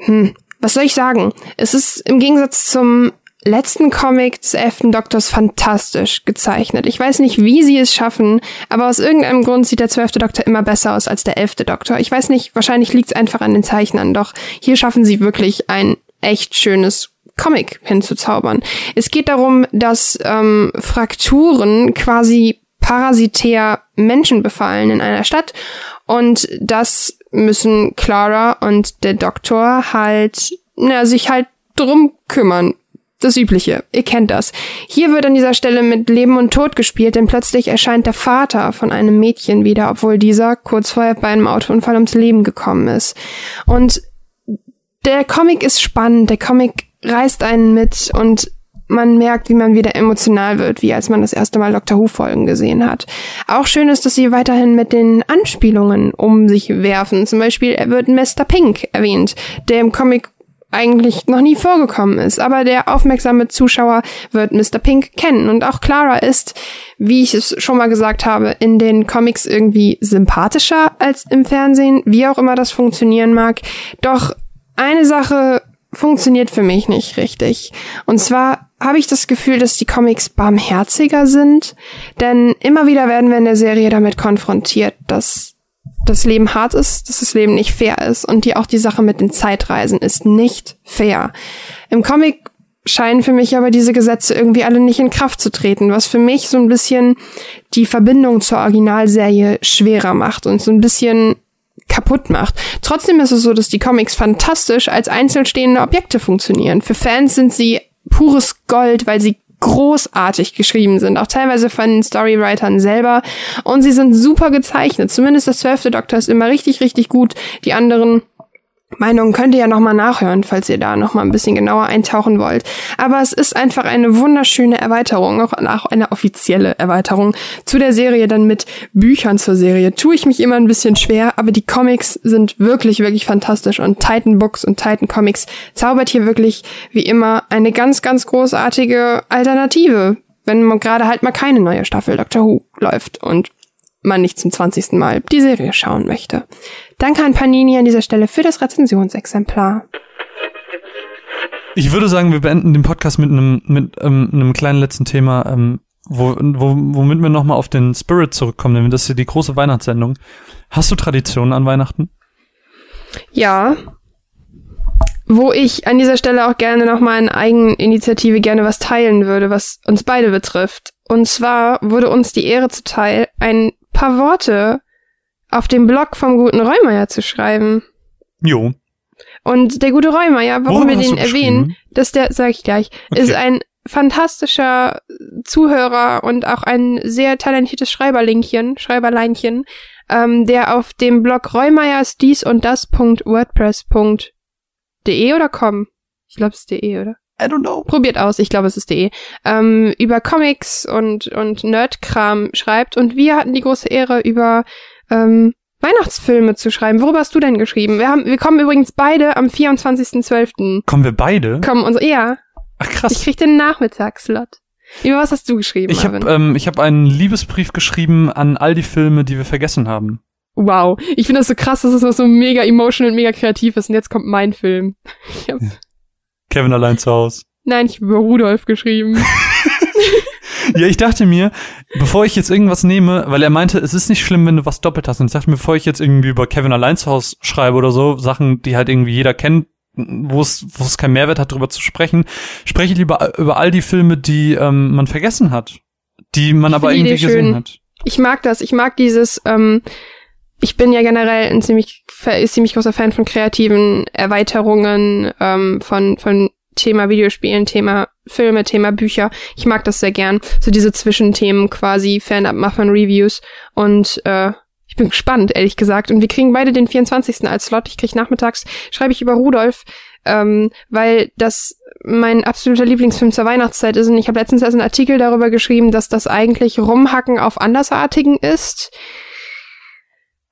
hm, was soll ich sagen? Es ist im Gegensatz zum letzten Comic des elften Doktors fantastisch gezeichnet. Ich weiß nicht, wie sie es schaffen, aber aus irgendeinem Grund sieht der zwölfte Doktor immer besser aus als der elfte Doktor. Ich weiß nicht, wahrscheinlich liegt es einfach an den Zeichnern, doch hier schaffen sie wirklich ein echt schönes Comic hinzuzaubern. Es geht darum, dass ähm, Frakturen quasi parasitär Menschen befallen in einer Stadt und das müssen Clara und der Doktor halt, na, sich halt drum kümmern. Das Übliche. Ihr kennt das. Hier wird an dieser Stelle mit Leben und Tod gespielt, denn plötzlich erscheint der Vater von einem Mädchen wieder, obwohl dieser kurz vorher bei einem Autounfall ums Leben gekommen ist. Und der Comic ist spannend, der Comic reißt einen mit und man merkt, wie man wieder emotional wird, wie als man das erste Mal Doctor Who Folgen gesehen hat. Auch schön ist, dass sie weiterhin mit den Anspielungen um sich werfen. Zum Beispiel wird Mr. Pink erwähnt, der im Comic eigentlich noch nie vorgekommen ist. Aber der aufmerksame Zuschauer wird Mr. Pink kennen. Und auch Clara ist, wie ich es schon mal gesagt habe, in den Comics irgendwie sympathischer als im Fernsehen, wie auch immer das funktionieren mag. Doch eine Sache funktioniert für mich nicht richtig. Und zwar habe ich das Gefühl, dass die Comics barmherziger sind, denn immer wieder werden wir in der Serie damit konfrontiert, dass das Leben hart ist, dass das Leben nicht fair ist und die auch die Sache mit den Zeitreisen ist nicht fair. Im Comic scheinen für mich aber diese Gesetze irgendwie alle nicht in Kraft zu treten, was für mich so ein bisschen die Verbindung zur Originalserie schwerer macht und so ein bisschen kaputt macht. Trotzdem ist es so, dass die Comics fantastisch als einzeln stehende Objekte funktionieren. Für Fans sind sie pures Gold, weil sie großartig geschrieben sind, auch teilweise von den Storywritern selber. Und sie sind super gezeichnet. Zumindest das zwölfte Doktor ist immer richtig, richtig gut. Die anderen Meinungen könnt ihr ja nochmal nachhören, falls ihr da nochmal ein bisschen genauer eintauchen wollt. Aber es ist einfach eine wunderschöne Erweiterung, auch eine offizielle Erweiterung zu der Serie, dann mit Büchern zur Serie. Tue ich mich immer ein bisschen schwer, aber die Comics sind wirklich, wirklich fantastisch und Titan Books und Titan Comics zaubert hier wirklich, wie immer, eine ganz, ganz großartige Alternative, wenn man gerade halt mal keine neue Staffel Doctor Who läuft und man nicht zum 20. Mal die Serie schauen möchte. Danke an Panini an dieser Stelle für das Rezensionsexemplar. Ich würde sagen, wir beenden den Podcast mit einem mit ähm, einem kleinen letzten Thema, ähm, wo, wo, womit wir nochmal auf den Spirit zurückkommen, denn das ist ja die große Weihnachtssendung. Hast du Traditionen an Weihnachten? Ja. Wo ich an dieser Stelle auch gerne nochmal in Eigeninitiative gerne was teilen würde, was uns beide betrifft. Und zwar wurde uns die Ehre zuteil, ein paar Worte auf dem Blog vom guten Reumeier zu schreiben. Jo. Und der gute Reumeier, warum Worum wir den erwähnen, dass der, sag ich gleich, okay. ist ein fantastischer Zuhörer und auch ein sehr talentiertes Schreiberlinkchen, Schreiberleinchen, ähm, der auf dem Blog Reumeiers dies und das.wordpress.de oder com? Ich glaube, es ist de, oder? I don't know. Probiert aus, ich glaube, es ist de. Ähm, über Comics und, und Nerdkram schreibt. Und wir hatten die große Ehre, über ähm, Weihnachtsfilme zu schreiben. Worüber hast du denn geschrieben? Wir haben, wir kommen übrigens beide am 24.12. Kommen wir beide? Kommen unsere, ja. Ach krass. Ich krieg den Nachmittagsslot. Über was hast du geschrieben? Ich habe ähm, ich hab einen Liebesbrief geschrieben an all die Filme, die wir vergessen haben. Wow, ich finde das so krass, dass es das so mega emotional und mega kreativ ist. Und jetzt kommt mein Film. Kevin allein zu Hause. Nein, ich habe über Rudolf geschrieben. ja, ich dachte mir, bevor ich jetzt irgendwas nehme, weil er meinte, es ist nicht schlimm, wenn du was doppelt hast. Und ich dachte mir, bevor ich jetzt irgendwie über Kevin allein zu Hause schreibe oder so, Sachen, die halt irgendwie jeder kennt, wo es, wo es keinen Mehrwert hat, darüber zu sprechen, spreche ich lieber über all die Filme, die ähm, man vergessen hat, die man aber irgendwie gesehen hat. Ich mag das. Ich mag dieses. Ähm, ich bin ja generell ein ziemlich, ziemlich großer Fan von kreativen Erweiterungen ähm, von von Thema Videospielen, Thema Filme, Thema Bücher. Ich mag das sehr gern. So diese Zwischenthemen quasi, Fan-Up machen, Reviews. Und äh, ich bin gespannt, ehrlich gesagt. Und wir kriegen beide den 24. als Slot. Ich krieg nachmittags, schreibe ich über Rudolf, ähm, weil das mein absoluter Lieblingsfilm zur Weihnachtszeit ist. Und ich habe letztens erst einen Artikel darüber geschrieben, dass das eigentlich Rumhacken auf Andersartigen ist.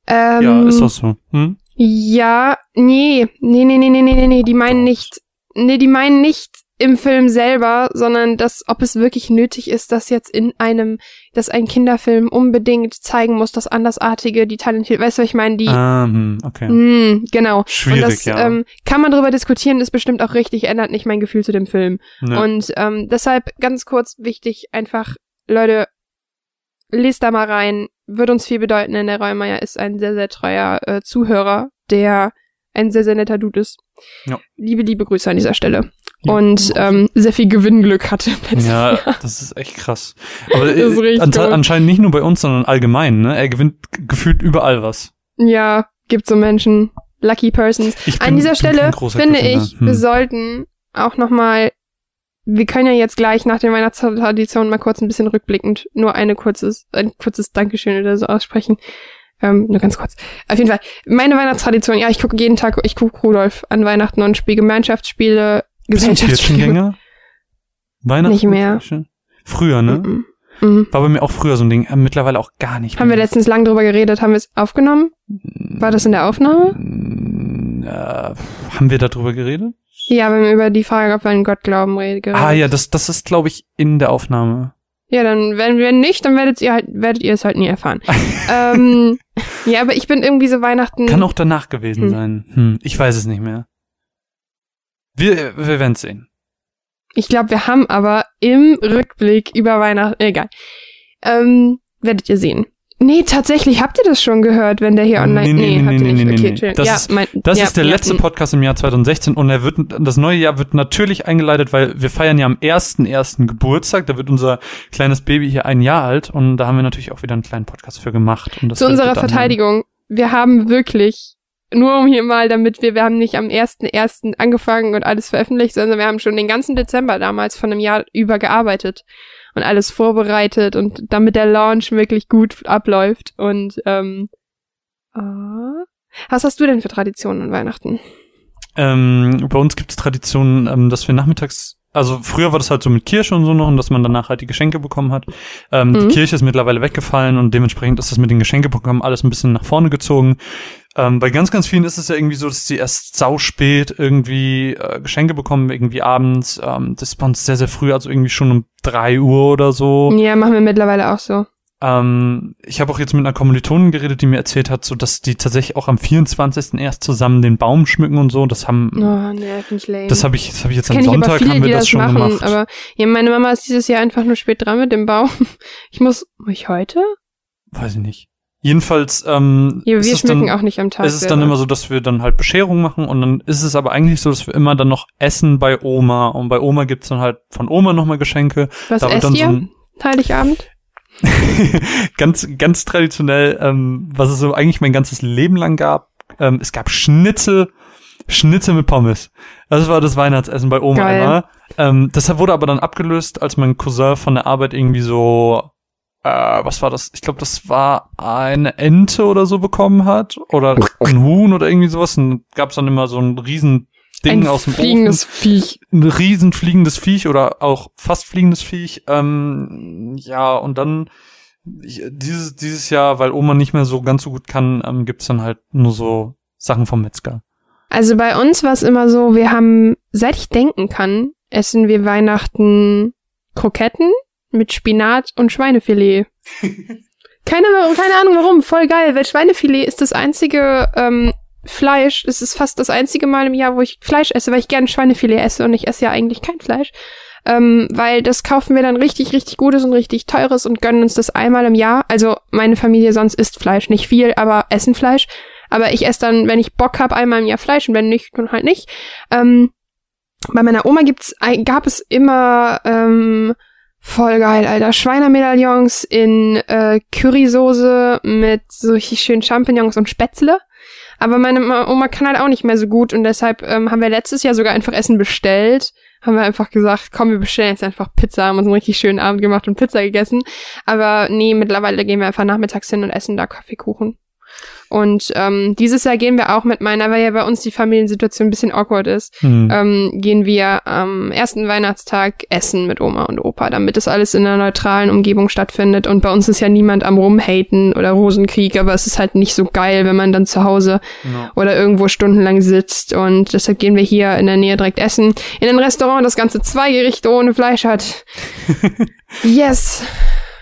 Ähm, ja, ist das so? Hm? Ja, nee, nee, nee, nee, nee, nee, nee, die meinen nicht, nee, die meinen nicht im Film selber, sondern dass, ob es wirklich nötig ist, dass jetzt in einem, dass ein Kinderfilm unbedingt zeigen muss, dass Andersartige, die talentiert, weißt du, ich meine, die, Ah, hm, okay. mh, genau. Schwierig, und das ja. ähm, kann man drüber diskutieren, ist bestimmt auch richtig, ändert nicht mein Gefühl zu dem Film. Ne. Und ähm, deshalb ganz kurz wichtig, einfach, Leute, lest da mal rein, wird uns viel bedeuten, denn der Reumeier ist ein sehr, sehr treuer äh, Zuhörer, der ein sehr, sehr netter Dude ist. Ja. Liebe, liebe Grüße an dieser Stelle. Ja. Und ähm, sehr viel Gewinnglück hatte im letzten Ja, Jahr. das ist echt krass. Aber Das ist äh, richtig anscheinend nicht nur bei uns, sondern allgemein, ne? Er gewinnt gefühlt überall was. Ja, gibt so Menschen. Lucky Persons. Ich An bin- dieser bin Stelle finde ich, Hm. wir sollten auch noch mal, wir können ja jetzt gleich nach den Weihnachtstraditionen mal kurz ein bisschen rückblickend nur eine kurzes, ein kurzes Dankeschön oder so aussprechen. Ähm, nur ganz kurz. Auf jeden Fall. Meine Weihnachtstradition, ja, ich gucke jeden Tag, ich gucke Rudolf an Weihnachten und spiele Gemeinschaftsspiele, Gesellschaftsspiele. Weihnachten? Nicht mehr. Früher, ne? Mhm. Mhm. War bei mir auch früher so ein Ding. Äh, mittlerweile auch gar nicht Haben wir mehr. letztens lang drüber geredet, haben wir es aufgenommen? War das in der Aufnahme? Mm, Äh, haben wir darüber geredet? Ja, wir haben über die Frage, ob wir an Gott glauben, geredet. Ah ja, das, das ist, glaube ich, in der Aufnahme. Ja, dann, wenn wir nicht, dann werdet ihr halt, werdet ihr es halt nie erfahren. ähm, ja, aber ich bin irgendwie so Weihnachten. Kann auch danach gewesen Hm. sein. Hm, ich weiß es nicht mehr. Wir, wir werden sehen. Ich glaube, wir haben aber im Rückblick über Weihnachten, egal. Ähm, werdet ihr sehen. Nee, tatsächlich, habt ihr das schon gehört, wenn der hier online, Nee, nee, nee, nee, nicht, nee, okay, nee. Das ja, ist- mein, Das ja, ist der ja, letzte mm. Podcast im Jahr 2016 und er wird, das neue Jahr wird natürlich eingeleitet, weil wir feiern ja am 1.1. Geburtstag, da wird unser kleines Baby hier ein Jahr alt und da haben wir natürlich auch wieder einen kleinen Podcast für gemacht. Und das Zu unserer. Verteidigung, wir haben wirklich, nur um hier mal, damit wir, wir haben nicht am 1.1. angefangen und alles veröffentlicht, sondern wir haben schon den ganzen Dezember damals von einem Jahr über gearbeitet und alles vorbereitet und damit der Launch wirklich gut abläuft und ähm, ah. was hast du denn für Traditionen an Weihnachten? Ähm, bei uns gibt es Traditionen, ähm, dass wir nachmittags, also früher war das halt so mit Kirche und so noch und dass man danach halt die Geschenke bekommen hat. Ähm, Mhm. Die Kirche ist mittlerweile weggefallen und dementsprechend ist das mit den Geschenke bekommen alles ein bisschen nach vorne gezogen. Ähm, bei ganz, ganz vielen ist es ja irgendwie so, dass sie erst sau spät irgendwie äh, Geschenke bekommen, irgendwie abends. Ähm, das ist bei uns sehr, sehr früh, also irgendwie schon um drei Uhr oder so. Ja, machen wir mittlerweile auch so. Ähm, ich habe auch jetzt mit einer Kommilitonin geredet, die mir erzählt hat, so dass die tatsächlich auch am 24. erst zusammen den Baum schmücken und so. Das haben, Oh, nee, finde ich lame. das habe ich, das habe ich jetzt am ich aber Sonntag viele, haben wir die das, das schon machen, gemacht. aber ja, meine Mama ist dieses Jahr einfach nur spät dran mit dem Baum. Ich muss, muss ich heute? Weiß ich nicht. Jedenfalls ähm, Ja, wir es schmücken dann, auch nicht am Tag. ist es dann selber. immer so, dass wir dann halt Bescherung machen und dann ist es aber eigentlich so, dass wir immer dann noch essen bei Oma und bei Oma gibt's dann halt von Oma nochmal Geschenke. Was da esst dann so ihr? ein- Heiligabend? ganz, ganz traditionell, ähm, was es so eigentlich mein ganzes Leben lang gab. Ähm, es gab Schnitzel, Schnitzel mit Pommes. Das war das Weihnachtsessen bei Oma Geil. immer. Ähm, das wurde aber dann abgelöst, als mein Cousin von der Arbeit irgendwie so, äh, was war das? Ich glaube, das war eine Ente oder so bekommen hat. Oder ein Huhn oder irgendwie sowas. Und gab's dann immer so ein riesen Ding Ein aus dem fliegendes Ofen Viech. ein riesen fliegendes Viech oder auch fast fliegendes Viech. Ähm, ja, und dann ich, dieses, dieses Jahr, weil Oma nicht mehr so ganz so gut kann, ähm, gibt's dann halt nur so Sachen vom Metzger. Also bei uns war es immer so, wir haben, seit ich denken kann, essen wir Weihnachten Kroketten mit Spinat und Schweinefilet. keine, keine Ahnung warum, voll geil, weil Schweinefilet ist das einzige ähm, Fleisch, es ist fast das einzige Mal im Jahr, wo ich Fleisch esse, weil ich gerne Schweinefilet esse und ich esse ja eigentlich kein Fleisch. Ähm, weil das kaufen wir dann richtig, richtig Gutes und richtig Teures und gönnen uns das einmal im Jahr. Also meine Familie sonst isst Fleisch, nicht viel, aber essen Fleisch. Aber ich esse dann, wenn ich Bock habe, einmal im Jahr Fleisch und wenn nicht, dann halt nicht. Ähm, bei meiner Oma gibt's, gab es immer ähm, voll geil, Alter, Schweinermedaillons in äh, Currysoße mit so richtig schönen Champignons und Spätzle. Aber meine Ma- Oma kann halt auch nicht mehr so gut und deshalb ähm, haben wir letztes Jahr sogar einfach Essen bestellt. Haben wir einfach gesagt, komm, wir bestellen jetzt einfach Pizza, haben uns einen richtig schönen Abend gemacht und Pizza gegessen. Aber nee, mittlerweile gehen wir einfach nachmittags hin und essen da Kaffeekuchen. Und ähm, dieses Jahr gehen wir auch mit meiner, weil ja bei uns die Familiensituation ein bisschen awkward ist, Hm. ähm, gehen wir am ersten Weihnachtstag essen mit Oma und Opa, damit das alles in einer neutralen Umgebung stattfindet. Und bei uns ist ja niemand am Rumhaten oder Rosenkrieg, aber es ist halt nicht so geil, wenn man dann zu Hause Ja. oder irgendwo stundenlang sitzt. Und deshalb gehen wir hier in der Nähe direkt essen. In ein Restaurant, das ganze zwei Gerichte ohne Fleisch hat. yes.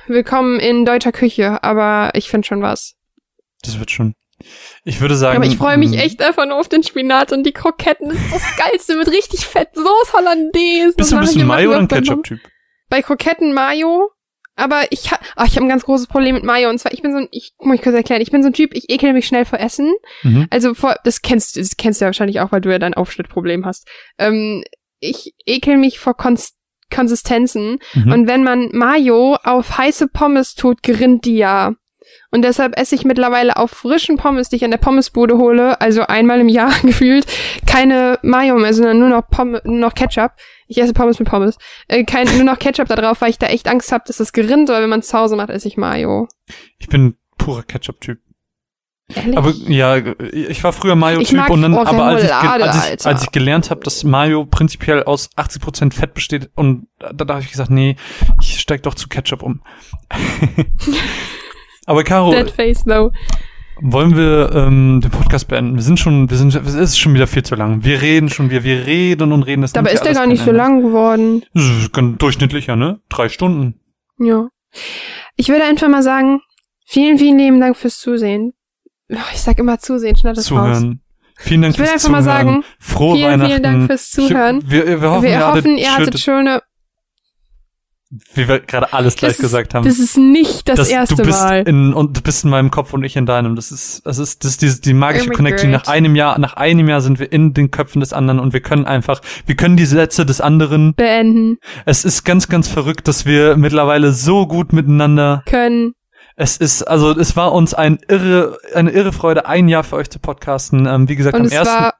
Willkommen in deutscher Küche, aber ich finde schon was. Das wird schon. Ich würde sagen. Aber ich freue mich ähm, echt einfach nur auf den Spinat und die Kroketten. Das ist das Geilste mit richtig fett Soße Hollandaise. Bist du, du ein Mayo oder ein Ketchup-Typ? Bei Kroketten Mayo. Aber ich ha ach, ich habe ein ganz großes Problem mit Mayo. Und zwar, ich bin so ein, ich muss ich kurz erklären, ich bin so ein Typ, ich ekel mich schnell vor Essen. Mhm. Also vor, das kennst, das kennst du ja wahrscheinlich auch, weil du ja dein Aufschnittproblem hast. Ähm, ich ekel mich vor Kons Konsistenzen. Mhm. Und wenn man Mayo auf heiße Pommes tut, gerinnt die ja. Und deshalb esse ich mittlerweile auf frischen Pommes, die ich an der Pommesbude hole, also einmal im Jahr gefühlt, keine Mayo mehr, sondern nur noch Pommes, nur noch Ketchup. Ich esse Pommes mit Pommes. Äh, kein, nur noch Ketchup da drauf, weil ich da echt Angst habe, dass das gerinnt, aber wenn man es zu Hause macht, esse ich Mayo. Ich bin purer Ketchup-Typ. Ehrlich? Aber ja, ich war früher Mayo-Typ und dann, aber als ich, als ich, als ich gelernt habe, dass Mayo prinzipiell aus 80% Fett besteht und da, da habe ich gesagt, nee, ich steig doch zu Ketchup um. aber Caro, Dead face though. wollen wir ähm, den Podcast beenden? Wir sind schon, wir sind, es ist schon wieder viel zu lang. Wir reden schon wieder, wir reden und reden. Das Dabei ist der gar nicht so Ende. lang geworden. Durchschnittlicher, ne? Drei Stunden. Ja. Ich würde einfach mal sagen, vielen, vielen lieben Dank fürs Zusehen. Oh, Ich sag immer Zusehen, schneid das raus. Zuhören. Vielen Dank Ich will fürs einfach mal Zuhören. sagen, Frohe vielen, Weihnachten. vielen Dank fürs Zuhören. Ich, wir, wir hoffen, Wir ihr, hoffen, ihr hattet hattet schöne. Wie wir gerade alles gleich Das ist- gesagt haben. Das ist nicht das dass erste du bist Mal. in und du bist in meinem Kopf und ich in deinem. Das ist das ist das ist die, die magische Oh Connection. Nach einem Jahr nach einem Jahr sind wir in den Köpfen des anderen und wir können einfach wir können die Sätze des anderen. Beenden Es ist ganz ganz verrückt, dass wir mittlerweile so gut miteinander. können. Es ist also es war uns ein irre eine irre Freude ein Jahr für euch zu podcasten. Ähm, wie gesagt Und am ersten war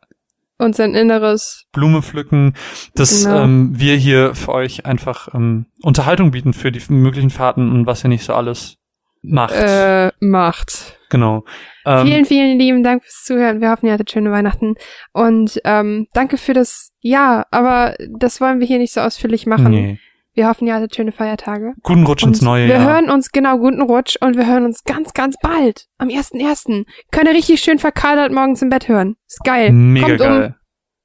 unser Inneres. Blume pflücken, dass Genau. ähm, wir hier für euch einfach ähm, Unterhaltung bieten für die möglichen Fahrten und was ihr nicht so alles macht. Äh, macht. Genau. Ähm, vielen, vielen lieben Dank fürs Zuhören. Wir hoffen, ihr hattet schöne Weihnachten. Und ähm, danke für das Ja, aber das wollen wir hier nicht so ausführlich machen. Nee. Wir hoffen, ihr hattet schöne Feiertage. Guten Rutsch ins Und neue wir Jahr. hören uns, genau, guten Rutsch und wir hören uns ganz, ganz bald. Am 1.1. Könnt ihr richtig schön verkadert morgens im Bett hören. Ist geil. Mega Kommt um geil.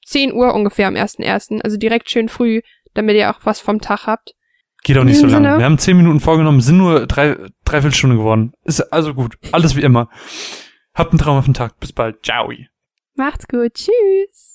10 Uhr ungefähr am 1.1. Also direkt schön früh, damit ihr auch was vom Tag habt. Geht auch nicht so lange. Wir haben zehn Minuten vorgenommen, sind nur drei, dreiviertel Stunde geworden. Ist also gut. Alles wie immer. Habt einen traumhaften Tag. Bis bald. Ciao. Macht's gut. Tschüss.